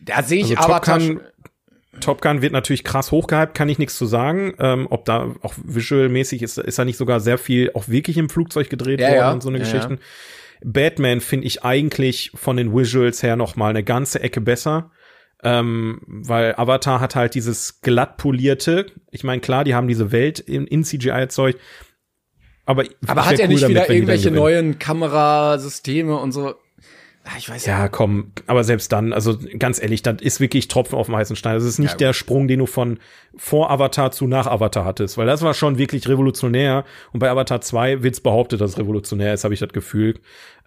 Speaker 2: Da sehe ich also Avatar.
Speaker 1: Top Gun, Top Gun wird natürlich krass hochgehypt, kann ich nichts zu sagen. Ähm, ob da auch visualmäßig ist, ist da nicht sogar sehr viel auch wirklich im Flugzeug gedreht ja, worden ja. und so eine ja, Geschichten. Batman finde ich eigentlich von den Visuals her noch mal eine ganze Ecke besser. Ähm, weil Avatar hat halt dieses glatt polierte. Ich meine, klar, die haben diese Welt in, in CGI erzeugt. Aber,
Speaker 2: aber hat er cool nicht wieder irgendwelche neuen Kamerasysteme und so?
Speaker 1: Ah, ich weiß ja. Ja, komm, aber selbst dann, also ganz ehrlich, das ist wirklich Tropfen auf dem heißen Stein. Das ist nicht ja, der Sprung, den du von vor Avatar zu nach Avatar hattest, weil das war schon wirklich revolutionär. Und bei Avatar 2 wird's behauptet, dass es revolutionär ist, habe ich das Gefühl.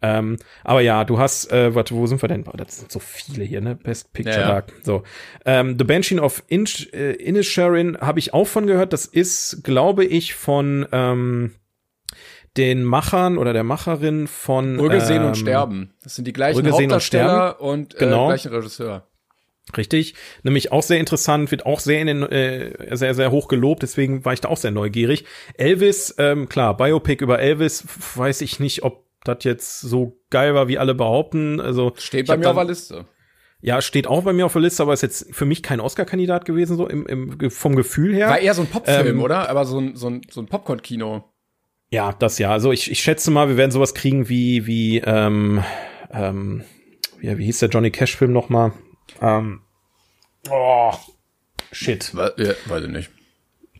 Speaker 1: Ähm, aber ja, du hast, äh, warte, wo sind wir denn? Oh, das sind so viele hier, ne? Best Picture ja, ja. So. Ähm, The Banshee of Inch, äh, Inisherin habe ich auch von gehört. Das ist, glaube ich, von ähm, den Machern oder der Macherin von
Speaker 2: Brügge sehen ähm, und sterben. Das sind die gleichen Brügge Hauptdarsteller und, und äh, genau. gleichen Regisseur.
Speaker 1: Richtig, nämlich auch sehr interessant, wird auch sehr in den, äh, sehr sehr hoch gelobt, deswegen war ich da auch sehr neugierig. Elvis, ähm, klar, Biopic über Elvis, weiß ich nicht, ob das jetzt so geil war, wie alle behaupten. Also
Speaker 2: steht bei mir dann, auf der Liste.
Speaker 1: Ja, steht auch bei mir auf der Liste, aber ist jetzt für mich kein Oscar-Kandidat gewesen, so im, im, vom Gefühl her.
Speaker 2: War eher so ein Popfilm, ähm, oder? Aber so ein, so ein, so ein Popcorn-Kino.
Speaker 1: Ja, das ja. Also ich, ich schätze mal, wir werden sowas kriegen wie, wie, ähm, ähm, wie, wie hieß der Johnny Cash-Film nochmal? Ähm, oh, shit.
Speaker 2: Ja, weiß ich nicht.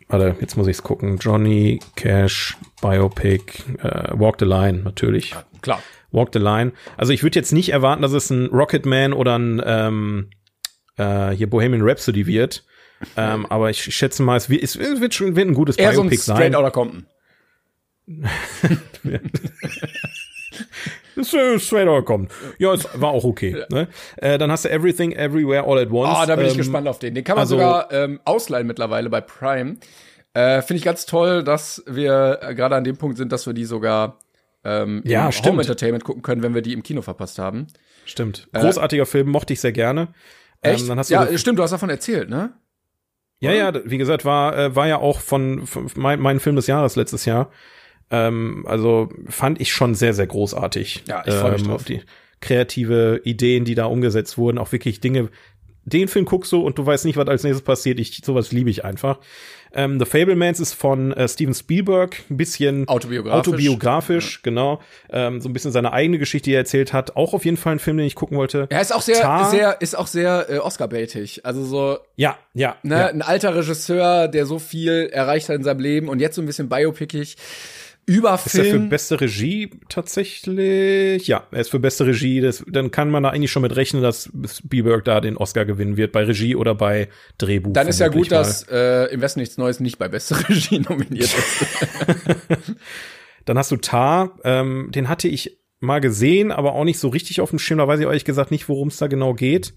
Speaker 1: Warte, jetzt muss ich's gucken. Johnny Cash, Biopic, äh, Walk the Line, natürlich. Ja,
Speaker 2: klar.
Speaker 1: Walk the Line. Also ich würde jetzt nicht erwarten, dass es ein Rocketman oder ein ähm, äh, hier Bohemian Rhapsody wird. Ähm, aber ich schätze mal, es wird, es wird schon wird ein gutes
Speaker 2: Eher Biopic so ein sein. Oder Compton.
Speaker 1: Straight Outta kommt. Ja, es war auch okay. Ne? Äh, dann hast du Everything Everywhere All at Once.
Speaker 2: Ah, oh, da bin ähm, ich gespannt auf den. Den kann man also, sogar ähm, ausleihen mittlerweile bei Prime. Äh, Finde ich ganz toll, dass wir äh, gerade an dem Punkt sind, dass wir die sogar ähm,
Speaker 1: ja,
Speaker 2: im Home Entertainment gucken können, wenn wir die im Kino verpasst haben.
Speaker 1: Stimmt. Äh, Großartiger äh, Film, mochte ich sehr gerne.
Speaker 2: Echt? Ähm, dann hast du ja, stimmt, du hast davon erzählt, ne?
Speaker 1: Ja, ja, wie gesagt, war, äh, war ja auch von, von mein, mein Film des Jahres letztes Jahr. Ähm, also fand ich schon sehr, sehr großartig.
Speaker 2: Ja, ich freue mich ähm, drauf.
Speaker 1: Die kreative Ideen, die da umgesetzt wurden, auch wirklich Dinge, den Film guckst du und du weißt nicht, was als nächstes passiert. Ich, sowas liebe ich einfach. Ähm, The Fablemans ist von äh, Steven Spielberg, ein bisschen
Speaker 2: autobiografisch,
Speaker 1: autobiografisch ja. genau. Ähm, so ein bisschen seine eigene Geschichte, die er erzählt hat. Auch auf jeden Fall ein Film, den ich gucken wollte.
Speaker 2: Er ist auch sehr, Tar sehr, ist auch sehr äh, Oscar-baitig. Also so.
Speaker 1: Ja, ja,
Speaker 2: ne,
Speaker 1: ja.
Speaker 2: Ein alter Regisseur, der so viel erreicht hat in seinem Leben und jetzt so ein bisschen biopickig über Film.
Speaker 1: Ist er für beste Regie tatsächlich? Ja, er ist für beste Regie. Das, dann kann man da eigentlich schon mit rechnen, dass Spielberg da den Oscar gewinnen wird, bei Regie oder bei Drehbuch.
Speaker 2: Dann ist ja gut, mal. dass äh, Im Westen nichts Neues nicht bei beste Regie nominiert ist.
Speaker 1: dann hast du Tar, ähm, den hatte ich mal gesehen, aber auch nicht so richtig auf dem Schirm. Da weiß ich ehrlich gesagt nicht, worum es da genau geht.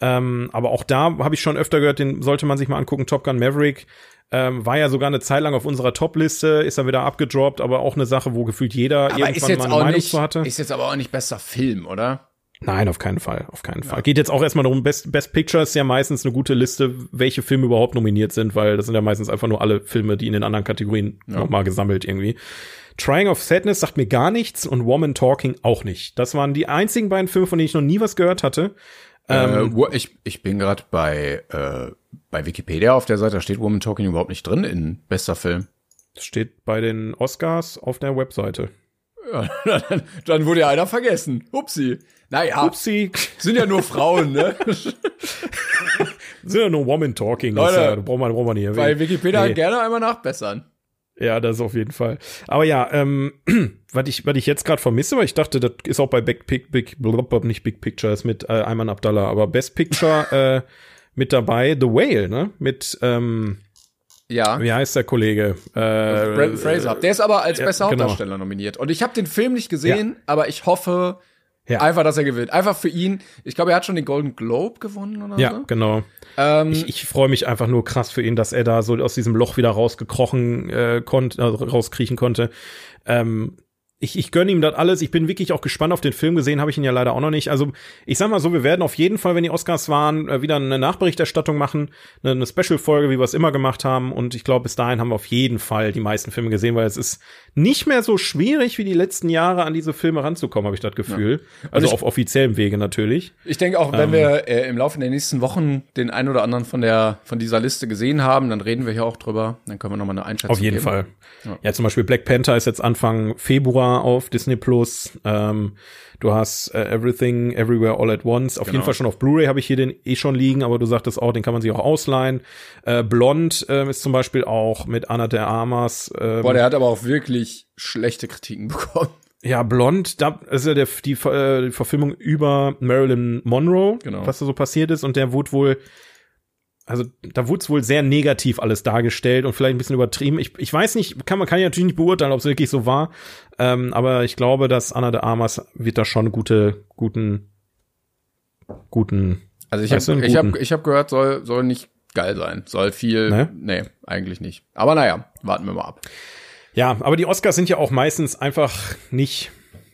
Speaker 1: Ähm, aber auch da habe ich schon öfter gehört, den sollte man sich mal angucken. Top Gun Maverick ähm, war ja sogar eine Zeit lang auf unserer Top-Liste, ist dann wieder abgedroppt, aber auch eine Sache, wo gefühlt jeder
Speaker 2: aber irgendwann mal eine Meinung nicht, zu hatte. Ist jetzt aber auch nicht besser Film, oder?
Speaker 1: Nein, auf keinen Fall, auf keinen Fall. Geht jetzt auch erstmal darum, Best, Best Picture ist ja meistens eine gute Liste, welche Filme überhaupt nominiert sind, weil das sind ja meistens einfach nur alle Filme, die in den anderen Kategorien ja. nochmal gesammelt irgendwie. Trying of Sadness sagt mir gar nichts und Woman Talking auch nicht. Das waren die einzigen beiden Filme, von denen ich noch nie was gehört hatte.
Speaker 2: Ähm, äh, ich, ich bin gerade bei, äh, bei Wikipedia auf der Seite, da steht Woman Talking überhaupt nicht drin in bester Film.
Speaker 1: Das steht bei den Oscars auf der Webseite.
Speaker 2: Ja, dann, dann wurde ja einer vergessen. Upsi. Naja,
Speaker 1: Upsi.
Speaker 2: sind ja nur Frauen, ne?
Speaker 1: sind ja nur Woman Talking.
Speaker 2: Leute,
Speaker 1: das, ja, braucht man, braucht man nicht
Speaker 2: Bei Wikipedia nee. gerne einmal nachbessern.
Speaker 1: Ja, das auf jeden Fall. Aber ja, ähm, was ich, was ich jetzt gerade vermisse, weil ich dachte, das ist auch bei Big Big, blub, nicht Big Picture, ist mit äh, Ayman Abdallah, aber Best Picture äh, mit dabei, The Whale, ne? Mit, ähm,
Speaker 2: Ja.
Speaker 1: wie heißt der Kollege? Äh,
Speaker 2: Brandon Fraser. Der ist aber als
Speaker 1: ja,
Speaker 2: bester
Speaker 1: genau.
Speaker 2: Hauptdarsteller nominiert. Und ich habe den Film nicht gesehen, aber ich hoffe
Speaker 1: Ja.
Speaker 2: einfach, dass er gewinnt. Einfach für ihn. Ich glaube, er hat schon den Golden Globe gewonnen oder
Speaker 1: Ja,
Speaker 2: so.
Speaker 1: genau.
Speaker 2: Ähm,
Speaker 1: Ich, ich freue mich einfach nur krass für ihn, dass er da so aus diesem Loch wieder rausgekrochen äh, konnte, also rauskriechen konnte. Ähm, ich, ich gönne ihm das alles. Ich bin wirklich auch gespannt auf den Film. Gesehen habe ich ihn ja leider auch noch nicht. Also ich sag mal so, wir werden auf jeden Fall, wenn die Oscars waren, äh, wieder eine Nachberichterstattung machen, eine, eine Special-Folge, wie wir es immer gemacht haben. Und ich glaube, bis dahin haben wir auf jeden Fall die meisten Filme gesehen, weil es ist nicht mehr so schwierig wie die letzten Jahre an diese Filme ranzukommen, habe ich das Gefühl. Also
Speaker 2: ich-
Speaker 1: auf offiziellem Wege natürlich.
Speaker 2: Ich denke auch,
Speaker 1: Ähm.
Speaker 2: wenn wir äh, im Laufe der nächsten Wochen den einen oder anderen von der von dieser Liste gesehen haben, dann reden wir hier auch drüber. Dann können wir nochmal eine Einschätzung
Speaker 1: Auf jeden
Speaker 2: geben.
Speaker 1: Fall.
Speaker 2: Ja.
Speaker 1: Ja. zum Beispiel Black Panther ist jetzt Anfang Februar auf Disney Plus. Ähm, du hast äh, Everything Everywhere All at Once. Auf
Speaker 2: Genau.
Speaker 1: jeden Fall schon auf Blu-ray habe ich hier den eh schon liegen, aber du sagtest auch, den kann man sich auch ausleihen. Äh, Blond ähm, ist zum Beispiel auch mit Anna de Armas. Ähm,
Speaker 2: Boah, der hat aber auch wirklich schlechte Kritiken bekommen.
Speaker 1: ja, Blond, da ist ja der, die, äh, die Verfilmung über Marilyn Monroe,
Speaker 2: Genau.
Speaker 1: was da so passiert ist. Und der wurde wohl, also da wurde es wohl sehr negativ alles dargestellt und vielleicht ein bisschen übertrieben. Ich, ich weiß nicht, kann man kann ja natürlich nicht beurteilen, ob es wirklich so war. Ähm, aber ich glaube, dass Anna de Armas wird da schon gute, guten, guten.
Speaker 2: Also ich habe ich hab, ich hab gehört, soll soll nicht geil sein. Soll viel
Speaker 1: Ne?
Speaker 2: nee, eigentlich nicht. Aber naja, warten wir mal ab.
Speaker 1: Ja, aber die Oscars sind ja auch meistens einfach nicht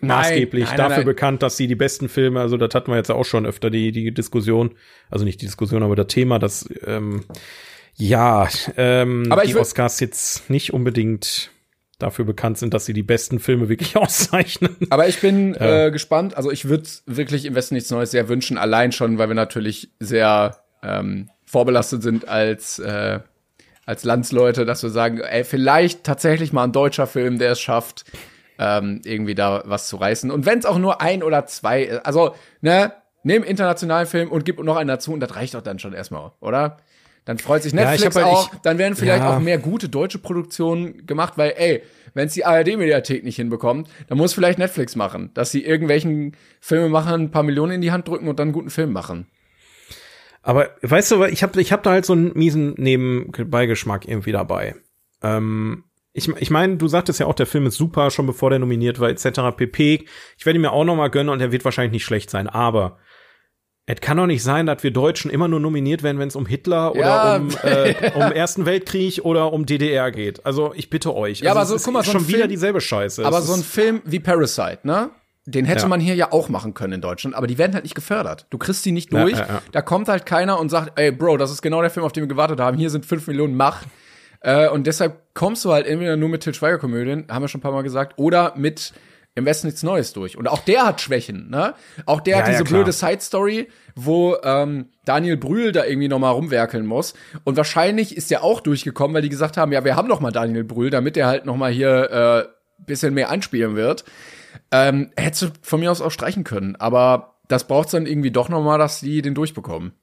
Speaker 1: maßgeblich
Speaker 2: nein, nein,
Speaker 1: dafür
Speaker 2: nein.
Speaker 1: bekannt, dass sie die besten Filme, also das hatten wir jetzt auch schon öfter die die Diskussion, also nicht die Diskussion, aber das Thema, dass ähm, ja ähm,
Speaker 2: Aber
Speaker 1: die Oscars jetzt nicht unbedingt dafür bekannt sind, dass sie die besten Filme wirklich auszeichnen.
Speaker 2: Aber ich bin äh, gespannt. Also ich würde wirklich im Westen nichts Neues sehr wünschen, allein schon, weil wir natürlich sehr ähm, vorbelastet sind als äh, als Landsleute, dass wir sagen, ey, vielleicht tatsächlich mal ein deutscher Film, der es schafft, ähm, irgendwie da was zu reißen. Und wenn es auch nur ein oder zwei, ist, also ne, nimm internationalen Film und gib noch einen dazu und das reicht doch dann schon erstmal, oder? Dann freut sich
Speaker 1: Ja, ich
Speaker 2: Netflix
Speaker 1: hab halt-
Speaker 2: auch.
Speaker 1: ich-
Speaker 2: dann werden vielleicht
Speaker 1: Ja.
Speaker 2: auch mehr gute deutsche Produktionen gemacht, weil, ey, wenn es die ARD-Mediathek nicht hinbekommt, dann muss vielleicht Netflix machen, dass sie irgendwelchen Filmemachern ein paar Millionen in die Hand drücken und dann einen guten Film machen.
Speaker 1: Aber weißt du, ich habe ich hab da halt so einen miesen Nebenbeigeschmack irgendwie dabei. Ähm, ich ich meine, du sagtest ja auch, der Film ist super, schon bevor der nominiert war, etc. pp. Ich werde ihn mir auch noch mal gönnen und er wird wahrscheinlich nicht schlecht sein. Aber es kann doch nicht sein, dass wir Deutschen immer nur nominiert werden, wenn es um Hitler oder
Speaker 2: Ja.
Speaker 1: um, äh, um Ersten Weltkrieg oder um DDR geht. Also ich bitte euch.
Speaker 2: Ja,
Speaker 1: also,
Speaker 2: aber so, guck mal, so
Speaker 1: schon wieder
Speaker 2: Film-
Speaker 1: dieselbe Scheiße.
Speaker 2: Aber
Speaker 1: Es
Speaker 2: so ein Film wie Parasite, ne? Den hätte
Speaker 1: Ja.
Speaker 2: man hier ja auch machen können in Deutschland, aber die werden halt nicht gefördert. Du kriegst die nicht durch.
Speaker 1: ja.
Speaker 2: Da kommt halt keiner und sagt, ey, Bro, das ist genau der Film, auf den wir gewartet haben. Hier sind fünf Millionen, mach. Äh, und deshalb kommst du halt entweder nur mit Til Schweiger-Komödien, haben wir schon ein paar Mal gesagt, oder mit im Westen nichts Neues durch. Und auch der hat Schwächen, ne? Auch der
Speaker 1: Ja,
Speaker 2: hat diese
Speaker 1: ja,
Speaker 2: blöde Side-Story, wo ähm, Daniel Brühl da irgendwie noch mal rumwerkeln muss. Und wahrscheinlich ist der auch durchgekommen, weil die gesagt haben, ja, wir haben doch mal Daniel Brühl, damit der halt noch mal hier äh, bisschen mehr einspielen wird. Ähm, hättest du von mir aus auch streichen können, aber das braucht's dann irgendwie doch noch mal, dass die den durchbekommen.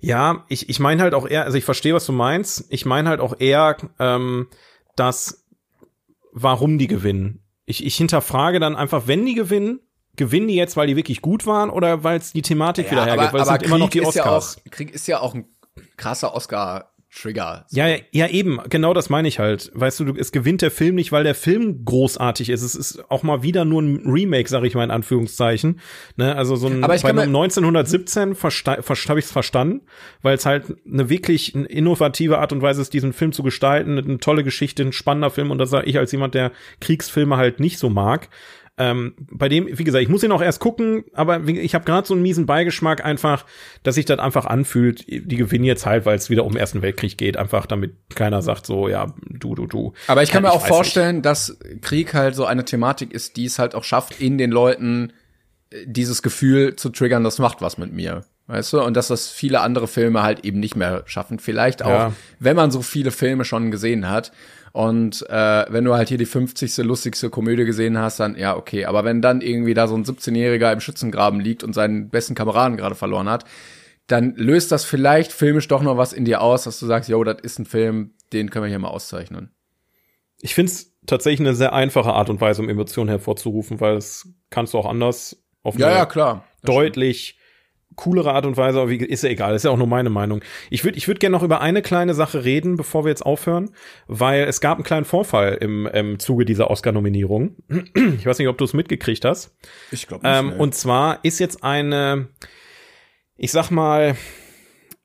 Speaker 1: Ja, ich, ich meine halt auch eher, also ich verstehe, was du meinst. Ich meine halt auch eher, ähm, dass warum die gewinnen. Ich, ich hinterfrage dann einfach, wenn die gewinnen, gewinnen die jetzt, weil die wirklich gut waren oder weil es die Thematik wieder hergibt, weil es sind immer noch die
Speaker 2: ist ja
Speaker 1: Oscars.
Speaker 2: auch, Krieg ist ja auch ein krasser Oscar-Trigger.
Speaker 1: Ja, ja, ja, eben, genau das meine ich halt. Weißt du, es gewinnt der Film nicht, weil der Film großartig ist. Es ist auch mal wieder nur ein Remake, sag ich mal in Anführungszeichen. Ne, also so ein
Speaker 2: Aber ich
Speaker 1: bei einem 1917 versta ver habe ich es verstanden, weil es halt eine wirklich innovative Art und Weise ist, diesen Film zu gestalten, eine tolle Geschichte, ein spannender Film und das sage ich als jemand, der Kriegsfilme halt nicht so mag. Ähm, bei dem, wie gesagt, ich muss ihn auch erst gucken, aber ich habe gerade so einen miesen Beigeschmack einfach, dass sich das einfach anfühlt, die gewinnen jetzt halt, weil es wieder um den Ersten Weltkrieg geht, einfach damit keiner sagt so, ja, du, du, du.
Speaker 2: Aber ich kann
Speaker 1: Ja,
Speaker 2: mir auch vorstellen, dass Krieg halt so eine Thematik ist, die es halt auch schafft, in den Leuten äh, dieses Gefühl zu triggern, das macht was mit mir. Weißt du? Und dass das viele andere Filme halt eben nicht mehr schaffen. Vielleicht auch,
Speaker 1: Ja.
Speaker 2: wenn man so viele Filme schon gesehen hat. Und äh, wenn du halt hier die 50. lustigste Komödie gesehen hast, dann ja, okay. Aber wenn dann irgendwie da so ein 17-Jähriger im Schützengraben liegt und seinen besten Kameraden gerade verloren hat, dann löst das vielleicht filmisch doch noch was in dir aus, dass du sagst, yo, das ist ein Film, den können wir hier mal auszeichnen.
Speaker 1: ich finde es tatsächlich eine sehr einfache Art und Weise, um Emotionen hervorzurufen, weil es kannst du auch anders auf
Speaker 2: Ja, ja, klar.
Speaker 1: deutlich coolere Art und Weise, aber wie, ist ja egal, ist ja auch nur meine Meinung. Ich würde ich würd gerne noch über eine kleine Sache reden, bevor wir jetzt aufhören, weil es gab einen kleinen Vorfall im, im Zuge dieser Oscar-Nominierung. Ich weiß nicht, ob du es mitgekriegt hast.
Speaker 2: Ich glaube
Speaker 1: Ähm, und zwar ist jetzt eine, ich sag mal,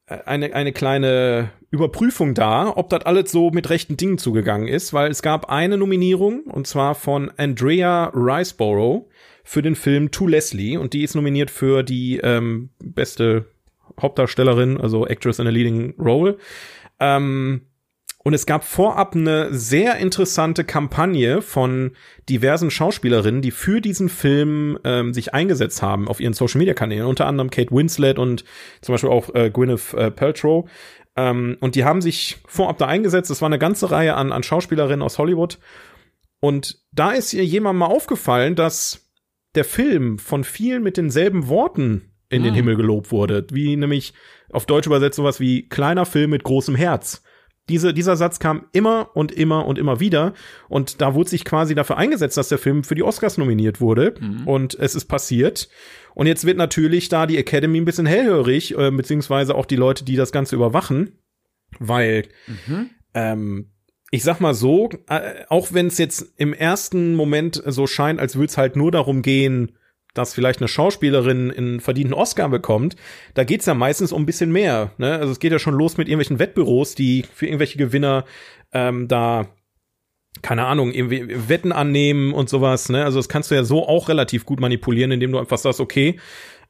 Speaker 1: eine, eine kleine Überprüfung da, ob das alles so mit rechten Dingen zugegangen ist, weil es gab eine Nominierung und zwar von Andrea Riceborough für den Film To Leslie und die ist nominiert für die ähm, beste Hauptdarstellerin, also Actress in a Leading Role. Ähm, und es gab vorab eine sehr interessante Kampagne von diversen Schauspielerinnen, die für diesen Film ähm, sich eingesetzt haben auf ihren Social Media Kanälen, unter anderem Kate Winslet und zum Beispiel auch äh, Gwyneth äh, Paltrow. Ähm, und die haben sich vorab da eingesetzt. Es war eine ganze Reihe an, an Schauspielerinnen aus Hollywood. Und da ist ihr jemandem mal aufgefallen, dass der Film von vielen mit denselben Worten in den
Speaker 2: Ah.
Speaker 1: Himmel gelobt wurde, wie nämlich auf Deutsch übersetzt sowas wie kleiner Film mit großem Herz. Diese, dieser Satz kam immer und immer und immer wieder. Und da wurde sich quasi dafür eingesetzt, dass der Film für die Oscars nominiert wurde. Und es ist passiert. Und jetzt wird natürlich da die Academy ein bisschen hellhörig, äh, beziehungsweise auch die Leute, die das Ganze überwachen. Weil, ähm, ich sag mal so, äh, auch wenn es jetzt im ersten Moment so scheint, als würde es halt nur darum gehen, dass vielleicht eine Schauspielerin einen verdienten Oscar bekommt, da geht's ja meistens um ein bisschen mehr. Ne? Also es geht ja schon los mit irgendwelchen Wettbüros, die für irgendwelche Gewinner ähm, da keine Ahnung, irgendwie Wetten annehmen und sowas, ne? Also das kannst du ja so auch relativ gut manipulieren, indem du einfach sagst, okay,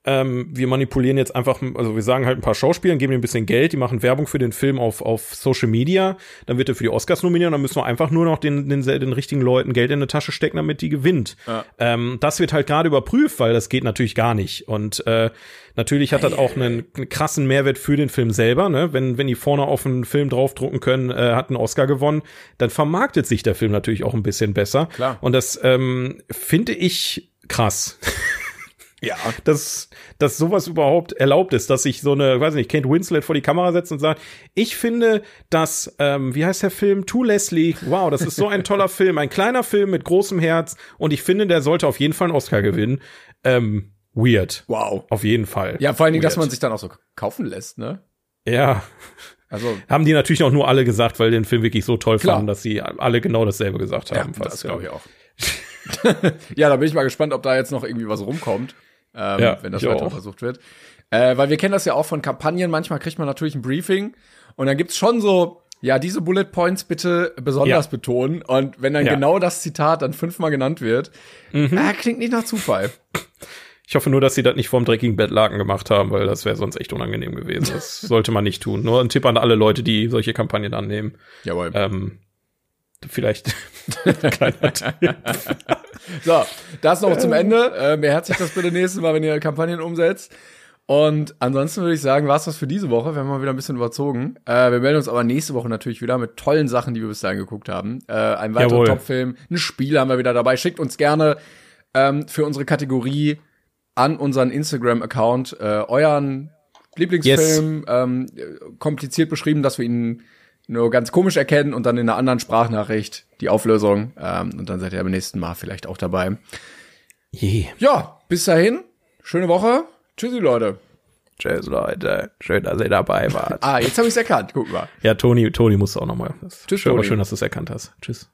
Speaker 1: ähm, wir manipulieren jetzt einfach, also wir sagen halt ein paar Schauspielern, geben ihnen ein bisschen Geld, die machen Werbung für den Film auf, auf Social Media, dann wird er für die Oscars nominiert und dann müssen wir einfach nur noch den, den, den richtigen Leuten Geld in die Tasche stecken, damit die gewinnt.
Speaker 2: Ja.
Speaker 1: Ähm, das wird halt gerade überprüft, weil das geht natürlich gar nicht. Und äh, natürlich hat das auch einen, einen krassen Mehrwert für den Film selber. Ne? Wenn, wenn die vorne auf einen Film draufdrucken können, äh, hat einen Oscar gewonnen, dann vermarktet sich der Film natürlich auch ein bisschen besser.
Speaker 2: Klar.
Speaker 1: Und das ähm, finde ich krass.
Speaker 2: Ja.
Speaker 1: dass, dass sowas überhaupt erlaubt ist, dass sich so eine, weiß nicht, Kate Winslet vor die Kamera setzt und sagt, ich finde, dass, ähm, wie heißt der Film? To Leslie, wow, das ist so ein toller Film, ein kleiner Film mit großem Herz und ich finde, der sollte auf jeden Fall einen Oscar gewinnen. Ähm, weird.
Speaker 2: Wow.
Speaker 1: Auf jeden Fall.
Speaker 2: Ja, vor allen Dingen, dass
Speaker 1: Weird.
Speaker 2: man sich dann auch so kaufen lässt, ne?
Speaker 1: Ja,
Speaker 2: Also,
Speaker 1: haben die natürlich auch nur alle gesagt, weil den Film wirklich so toll
Speaker 2: Klar.
Speaker 1: fanden, dass sie alle genau dasselbe gesagt
Speaker 2: ja,
Speaker 1: haben. fast,
Speaker 2: das glaube ich auch. ja, da bin ich mal gespannt, ob da jetzt noch irgendwie was rumkommt, ähm,
Speaker 1: Ja,
Speaker 2: wenn das weiter
Speaker 1: auch.
Speaker 2: versucht wird. Äh, weil wir kennen das ja auch von Kampagnen. Manchmal kriegt man natürlich ein Briefing und dann gibt's schon so, ja, diese Bullet Points bitte besonders
Speaker 1: Ja.
Speaker 2: betonen. Und wenn dann
Speaker 1: Ja.
Speaker 2: genau das Zitat dann fünfmal genannt wird,
Speaker 1: Mhm.
Speaker 2: äh, klingt nicht nach Zufall.
Speaker 1: Ich hoffe nur, dass sie das nicht vorm dreckigen Bettlaken gemacht haben, weil das wäre sonst echt unangenehm gewesen. Das sollte man nicht tun. Nur ein Tipp an alle Leute, die solche Kampagnen annehmen.
Speaker 2: Jawohl.
Speaker 1: Ähm, vielleicht.
Speaker 2: So, das noch zum Ende. Äh, beherzigt das bitte nächstes Mal, wenn ihr Kampagnen umsetzt. Und ansonsten würde ich sagen, war's das für diese Woche. Wir haben mal wieder ein bisschen überzogen. Äh, wir melden uns aber nächste Woche natürlich wieder mit tollen Sachen, die wir bis dahin geguckt haben. Äh, ein weiterer. Top-Film, ein Spiel haben wir wieder dabei. Schickt uns gerne ähm, für unsere Kategorie an unseren Instagram-Account äh, euren Lieblingsfilm, ähm, kompliziert beschrieben, dass wir ihn nur ganz komisch erkennen und dann in einer anderen Sprachnachricht die Auflösung. Ähm, und dann seid ihr beim nächsten Mal vielleicht auch dabei.
Speaker 1: Je.
Speaker 2: Ja, bis dahin. Schöne Woche. Tschüssi, Leute.
Speaker 1: Tschüss, Leute. Schön, dass ihr dabei wart.
Speaker 2: Ah, jetzt habe ich's erkannt. Guck mal.
Speaker 1: ja, Toni, Toni musst du auch noch mal. Das ist
Speaker 2: Tschüss,
Speaker 1: schön, aber
Speaker 2: Toni.
Speaker 1: schön, dass du es erkannt hast. Tschüss.